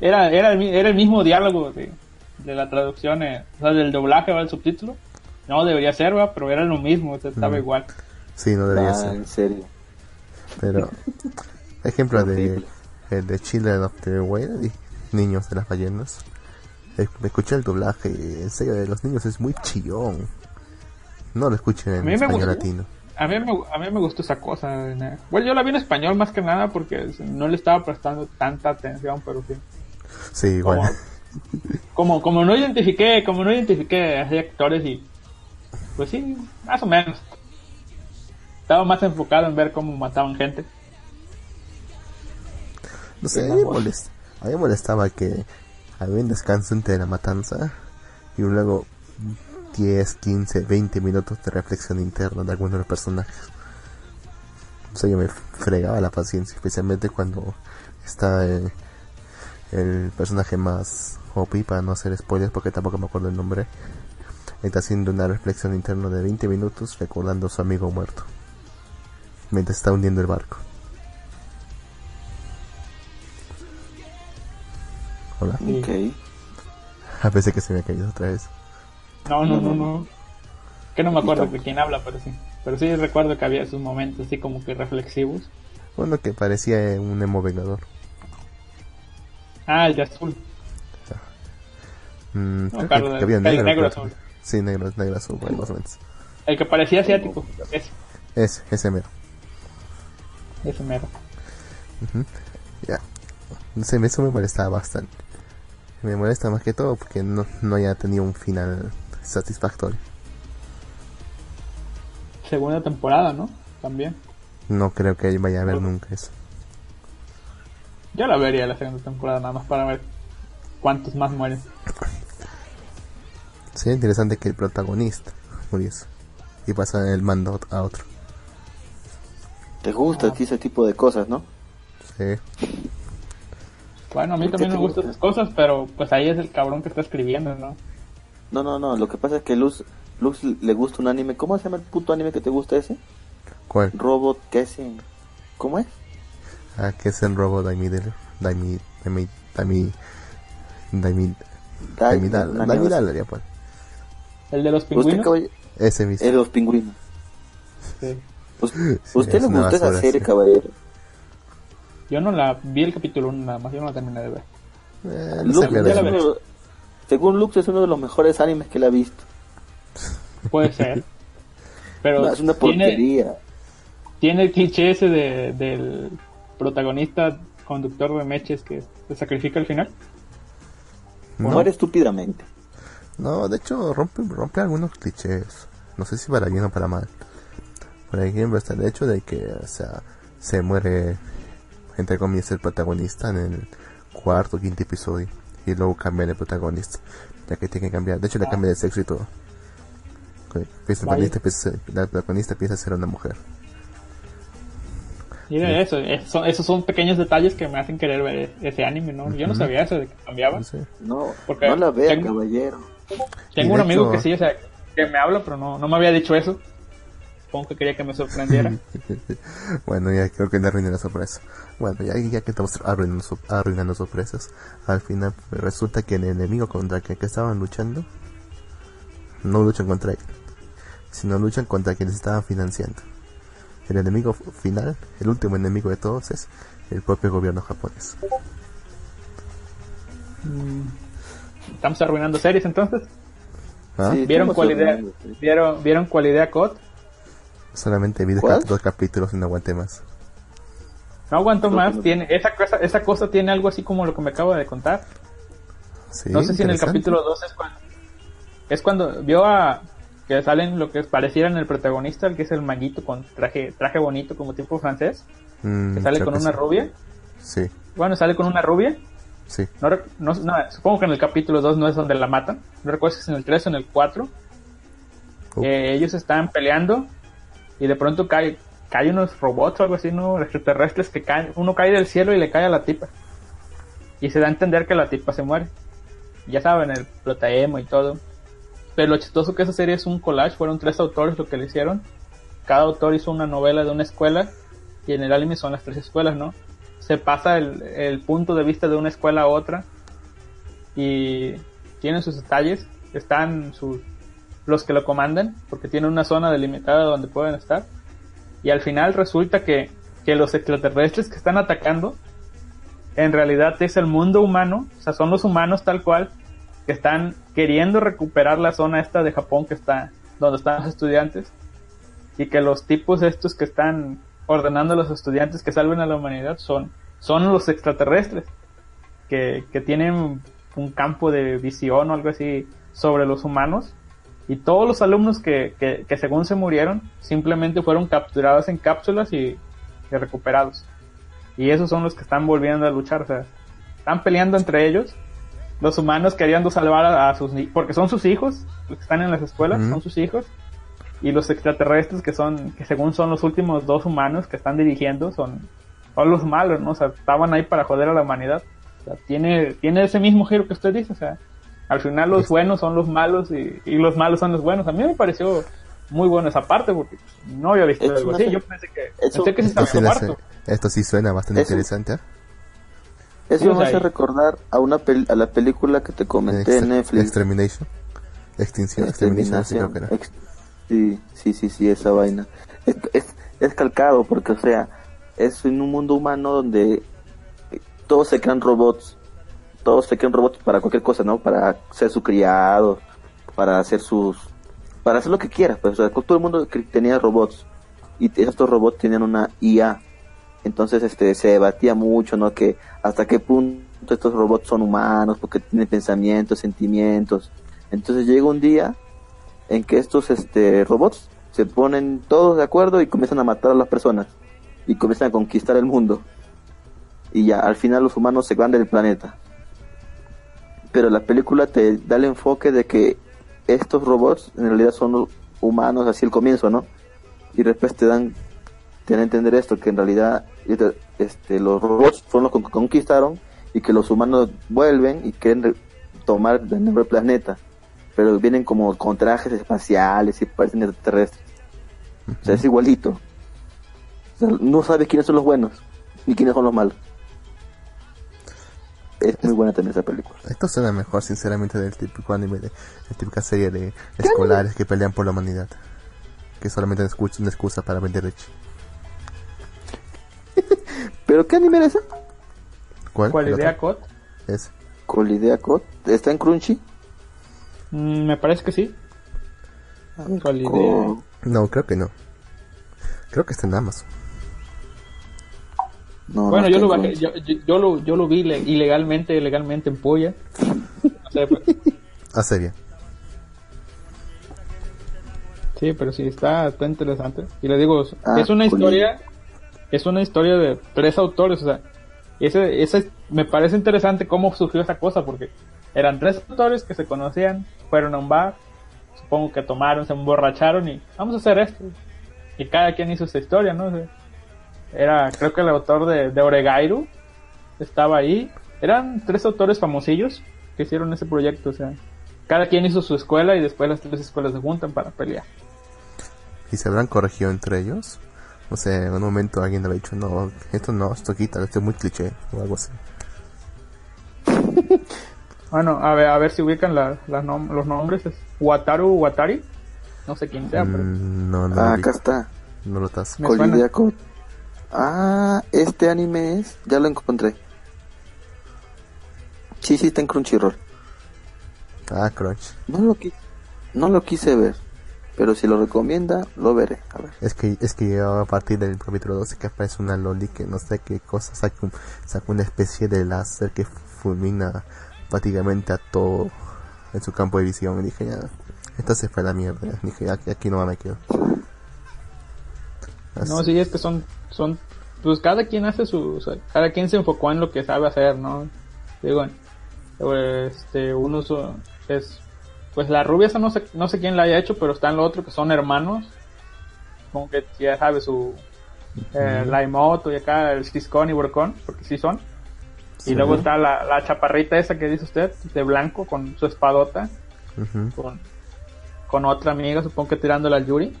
Era, era, el, mi- era el mismo diálogo de, de la traducción, eh, o sea, del doblaje va el subtítulo. No debería ser, ¿va? pero era lo mismo, o sea, estaba Mm. igual. Sí, no debería Ah, ser. en serio. Pero, ejemplo de, el de Children of the Whale, y Niños de las Ballenas. Eh, Escuché el doblaje, y en serio, de los niños es muy chillón. No lo escuchen en me español gustó. latino. A mí, me, a mí me gustó esa cosa. Bueno, yo la vi en español más que nada porque no le estaba prestando tanta atención, pero sí. Sí, igual. Como, como no identifiqué, como no identifiqué a actores y pues sí, más o menos. Estaba más enfocado en ver cómo mataban gente. No sé, a mí, molest- a mí me molestaba que había un descanso entre la matanza y luego 10, 15, 20 minutos de reflexión interna de algunos de los personajes. O sea, yo me fregaba la paciencia, especialmente cuando está eh, el personaje más OP, para no hacer spoilers porque tampoco me acuerdo el nombre. Está haciendo una reflexión interna de 20 minutos recordando a su amigo muerto. Mientras está hundiendo el barco. Hola. Sí. Ok. A pesar que se me ha caído otra vez. No, no, no, No. Que no me acuerdo de quién habla, pero sí. Pero sí recuerdo que había esos momentos así como que reflexivos. Uno que parecía un emo vengador. Ah, el de azul. Mm, No, creo que- que había el negro. negro azul. Sí, negro, negro azul, bueno, más o menos. El que parecía asiático. Ese, Ese, ese mero. ese mero. Ya. No sé, eso me molestaba bastante. Me molesta más que todo porque no, no haya tenido un final satisfactorio. Segunda temporada, ¿no? También. No creo que vaya a haber nunca eso. Yo la vería la segunda temporada nada más para ver cuántos más mueren. Sería interesante que el protagonista muriese y pasa el mando a otro. ¿Te gusta a ti ese tipo de cosas, no? Sí. Bueno, a mí ¿Por qué también me gustan gusta? esas cosas, pero pues ahí es el cabrón que está escribiendo, ¿no? No, no, no. Lo que pasa es que Luz, Luz le gusta un anime. ¿Cómo se llama el puto anime que te gusta ese? ¿Cuál? Robot Kessing. ¿Cómo es? Ah, que es el robo Daimi del Daimi Daimi Daimi Daimi Dai- Daimi Dal- una Daimi mierda. Dal, ya pues. El de los ¿Usted, pingüinos. Ese mismo. Es de los pingüinos. Sí. Us- Sí, ¿Usted le una gustó esa serie, sí. caballero? Yo no la vi el capítulo 1 nada más, yo no la terminé de ver. Eh, no pierde ya la los- según Lux es uno de los mejores animes que le ha visto. Puede ser. Pero No, es una tiene, porquería. tiene el cliché ese de, del protagonista conductor de meches que se sacrifica al final. No, Muere estúpidamente. no, de hecho rompe, rompe algunos clichés. No sé si para bien o para mal. Por ejemplo, está el hecho de que, o sea, se muere, entre comillas, el protagonista en el cuarto o quinto episodio. Y luego cambia de protagonista. Ya que tiene que cambiar. De hecho, le cambia de sexo y todo. El protagonista empieza, la protagonista empieza a ser una mujer. De eso, eso- esos son pequeños detalles que me hacen querer ver ese anime, ¿no? Yo no sabía eso de que cambiaba. No sé. No, Porque no la vea, tengo- caballero. Tengo un amigo hecho- que sí, o sea, que me habla, pero no, no me había dicho eso. Supongo que quería que me sorprendiera. bueno, ya creo que le arruiné la sorpresa. Bueno, ya, ya que estamos arruinando, sor- arruinando sorpresas, al final pues, resulta que el enemigo contra el que, que estaban luchando no luchan contra él, sino luchan contra quienes estaban financiando. El enemigo final, el último enemigo de todos es el propio gobierno japonés. Estamos arruinando series entonces. ¿Ah? Sí, ¿Vieron cuál idea? ¿Vieron, ¿vieron cuál idea COD? Solamente vi dos, ¿Cuál? cap- dos capítulos y no aguanté más. No aguanto más. Tiene, esa, cosa, esa cosa tiene algo así como lo que me acabo de contar. Sí, no sé si en el capítulo 2 es cuando, es cuando vio a que salen lo que parecieran el protagonista, el que es el maguito con traje traje bonito como tipo francés, Mm, que sale con que una sí. rubia. Sí, Bueno, sale con una rubia. sí. No, no, no, supongo que en el capítulo 2 no es donde la matan. No recuerdo si es en el 3 o en el 4. Uh. Eh, ellos están peleando y de pronto cae, cae unos robots o algo así, ¿no? Extraterrestres que caen. Uno cae del cielo y le cae a la tipa. Y se da a entender que la tipa se muere. Ya saben, el protaemo y todo. Pero lo chistoso que esa serie es un collage, fueron tres autores lo que le hicieron. Cada autor hizo una novela de una escuela y en el anime son las tres escuelas, ¿no? Se pasa el, el punto de vista de una escuela a otra y tienen sus detalles. Están sus, los que lo comandan porque tienen una zona delimitada donde pueden estar. Y al final resulta que, que los extraterrestres que están atacando en realidad es el mundo humano, o sea, son los humanos tal cual que están queriendo recuperar la zona esta de Japón que está donde están los estudiantes y que los tipos estos que están ordenando a los estudiantes que salven a la humanidad son son los extraterrestres que, que tienen un campo de visión o algo así sobre los humanos y todos los alumnos que, que, que según se murieron simplemente fueron capturados en cápsulas y, y recuperados. Y esos son los que están volviendo a luchar o sea están peleando entre ellos. Los humanos queriendo salvar a, a sus porque son sus hijos los que están en las escuelas Ujú. son sus hijos. Y los extraterrestres que son que según son los últimos dos humanos que están dirigiendo son son los malos no o sea estaban ahí para joder a la humanidad. O sea, tiene tiene ese mismo giro que usted dice o sea al final los Es- buenos son los malos y, y los malos son los buenos a mí me pareció muy bueno esa parte porque no había visto algo así yo pensé que es pensé un- que se Esto estaba sí, le hace- muerto esto sí suena bastante interesante. ¿eh? Eso me hace recordar a una pel- a la película que te comenté en Netflix. Extermination. Extinción, extermination, sí, creo que era. Ex- Sí, sí, sí, sí, esa vaina. Es, es, es calcado porque, o sea, es en un mundo humano donde eh, todos se crean robots. Todos se crean robots para cualquier cosa, ¿no? Para ser su criado, para hacer sus... Para hacer lo que quieras, pues, todo el mundo tenía robots. Y estos robots tenían una IA. Entonces, este, se debatía mucho, ¿no? Que hasta qué punto estos robots son humanos, porque tienen pensamientos, sentimientos. Entonces llega un día en que estos este robots se ponen todos de acuerdo y comienzan a matar a las personas y comienzan a conquistar el mundo y ya al final los humanos se van del planeta pero la película te da el enfoque de que estos robots en realidad son humanos, así el comienzo, ¿no? Y después te dan, te dan a entender esto, que en realidad este, los robots fueron los que conquistaron y que los humanos vuelven y quieren re- tomar de nuevo el planeta, pero vienen como con trajes espaciales y parecen extraterrestres. O sea, es igualito. O sea, no sabes quiénes son los buenos ni quiénes son los malos. Es muy buena también esa película. Esto suena mejor, sinceramente, del típico anime, de la típica serie de escolares que pelean por la humanidad. Que solamente es una excusa para vender leche. ¿Pero qué anime era ese? ¿Cuál? ¿Cuál ¿El idea? Cot? Ese. Colidea Code. ¿Está en Crunchy? Mm, me parece que sí. ¿Cuál idea? No, creo que no. Creo que está en Amazon. No, no Bueno, yo lo, bajé, yo, yo, yo lo, yo lo vi le- ilegalmente, legalmente en Puya. No sé, pues. Hace bien. Sí, pero sí, está, está interesante. Y le digo, Ah, es una cool. historia, es una historia de tres autores, o sea, ese, ese, me parece interesante cómo surgió esa cosa, porque eran tres autores que se conocían, fueron a un bar, supongo que tomaron, se emborracharon y vamos a hacer esto. Y cada quien hizo su historia, ¿no? O sea, era, creo que el autor de, de Oregairu estaba ahí. Eran tres autores famosillos que hicieron ese proyecto, o sea, cada quien hizo su escuela y después las tres escuelas se juntan para pelear. ¿Y se habrán corregido entre ellos? O sea, en un momento alguien habrá dicho, no, esto no, esto quita, esto es muy cliché, o algo así. Bueno, a ver, a ver si ubican la, nom- los nombres. Es Wataru Watari. No sé quién sea, pero Mm, no, no, Ah, acá está. no lo estás. Code. Ah, este anime es. Ya lo encontré. Sí, sí, está en Crunchyroll. Ah, Crunch. No lo, qui- no lo quise ver. Pero si lo recomienda, lo veré. A ver. Es que, es que yo a partir del capítulo 12 que aparece una loli que no sé qué cosa, saca, un- saca una especie de láser que fulmina prácticamente a todo en su campo de visión. Y dije, ya, esto se fue a la mierda. Dije, ya, aquí no me quedo. Así- no, sí, es que son, son, pues cada quien hace su, o sea, cada quien se enfocó en lo que sabe hacer, ¿no? Digo, este, uno es, pues la rubia esa no sé, no sé quién la haya hecho, pero está en lo otro que son hermanos, como que ya sabe su, eh, la Imoto y acá el Ciscón y Burcón, porque sí son. Sí. Y luego está la, la chaparrita esa que dice usted, de blanco, con su espadota, con, con otra amiga, supongo que tirándola al Yuri.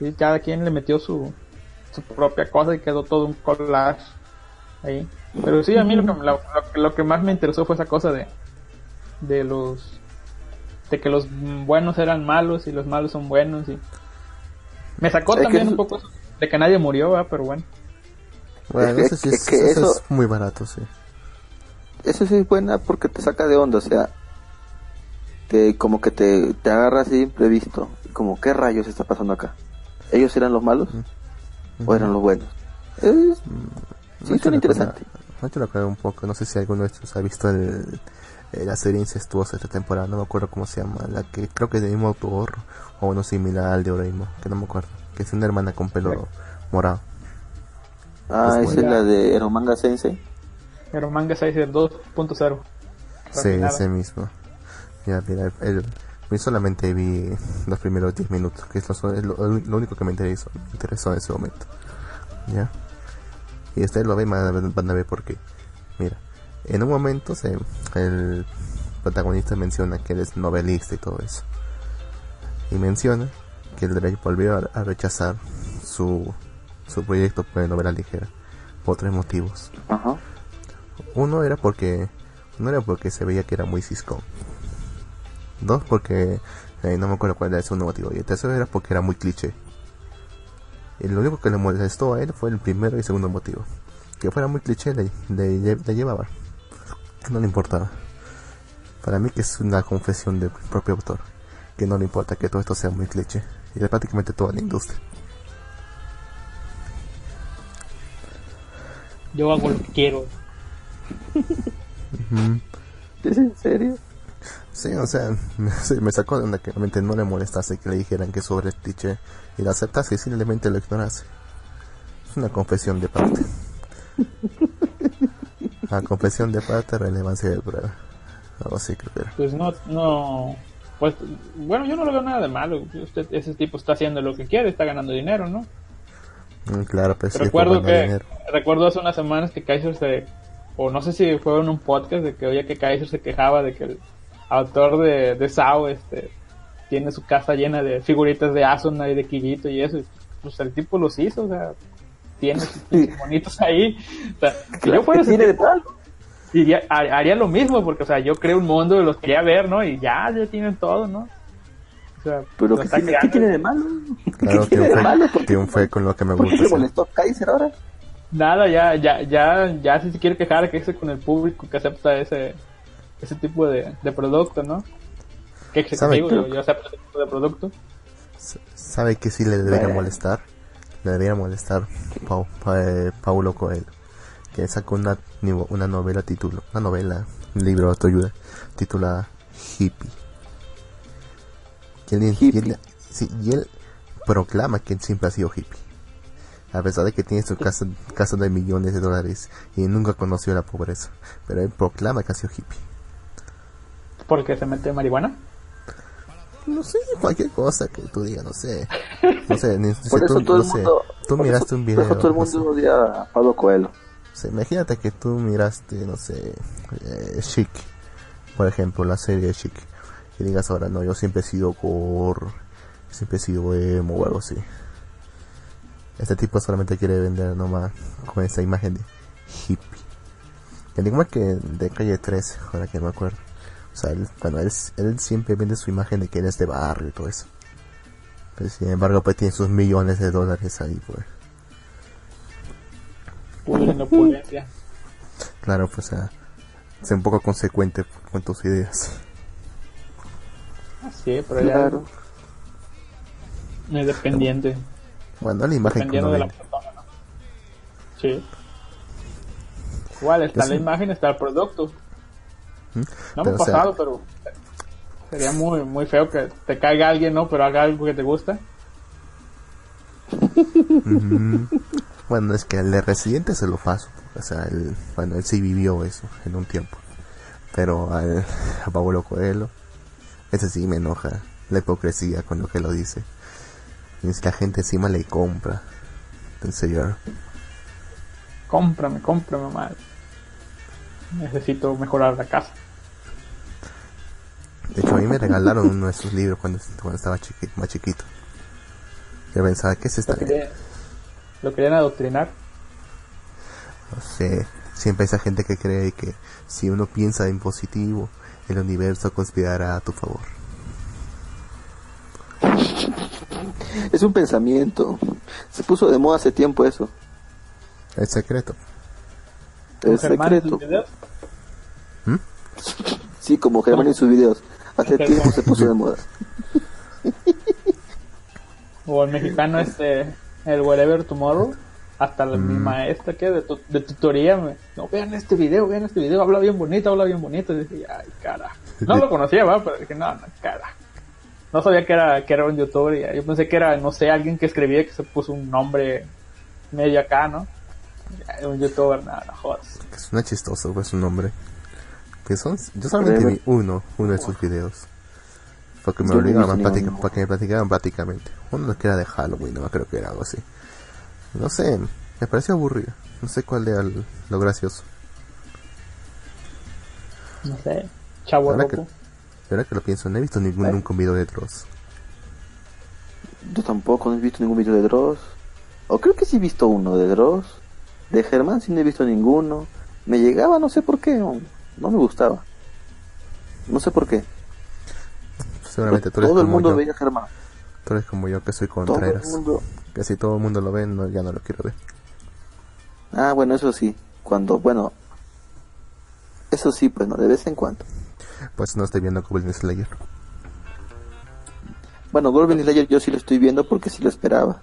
Y cada quien le metió su, su propia cosa y quedó todo un collage ahí. Pero sí, a mí lo que, lo, lo que- lo que más me interesó fue esa cosa de, de los de que los buenos eran malos y los malos son buenos y me sacó Es también eso- un poco eso de que nadie murió, ¿verdad? pero bueno. Bueno, Es eso sí que- es, es que eso eso- es muy barato, sí. Eso sí es buena porque te saca de onda. O sea, te, como que te, te agarra así imprevisto. Como, ¿qué rayos está pasando acá? ¿Ellos eran los malos? ¿O eran los buenos? Es, sí, suena interesante. No te lo acuerdo un poco, no sé si alguno de estos ha visto el, eh, la serie incestuosa de esta temporada, no me acuerdo cómo se llama, la que creo que es del mismo autor o uno similar al de Oreimo, que no me acuerdo, que es una hermana con pelo morado. Ah, Pues esa es la de Eromanga Sensei. Pero manga 6 2.0. Sí, ese mismo. Ya, mira, el, yo solamente vi los primeros 10 minutos, que es lo, es lo, lo único que me interesó, me interesó en ese momento. ¿Ya? Y ustedes lo ven, van a ver, van a ver por qué. Mira, en un momento se, el protagonista menciona que él es novelista y todo eso. Y menciona que el Drake volvió a, a rechazar su, su proyecto de novela ligera por tres motivos. Ajá. Uno era porque no era porque se veía que era muy cisco. Dos porque eh, no me acuerdo cuál era el segundo motivo. Y el tercero era porque era muy cliché. Y lo único que le molestó a él fue el primero y segundo motivo. Que fuera muy cliché le, le, le llevaba. No le importaba. Para mí que es una confesión del propio autor. Que no le importa que todo esto sea muy cliché. Y de prácticamente toda la industria. Yo hago lo que quiero. ¿Es en serio? Sí, o sea, me, sí, me sacó de onda que realmente no le molestase que le dijeran que sobre el cliché y lo aceptase y simplemente lo ignorase. Es una confesión de parte. A confesión de parte, relevancia de prueba. Algo así creo que era. Pues no, no, pues, bueno, yo no lo veo nada de malo. Usted, ese tipo está haciendo lo que quiere, está ganando dinero, ¿no? Mm, claro, pues sí, recuerdo por que dinero. recuerdo hace unas semanas que Kaiser se o no sé si fue en un podcast de que oía que Kaiser se quejaba de que el autor de, de Sao este tiene su casa llena de figuritas de Asuna y de Kirito y eso y, pues el tipo los hizo o sea tiene sus monitos ahí o sea si yo fuera ¿Qué ese de tal? ha- haría lo mismo porque o sea yo creo un mundo los quería ver no y ya ya tienen todo no o sea Pero lo ¿qué está tiene, ¿qué tiene de malo? Claro, ¿Qué tiene de malo? ¿Por qué, triunfé con lo que me por qué gusta. se molestó Kaiser ahora? Nada, ya, ya, ya, ya si se quiere quejar, que con el público que acepta ese, ese tipo de, de producto, ¿no? Que ejecutivo, ¿Sabe? yo, yo ese tipo de producto. ¿Sabe que sí le debería Bueno. molestar? Le debería molestar Pau- Pa- eh, Paulo Coelho, que sacó una, una novela título, una novela, un libro de autoayuda, titulada Hippie. Y él, y Hippie. él- sí, y él proclama que él siempre ha sido hippie. A pesar de que tiene su casa, casa de millones de dólares y nunca conoció la pobreza. Pero él proclama que ha sido hippie. Porque se mete marihuana. No sé, cualquier cosa que tú digas, no sé. No sé, ni, Por si eso tú, todo no el sé, mundo... tú por miraste eso- un por video. eso todo el no sé. mundo odia a Pablo Coelho. Imagínate que tú miraste, no sé, eh, Chic, por ejemplo, la serie de Chic, y digas ahora, no, yo siempre he sido gore, siempre he sido emo o algo así. Este tipo solamente quiere vender nomás con esa imagen de hippie. El igual que de calle 13, ahora que no me acuerdo. O sea, él, bueno, él, él siempre vende su imagen de que él es de barrio y todo eso. Pero sin embargo, pues tiene sus millones de dólares ahí, pues. La opulencia. Claro, pues, o sea, sé un poco consecuente con tus ideas. Sí, pero ya Claro. es dependiente. Bueno, la imagen que Dependiendo uno de la persona, ¿no? Sí. Igual está la imagen, está el producto. No Pero, me o ha sea, pasado, pero sería muy muy feo que te caiga alguien, ¿no? Pero haga algo que te gusta. Bueno, es que el de Residente se lo paso. O sea, él, bueno, él sí vivió eso en un tiempo. Pero al, a Pablo Coelho, ese sí me enoja. La hipocresía con lo que lo dice. Y es que la gente encima le compra. En serio. Cómprame, cómprame mal. Necesito mejorar la casa. De hecho, a mí me regalaron uno de sus libros cuando, cuando estaba chiqui- más chiquito. Yo pensaba, ¿qué es esta? Lo querían, lo querían adoctrinar. No sé, siempre hay esa gente que cree que si uno piensa en positivo, el universo conspirará a tu favor. Es un pensamiento. Se puso de moda hace tiempo eso. El secreto. El Germán en sus secreto. videos. Sí, como Germán en sus videos. Hace tiempo se puso de moda. O el mexicano este, el Wherever Tomorrow. Hasta la, Mm. mi maestra que de, tu- de tutoría me, no vean este video, vean este video, habla bien bonito, habla bien bonito. Y dije, ay, cara. No lo conocía, ¿va? Pero dije, no, no, cara. No sabía que era, que era un youtuber. y Yo pensé que era, no sé, alguien que escribía que se puso un nombre medio acá, ¿no? Un youtuber, nada, no jodas. Que suena chistoso, pues su nombre. Que son, yo solamente vi uno, uno de sus videos. Porque me obligaban visto a ni platica- uno. para que me platicaran prácticamente. Uno que era de Halloween, no creo que era algo así. No sé, me pareció aburrido. No sé cuál era el- lo gracioso. No sé, chavo Ahora que, rojo. ahora que lo pienso, no he visto ningún ¿Eh? nunca un video de Dross. Yo tampoco no he visto ningún video de Dross. O creo que sí he visto uno de Dross. De Germán sí no he visto ninguno. Me llegaba, no sé por qué. No me gustaba. No sé por qué. Seguramente tú eres Todo el mundo yo. veía a Germán. Tú eres como yo que soy Todo el Contreras. mundo. Que si todo el mundo lo ve, no, ya no lo quiero ver. Ah, bueno, eso sí. Cuando, bueno. Eso sí, pues no, de vez en cuando. Pues no estoy viendo Goblin Slayer. Bueno, Goblin Slayer yo sí lo estoy viendo porque sí lo esperaba.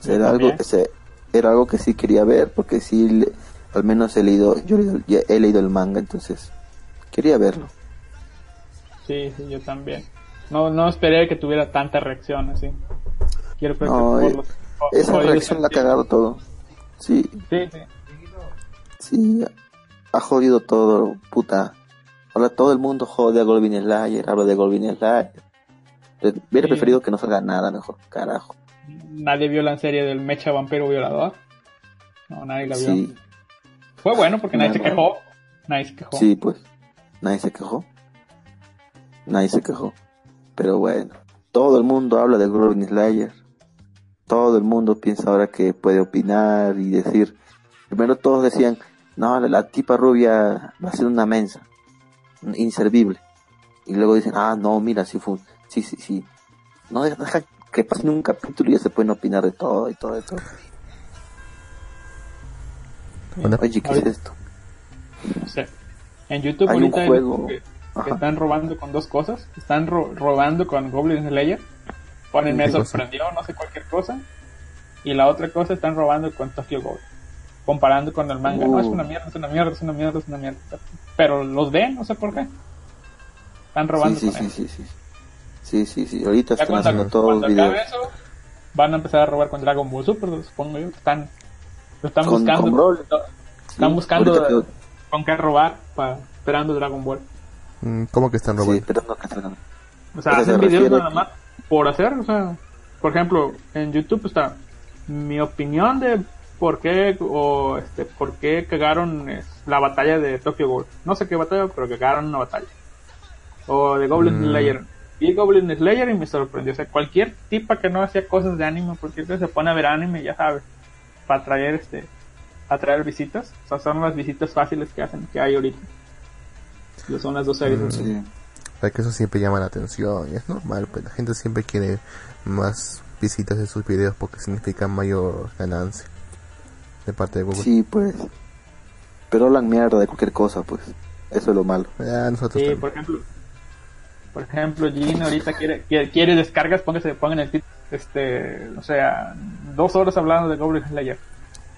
O sea, Yo era algo que se, era algo que sí quería ver porque sí, le- al menos he leído, yo he leído- ya he leído el manga, entonces quería verlo. Sí, sí, yo también. No, no esperé que tuviera tanta reacción así. Quiero No, que eh, los- Esa reacción la ha cagado todo. Sí, Sí, sí. sí, ha jodido todo, puta. Ahora todo el mundo jode a Golvin Slayer, habla de Golvin Slayer. Hubiera Sí. preferido que no salga nada mejor, carajo. Nadie vio la serie del Mecha Vampiro Violador. No, nadie la vio. Sí, Fue bueno porque nadie se quejó. Nadie se quejó. sí, pues. Nadie se quejó. Nadie se quejó. Pero bueno, todo el mundo habla de Golvin Slayer. Todo el mundo piensa ahora que puede opinar y decir. Primero todos decían, no, la, la tipa rubia va a ser una mensa, inservible. Y luego dicen, ah, no, mira, sí fue, sí, sí, sí. No deja, deja que pase un capítulo y ya se pueden opinar de todo y todo, de todo. Bueno, Oye, ¿qué es Ahorita- esto? No sé. En YouTube Hay un ahorita hay juego. que, que están robando con dos cosas. Están ro- robando con Goblin Slayer. Ponen, me sorprendió, no sé cualquier cosa. Y la otra cosa están robando con Tokyo Ghoul. Comparando con el manga. No, es Uh. una mierda, es una mierda, es una mierda, es una mierda. Pero los ven, no sé por qué. Están robando Sí, sí, con sí, él. sí, sí. Sí, sí, sí. Ahorita Ya están cuando, haciendo todos los videos. eso, van a empezar a robar con Dragon Ball Super, supongo yo. Están, están Con- buscando, con Brawl. están Sí, buscando con qué robar, para, esperando Dragon Ball. mm, ¿cómo que están Sí, robando? pero no. O sea, O sea, hacen se videos nada que- más por hacer, o sea, por ejemplo, en YouTube está mi opinión de por qué o este por qué cagaron la batalla de Tokyo Ghoul. No sé qué batalla, pero cagaron una batalla. O de Goblin Mm. Slayer. Vi Goblin Slayer y me sorprendió. O sea, cualquier tipa que no hacía cosas de anime, cualquier que se pone a ver anime, ya sabe, para atraer este atraer visitas. O sea, son las visitas fáciles que hacen, que hay ahorita. Son las dos series. Mm. Sí. Para que eso siempre llama la atención, y es normal, pues la gente siempre quiere más visitas de sus videos porque significa mayor ganancia de parte de Google. Sí, pues. Pero hablan mierda de cualquier cosa, pues. Eso es lo malo. Ah, nosotros Sí, también. por ejemplo, por ejemplo, Jean ahorita quiere, quiere, quiere descargas, póngase, pongan el título, este, o sea, dos horas hablando de Goblin Slayer.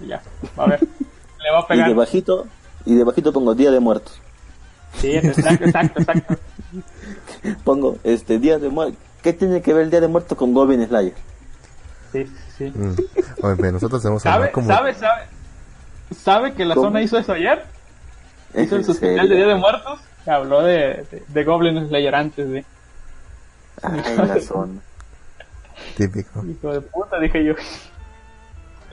Y ya, va a ver, le va a Y pegar. debajito, y debajito pongo Día de Muertos. Sí, exacto, exacto, exacto. Pongo, este, Día de Muertos. ¿Qué tiene que ver el Día de Muertos con Goblin Slayer? Sí, sí. Mm. Oye, pero nosotros tenemos ¿Sabe, como... sabe, sabe, sabe que la ¿Cómo? zona hizo eso ayer? Hizo ¿En el su especial de? Día de Muertos. Habló de, de, de Goblin Slayer antes de, Ay, la zona. típico. hijo de puta, dije yo.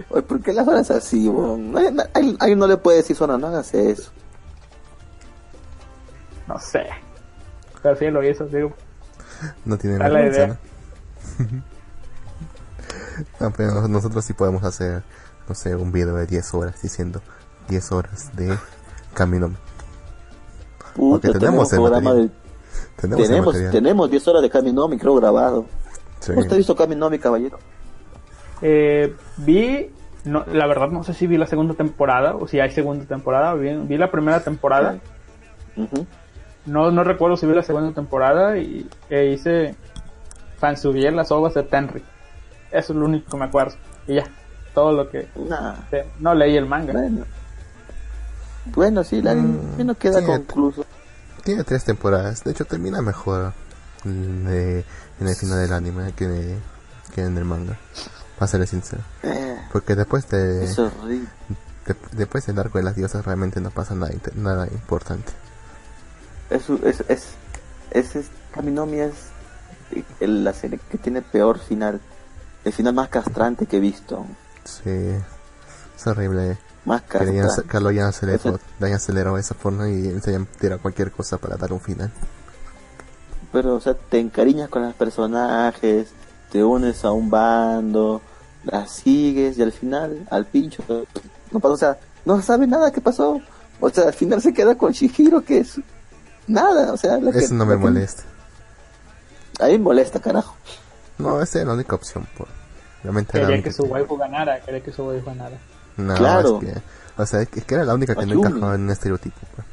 Oye, ¿por qué la zona es así, weón? No le puede decir zona, no hagas eso. No sé. Pero sí lo hizo, digo. No tiene Da la vergüenza, idea. nosotros sí podemos hacer, no sé, un video de 10 horas diciendo 10 horas de Camino. Puta, Porque tenemos tenemos el programa material. de... Tenemos, el Tenemos, material. tenemos 10 horas de Kaminomi, creo, grabado. Sí. ¿Usted ha visto Kaminomi, caballero? Eh, vi, no, la verdad no sé si vi la segunda temporada o si hay segunda temporada. Vi, vi la primera temporada. No, no recuerdo si vi la segunda temporada y e hice fansubié las ovas de Tenry. Eso es lo único que me acuerdo. Y ya, todo lo que... Nah, eh, No leí el manga. bueno. Bueno, sí, la Mm, no queda sí, concluso. Tiene tres temporadas. De hecho, termina mejor de- en el final del anime que, que en el manga. Para ser sincero. Eh, Porque después de, es horrible. de- después del arco de las diosas realmente no pasa nada, nada importante. Es, es, es, es, es- Kaminomi es el- la serie que tiene peor final. El final más castrante que he visto. Sí, es horrible. Más Que le hayan- que lo hayan acelerado, Eso- le hayan acelerado de esa forma y se hayan tirado cualquier cosa para dar un final. Pero, o sea, te encariñas con los personajes, te unes a un bando, las sigues y al final, al pincho, no pasa, o sea, no sabe nada que pasó. O sea, al final se queda con Shihiro, que es nada, o sea, la que- Eso no me la que- molesta. A mí me molesta, carajo. No, esa es la única opción. Por... Quería que su waifu ganara, quería que su waifu ganara. No, Claro. es que, o sea, es que, es que era la única que no Ayumi. encajaba en un estereotipo. pues.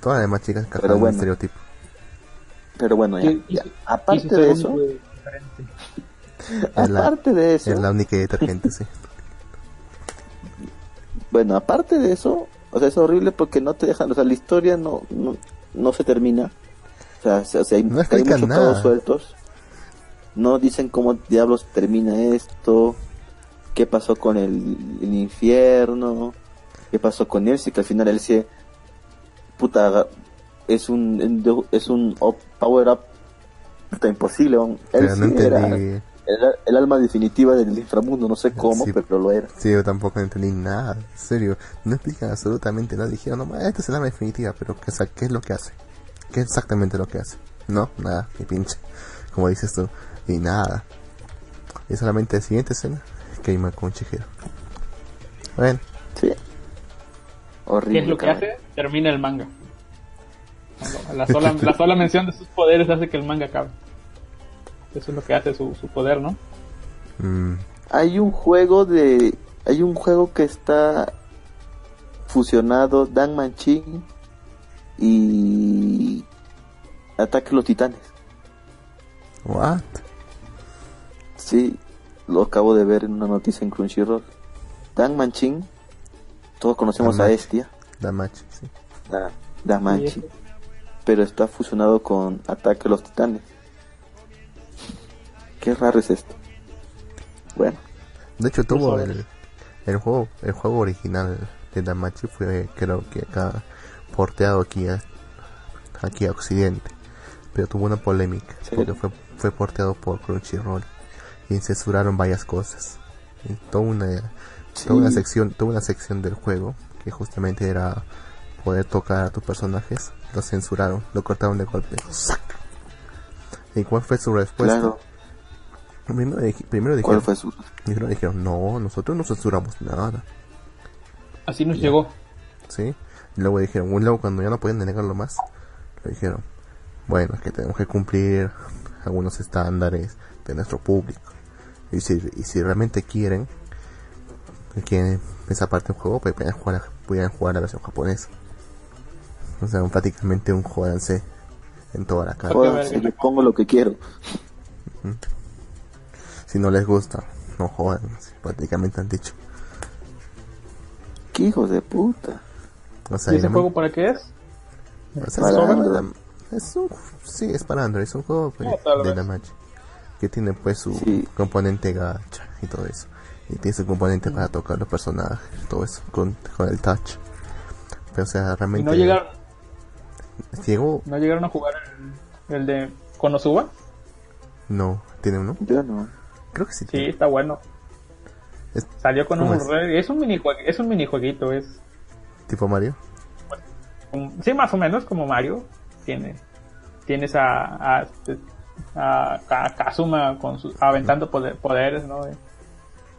Todas las demás chicas encajaban en un estereotipo. Pero bueno, ya, aparte de eso, la- aparte de eso, Es la única detergente, sí. bueno, aparte de eso, o sea, es horrible porque no te dejan, o sea, la historia no, no, no se termina. O sea, se- o sea, hay, No hay muchos nada. cabos sueltos. No dicen cómo diablos termina esto, qué pasó con el, el infierno, qué pasó con Elsie, que al final Elsie, puta, es un es un power up está imposible. Él Pero no sí era el, el alma definitiva del inframundo, no sé cómo, Sí. pero lo era. Sí, yo tampoco entendí nada. En serio, no explican absolutamente nada. Dijeron, no, esta es el arma definitiva, pero ¿qué, o sea, ¿qué es lo que hace? ¿Qué es exactamente lo que hace? No, nada, ni pinche. Como dices tú, y nada. Y solamente la siguiente escena, queima con Chihiro. Bueno, Sí. Horrible. ¿Qué es lo que cabrón. hace? Termina el manga. La sola, la sola mención de sus poderes hace que el manga acabe. Eso es lo que hace su, su poder, ¿no? mm, Hay un juego de. Hay un juego que está fusionado Dan Manchin y. Ataque a los Titanes. what? Sí, lo acabo de ver en una noticia en Crunchyroll. Dan Manchin, todos conocemos Dan a. Estia, Damachi, sí. Da- Sí. pero está fusionado con Ataque a los Titanes. Qué raro es esto. Bueno, De hecho, tuvo el, el juego el juego original de Damachi fue creo que acá porteado aquí a, aquí a Occidente, pero tuvo una polémica Sí. porque fue fue porteado por Crunchyroll y censuraron varias cosas. Y toda una toda una sección toda una sección del juego que justamente era poder tocar a tus personajes lo censuraron, lo cortaron de golpe. ¡Sac! ¿Y cuál fue su respuesta? claro. Primero, primero ¿Cuál dijeron, fue su.? Dijeron, dijeron, no, nosotros no censuramos nada, Así nos llegó. ¿sí? Y luego dijeron, luego cuando ya no podían negarlo más, le dijeron, bueno, es que tenemos que cumplir algunos estándares de nuestro público. Y si, y si realmente quieren, que quieren esa parte del juego, pues pueden jugar, pueden jugar la versión japonesa. O sea, prácticamente un jódanse en toda la cara. Le pongo lo que quiero. Si no les gusta, no jodan, prácticamente han dicho. ¿Qué hijos de puta? O sea, ¿Y ese juego para qué es? O sea, Para es, un, sí, es para Android, es un juego pues, Ah, de la match que tiene pues su Sí. componente gacha y todo eso. Y tiene su componente para tocar los personajes, todo eso, con, con el touch. Pero o sea, ¿Y realmente no llegaron, llegó, no llegaron a jugar el, el de Konosuba? no, tiene uno, Yo no. creo que sí. Sí, tiene. está bueno. Es Salió con ¿Cómo un es? es un minijuegue- es un minijueguito, es tipo Mario. sí más o menos como Mario. Tiene tienes a a, a, Ka- Kazuma con sus aventando poder- poderes, ¿no?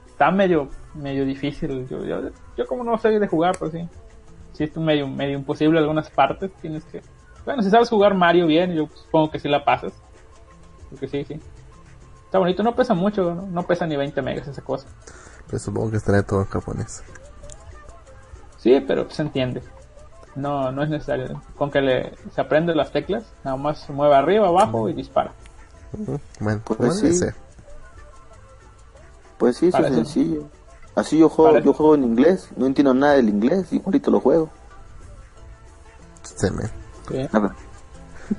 Está medio medio difícil. Yo, yo, yo como no sé de jugar, pues sí. Sí es medio medio imposible algunas partes, tienes que bueno, si sabes jugar Mario bien, yo supongo que sí la pasas. Porque sí, sí. Está bonito, no pesa mucho, no, no pesa ni 20 megas esa cosa. Pero supongo que estará todo en japonés. Sí, pero se entiende. No, no es necesario. Con que le, se aprende las teclas, nada más se mueve arriba, abajo y dispara. Bueno, Pues sí. ser. Pues sí, eso es sencillo. Así yo juego, yo juego en inglés, no entiendo nada del inglés, igualito lo juego. Se me- ver,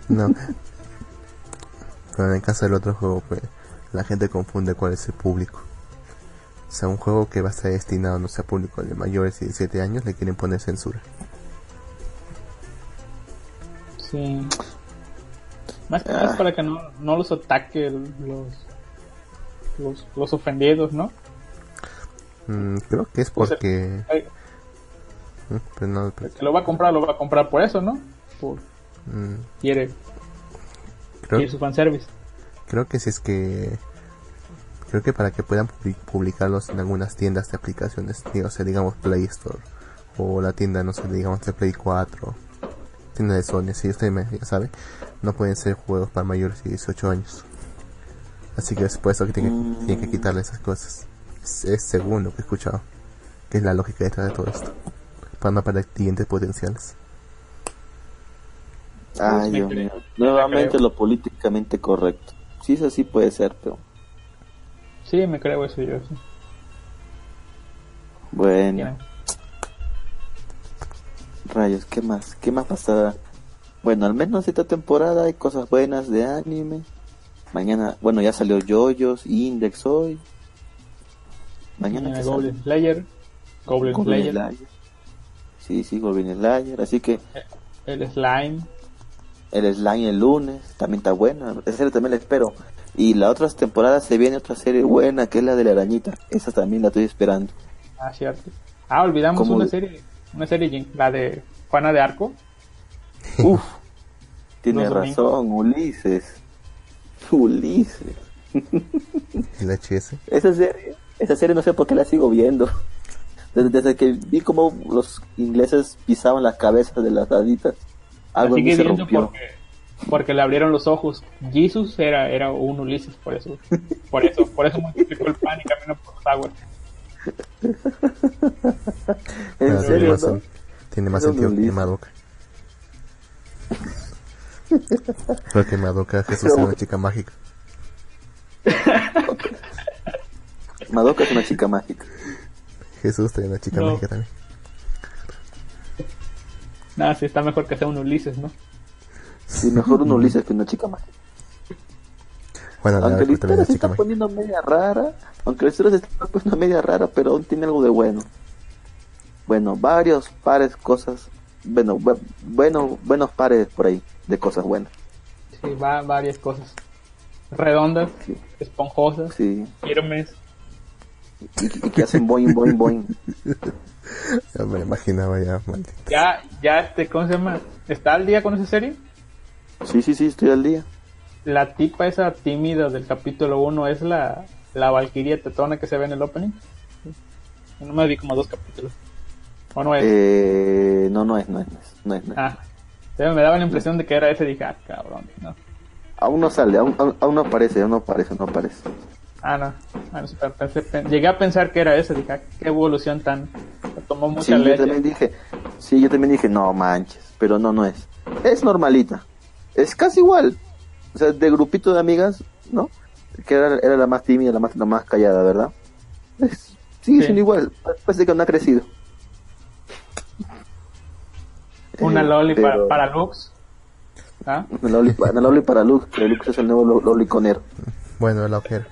No. Pero en el caso del otro juego, pues, la gente confunde cuál es el público. O sea, un juego que va a estar destinado, no sé, a público de mayores de 17 años, le quieren poner censura. Sí. Más que nada es para que no, no los ataque los, los, los ofendidos, ¿no? Mm, creo que es Pues, porque... Mm, pero no, El pero- que lo va a comprar, lo va a comprar por eso, ¿no? Por, mm, quiere, creo, quiere su fanservice. creo que si es que... Creo que para que puedan publi- publicarlos en algunas tiendas de aplicaciones, digo, o sea, digamos Play Store, o la tienda, no sé, digamos de Play 4, tienda de Sony, si usted me, ya sabe, no pueden ser juegos para mayores de 18 años. Así que es por eso que tienen, que- tienen que quitarle esas cosas. Es, es según lo que he escuchado, que es la lógica detrás de todo esto, para no perder clientes potenciales. ay Dios mío. me Nuevamente lo políticamente correcto. Sí, eso sí puede ser, pero Sí, me creo eso yo. Sí. bueno, rayos, ¿qué más? ¿Qué más pasará? Bueno, al menos esta temporada hay cosas buenas de anime. Mañana, bueno, ya salió Yoyos, Index hoy. Mañana Eh, que Goblin Slayer, Goblin Goblin Slayer, Slayer. Sí, sí, Goblin Slayer. Así que el Slime, el Slime el lunes, también está buena, esa serie también la espero. Y la otra temporada se viene otra serie buena, que es la de la arañita, esa también la estoy esperando. Ah, cierto. Ah, olvidamos ¿Cómo una serie, una serie, Jin, la de Juana de Arco. Uf, tiene razón, Ulises. Ulises. El HS. Esa serie, esa serie no sé por qué la sigo viendo. Desde, desde que vi cómo los ingleses pisaban las cabezas de las haditas, algo sigue se viendo rompió. porque, porque le abrieron los ojos. Jesus era, era un Ulises, por eso. Por eso, por eso multiplicó el pan y caminó por los aguas. En tiene serio, más, ¿no? tiene más sentido que. Madoka. Porque Madoka Jesús era una chica mágica. Madoka es una chica mágica. Jesús tenía una chica No. mágica también. Nada, sí está mejor que sea un Ulises, ¿no? Sí, mejor un Ulises que una chica mágica. Bueno, Aunque la historia se está mágica. poniendo media rara, aunque la historia se está poniendo media rara, pero aún tiene algo de bueno. Bueno, varios pares cosas, bueno, bu- bueno, buenos pares por ahí de cosas buenas. Sí, va varias cosas. Redondas, Sí. esponjosas, Sí, firmes. y, y que hacen boing, boing, boing. Ya me imaginaba ya, maldito. Ya, ya este, ¿cómo se llama? ¿Está al día con esa serie? Sí, sí, sí, estoy al día. La tipa esa tímida del capítulo 1 es la, la Valkyria tetona que se ve en el opening. No me vi como dos capítulos. ¿O no es? Eh, no, no es, no es, no es, no. Ah, me daba la impresión de que era ese. Dije, ah, cabrón. No. Aún no sale, aún, aún, aún no aparece, aún no aparece, no aparece. Ah, no. Ah, no sé, pero pensé- pen- llegué a pensar que era ese. Dije, ah, qué evolución tan. Tomó mucha Sí, yo leche. también dije, sí, yo también dije, no manches, pero no, no es. Es normalita. Es casi igual. O sea, de grupito de amigas, ¿no? Que era, era la más tímida, la más, la más callada, ¿verdad? Es- sigue Sí. siendo igual. Parece que no ha crecido. Una Eh, loli para, pero- para Lux. ¿Ah? Una loli, pa- una loli para Lux, que Lux es el nuevo lo- loliconero. Bueno, la ojera.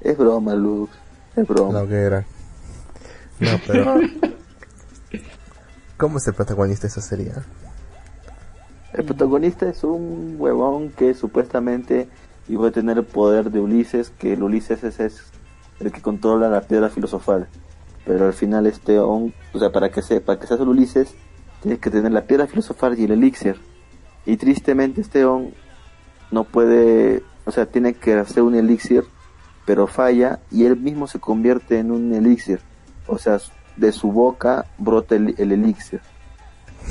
Es broma, Lux. Es broma. La hoguera. No, pero. ¿Cómo es el protagonista de esa serie? El protagonista es un huevón que supuestamente iba a tener el poder de Ulises, que el Ulises es, el que controla la piedra filosofal. Pero al final este on, o sea, para que se, para que el Ulises, tienes que tener la piedra filosofal y el elixir. Y tristemente este on no puede, o sea, tiene que hacer un elixir, pero falla y él mismo se convierte en un elixir. O sea, de su boca brota el elixir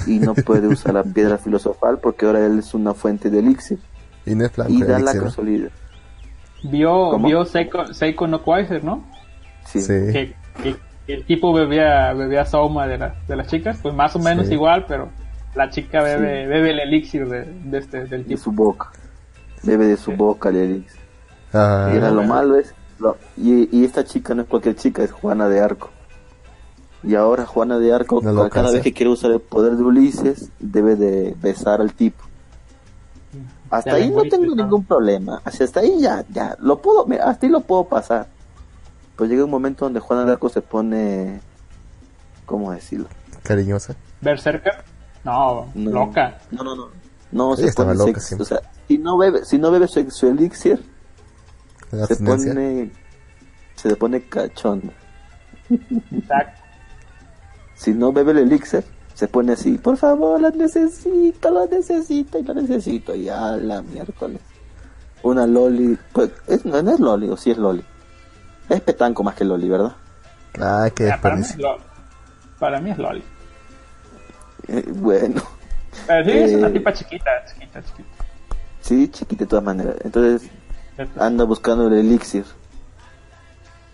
y no puede usar la piedra filosofal porque ahora él es una fuente de elixir Y no es blanco y el da la ¿no? casualidad. Vio, ¿Cómo? vio Seiko, Seiko no Quasar, ¿no? Sí. Sí. Que, que- que el tipo bebía, bebía Soma de, la- de las chicas. Pues más o menos Sí. igual, pero la chica bebe, Sí. bebe el elixir de, de este, del de tipo. su boca. Bebe de su boca el elixir. Ah, y era lo malo es lo- y, y esta chica no es cualquier chica, es Juana de Arco. Y ahora Juana de Arco, No cada vez que quiere usar el poder de Ulises, debe de besar al tipo. Hasta Ya ahí no tengo ningún problema. Hasta ahí ya, ya, lo puedo, mira, hasta ahí lo puedo pasar. Pues llega un momento donde Juana de Arco se pone, ¿cómo decirlo? cariñosa. Berserker. No, No. loca. No, no, no. No, Ella se estaba pone loca sex- o sea, si no bebe, si no bebe su, su elixir, La se pone, se le pone cachondo. Exacto. Si no bebe el elixir, se pone así, por favor, lo necesito, lo necesito y lo necesito. Y a la miércoles. Una loli, pues, es, no, es loli, o sí es loli. Es petanco más que loli, ¿verdad? Ah, qué Ya, para, mí es. Loli. para mí es Loli. Eh, bueno, Pero sí, es Eh. una tipa chiquita, chiquita, chiquita. sí, chiquita de todas maneras. Entonces, anda buscando el elixir.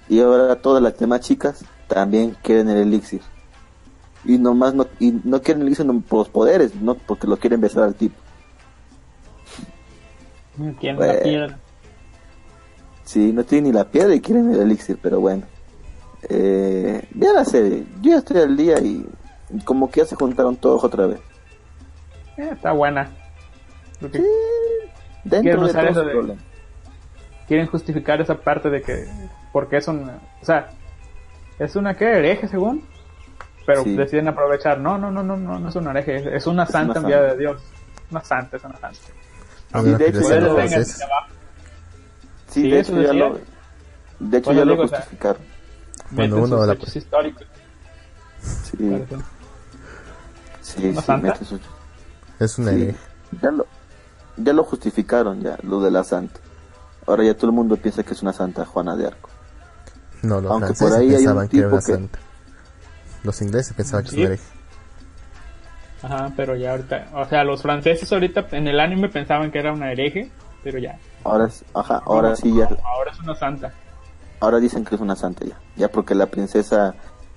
Y ahora todas las demás chicas también quieren el elixir. Y nomás no, y no quieren el elixir no por los poderes, no porque lo quieren besar al tipo. Tiene Bueno. la piedra. Sí, no tienen ni la piedra y quieren el elixir, pero bueno. Eh, vea la serie, yo ya estoy al día y como que ya se juntaron todos otra vez. Eh, está buena. Porque Dentro Quieren de todo de- problema. quieren justificar esa parte de que porque es una o sea es una que hereje según pero Sí. deciden aprovechar. No, no, no, no, no, no es una hereje, es- es una santa una enviada santa. de Dios. Una santa, es una santa. De hecho, ya lo- de. Sí, Sí, de hecho ya lo, de hecho Bueno, ya lo justificaron. Cuando Meten uno sus la- hechos históricos. Sí, sí, ¿Una sí, mete Es una sí. Ya lo, ya lo justificaron ya, lo de la santa. Ahora ya todo el mundo piensa que es una santa Juana de Arco. No, los Aunque por ahí hay un pensaban que era una santa. Los ingleses pensaban que Sí. es una hereje. Ajá, pero ya ahorita, o sea, los franceses ahorita en el anime pensaban que era una hereje, pero ya. Ahora, es- ajá, ahora sí ya, Ahora es una santa. ahora dicen que es una santa ya. Ya porque la princesa,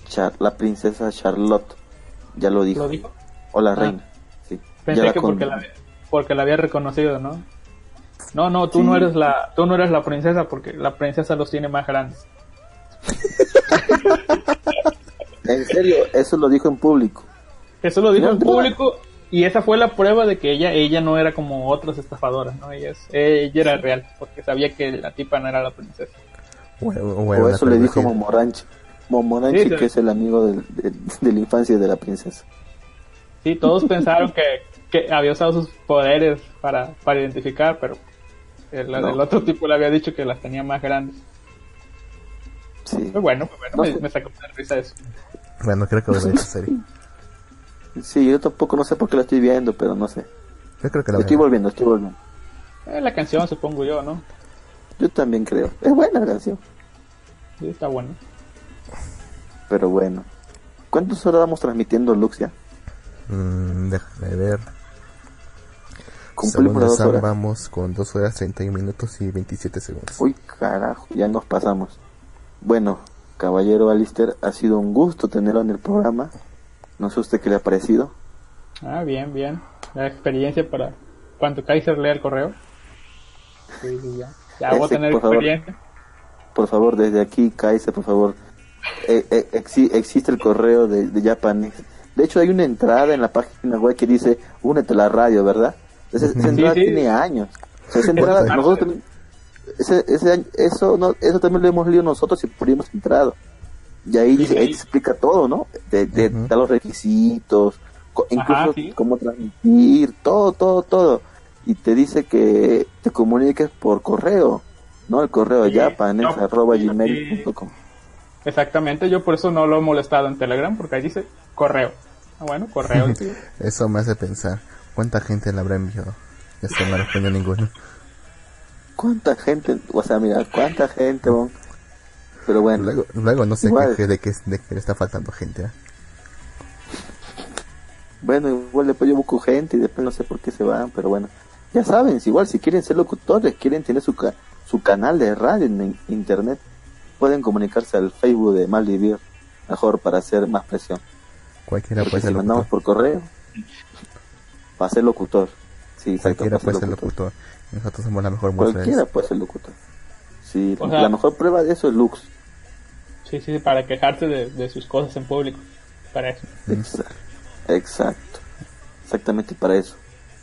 Char- la princesa Charlotte ya lo dijo. ¿Lo dijo? O la Ah. reina. Sí. Pensé Ya la que porque la, porque la había reconocido, ¿no? No, no, tú Sí. no eres la, tú no eres la princesa porque la princesa los tiene más grandes. En serio, eso lo dijo en público. Eso lo dijo No, en público y esa fue la prueba de que ella, ella no era como otras estafadoras, ¿no? Ella, es- ella era real porque sabía que la tipa no era la princesa. O, eso le dijo. Momoranchi. Momoranchi Sí, sí. que es el amigo de, de la infancia de la princesa. Sí, todos pensaron que, que había usado sus poderes para, para identificar, pero el, No. el otro tipo le había dicho que las tenía más grandes. Sí. Pues bueno, pues bueno, No me, sé. me sacó una risa eso. Bueno, creo que voy a ver esa serie. Sí, yo tampoco no sé por qué la estoy viendo, pero no sé. Yo creo que la voy a Estoy volviendo, estoy volviendo. Eh, la canción, supongo yo, ¿no? Yo también creo. Es buena la canción. Sí, está bueno. Pero bueno. ¿Cuántas horas vamos transmitiendo Luxia? Mm, déjame ver. Cumplimos las dos horas. vamos con 2 horas 31 minutos y 27 segundos. Uy, carajo, ya nos pasamos. Bueno, caballero Alister, ha sido un gusto tenerlo en el programa. No sé usted qué le ha parecido. Ah, bien, bien. La experiencia para cuando Kaiser lea el correo. Sí, sí, ya. Ya voy a tener por favor. experiencia. Por favor, desde aquí, Kaiser, por favor. Eh, eh, exi- existe el correo de, de Japanex. De hecho, hay una entrada en la página web que dice, únete a la radio, ¿verdad? Esa, entrada sí. tiene años. O sea, esa entrada, nosotros ese, ese año- eso, no, eso también lo hemos leído nosotros y por ahí hemos entrado. Y ahí, te explica todo, ¿no? De, de, da los requisitos, incluso sí. cómo transmitir, todo, todo, todo. Y te dice que te comuniques por correo, ¿no? El correo Sí, japanex no, arroba sí, gmail.com. Exactamente, yo por eso no lo he molestado en Telegram, porque ahí dice correo. Ah, bueno, correo. sí. Eso me hace pensar, ¿cuánta gente le habrá enviado? Este no respondió ninguno. ¿Cuánta gente? O sea, mira, ¿cuánta gente, bon? Pero bueno, Luego, luego no se Igual. queje de que, de que le está faltando gente. ¿eh? bueno, igual después yo busco gente y después no sé por qué se van, pero bueno. Ya saben, igual si quieren ser locutores, quieren tener su, ca- su canal de radio en in- internet, pueden comunicarse al Facebook de Malvivir, mejor para hacer más presión. Cualquiera Porque puede si ser mandamos locutor. por correo, para ser locutor. Sí, Cualquiera puede ser ser locutor. Nosotros somos la mejor muestra de Cualquiera puede ser locutor. Sí, O sea- la mejor prueba de eso es Lux. sí, sí, para quejarse de, de sus cosas en público. Para eso. Exacto. Exacto. Exactamente para eso.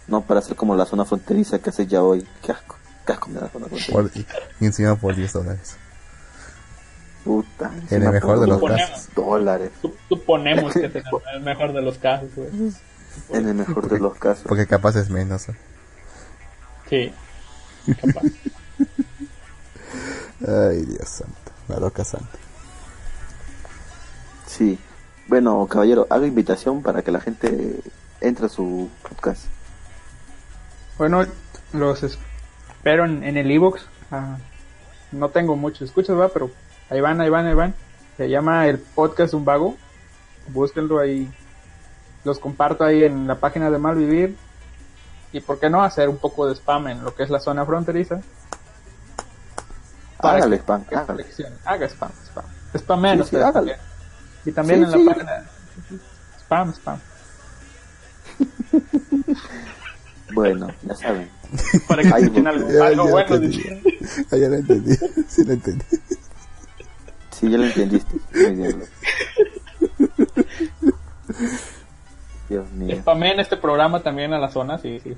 No para hacer como la zona fronteriza que hace ya hoy. Qué asco. Qué asco me da la zona fronteriza. Por- y, y encima por 10 dólares. Puta. En el mejor de los casos. Dólares. Sup- Suponemos que será el mejor de los casos, güey. En el mejor de los casos. Porque capaz es menos. ¿eh? Sí. Capaz. Ay, Dios santo. La loca santa. Sí. Bueno, caballero, haga invitación para que la gente entre a su podcast. Bueno, los espero en, en el iBox. no tengo muchos escuchas, va, pero ahí van, ahí van, ahí van. Se llama el podcast Un Vago. Búsquenlo ahí. Los comparto ahí en la página de Malvivir. Y por qué no hacer un poco de spam en lo que es la zona fronteriza. Hágale spam, que hágale. Haga spam, spam. Spamen Sí, sí, hágale. también. Y también Sí, en la sí. página. Spam, spam. Bueno, ya saben. Para que escuchen algo, Ya, algo ya bueno. Ah, ya lo entendí. Sí lo entendí. Sí, ya lo entendiste. Muy bien. Dios mío. Spamen este programa también a la zona, sí, sí.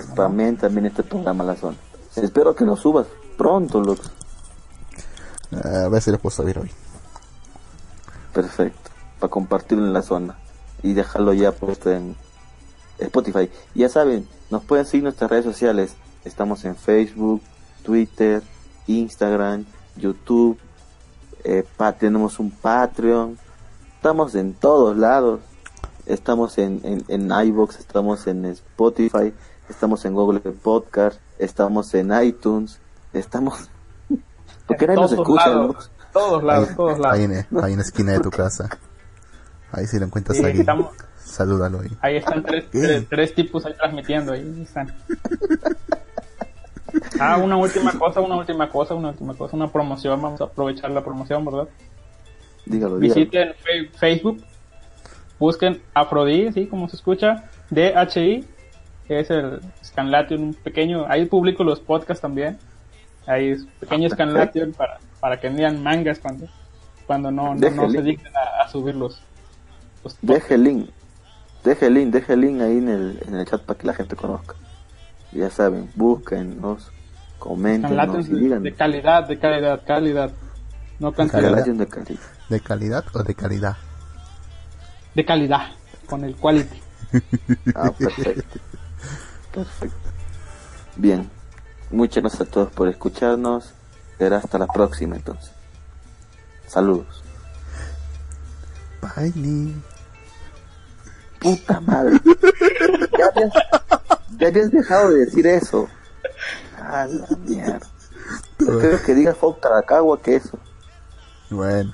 Spamen también este programa a la zona. Espero que lo subas pronto, Lux. A ver si lo puedo subir hoy. Perfecto. para compartirlo en la zona y dejarlo ya puesto en Spotify. Ya saben, nos pueden seguir en nuestras redes sociales. Estamos en Facebook, Twitter, Instagram, YouTube. eh, pa- tenemos un Patreon. Estamos en todos lados. Estamos en, en, en iVoox, estamos en Spotify, estamos en Google Podcast, estamos en iTunes, estamos... Porque nadie nos escucha, lados, todos lados, ahí, todos lados. ahí en, ahí en la esquina de tu casa. Ahí si lo encuentras Sí, ahí, estamos- salúdalo ahí. Ahí están tres, tres, tres tipos ahí transmitiendo, ahí están. Ah, una última cosa, una última cosa, una última cosa, una promoción, vamos a aprovechar la promoción, ¿verdad? Dígalo, dígalo. Visiten fe- Facebook, busquen Afrodí, sí, como se escucha, DHI, que es el Scanlation, un pequeño, ahí publico los podcasts también, ahí es pequeño Ah, Scanlation para, para que vean mangas cuando, cuando no, no, no se dignen a, a subir los, los Deje el link. Deje el link, deje el link ahí en el, en el chat para que la gente conozca. Ya saben, búsquennos, comenten Scanlation y digan. de calidad, de calidad, calidad, no cantidad, Scanlation de calidad. ¿De calidad o de calidad? De calidad, con el quality. Ah, perfecto. Perfecto. Bien. Muchas gracias a todos por escucharnos. Será hasta la próxima entonces. Saludos. Bailey. Puta madre. Ya habías, ya habías dejado de decir eso. A la mierda. Prefiero que diga Fox Caracagua que eso. Bueno.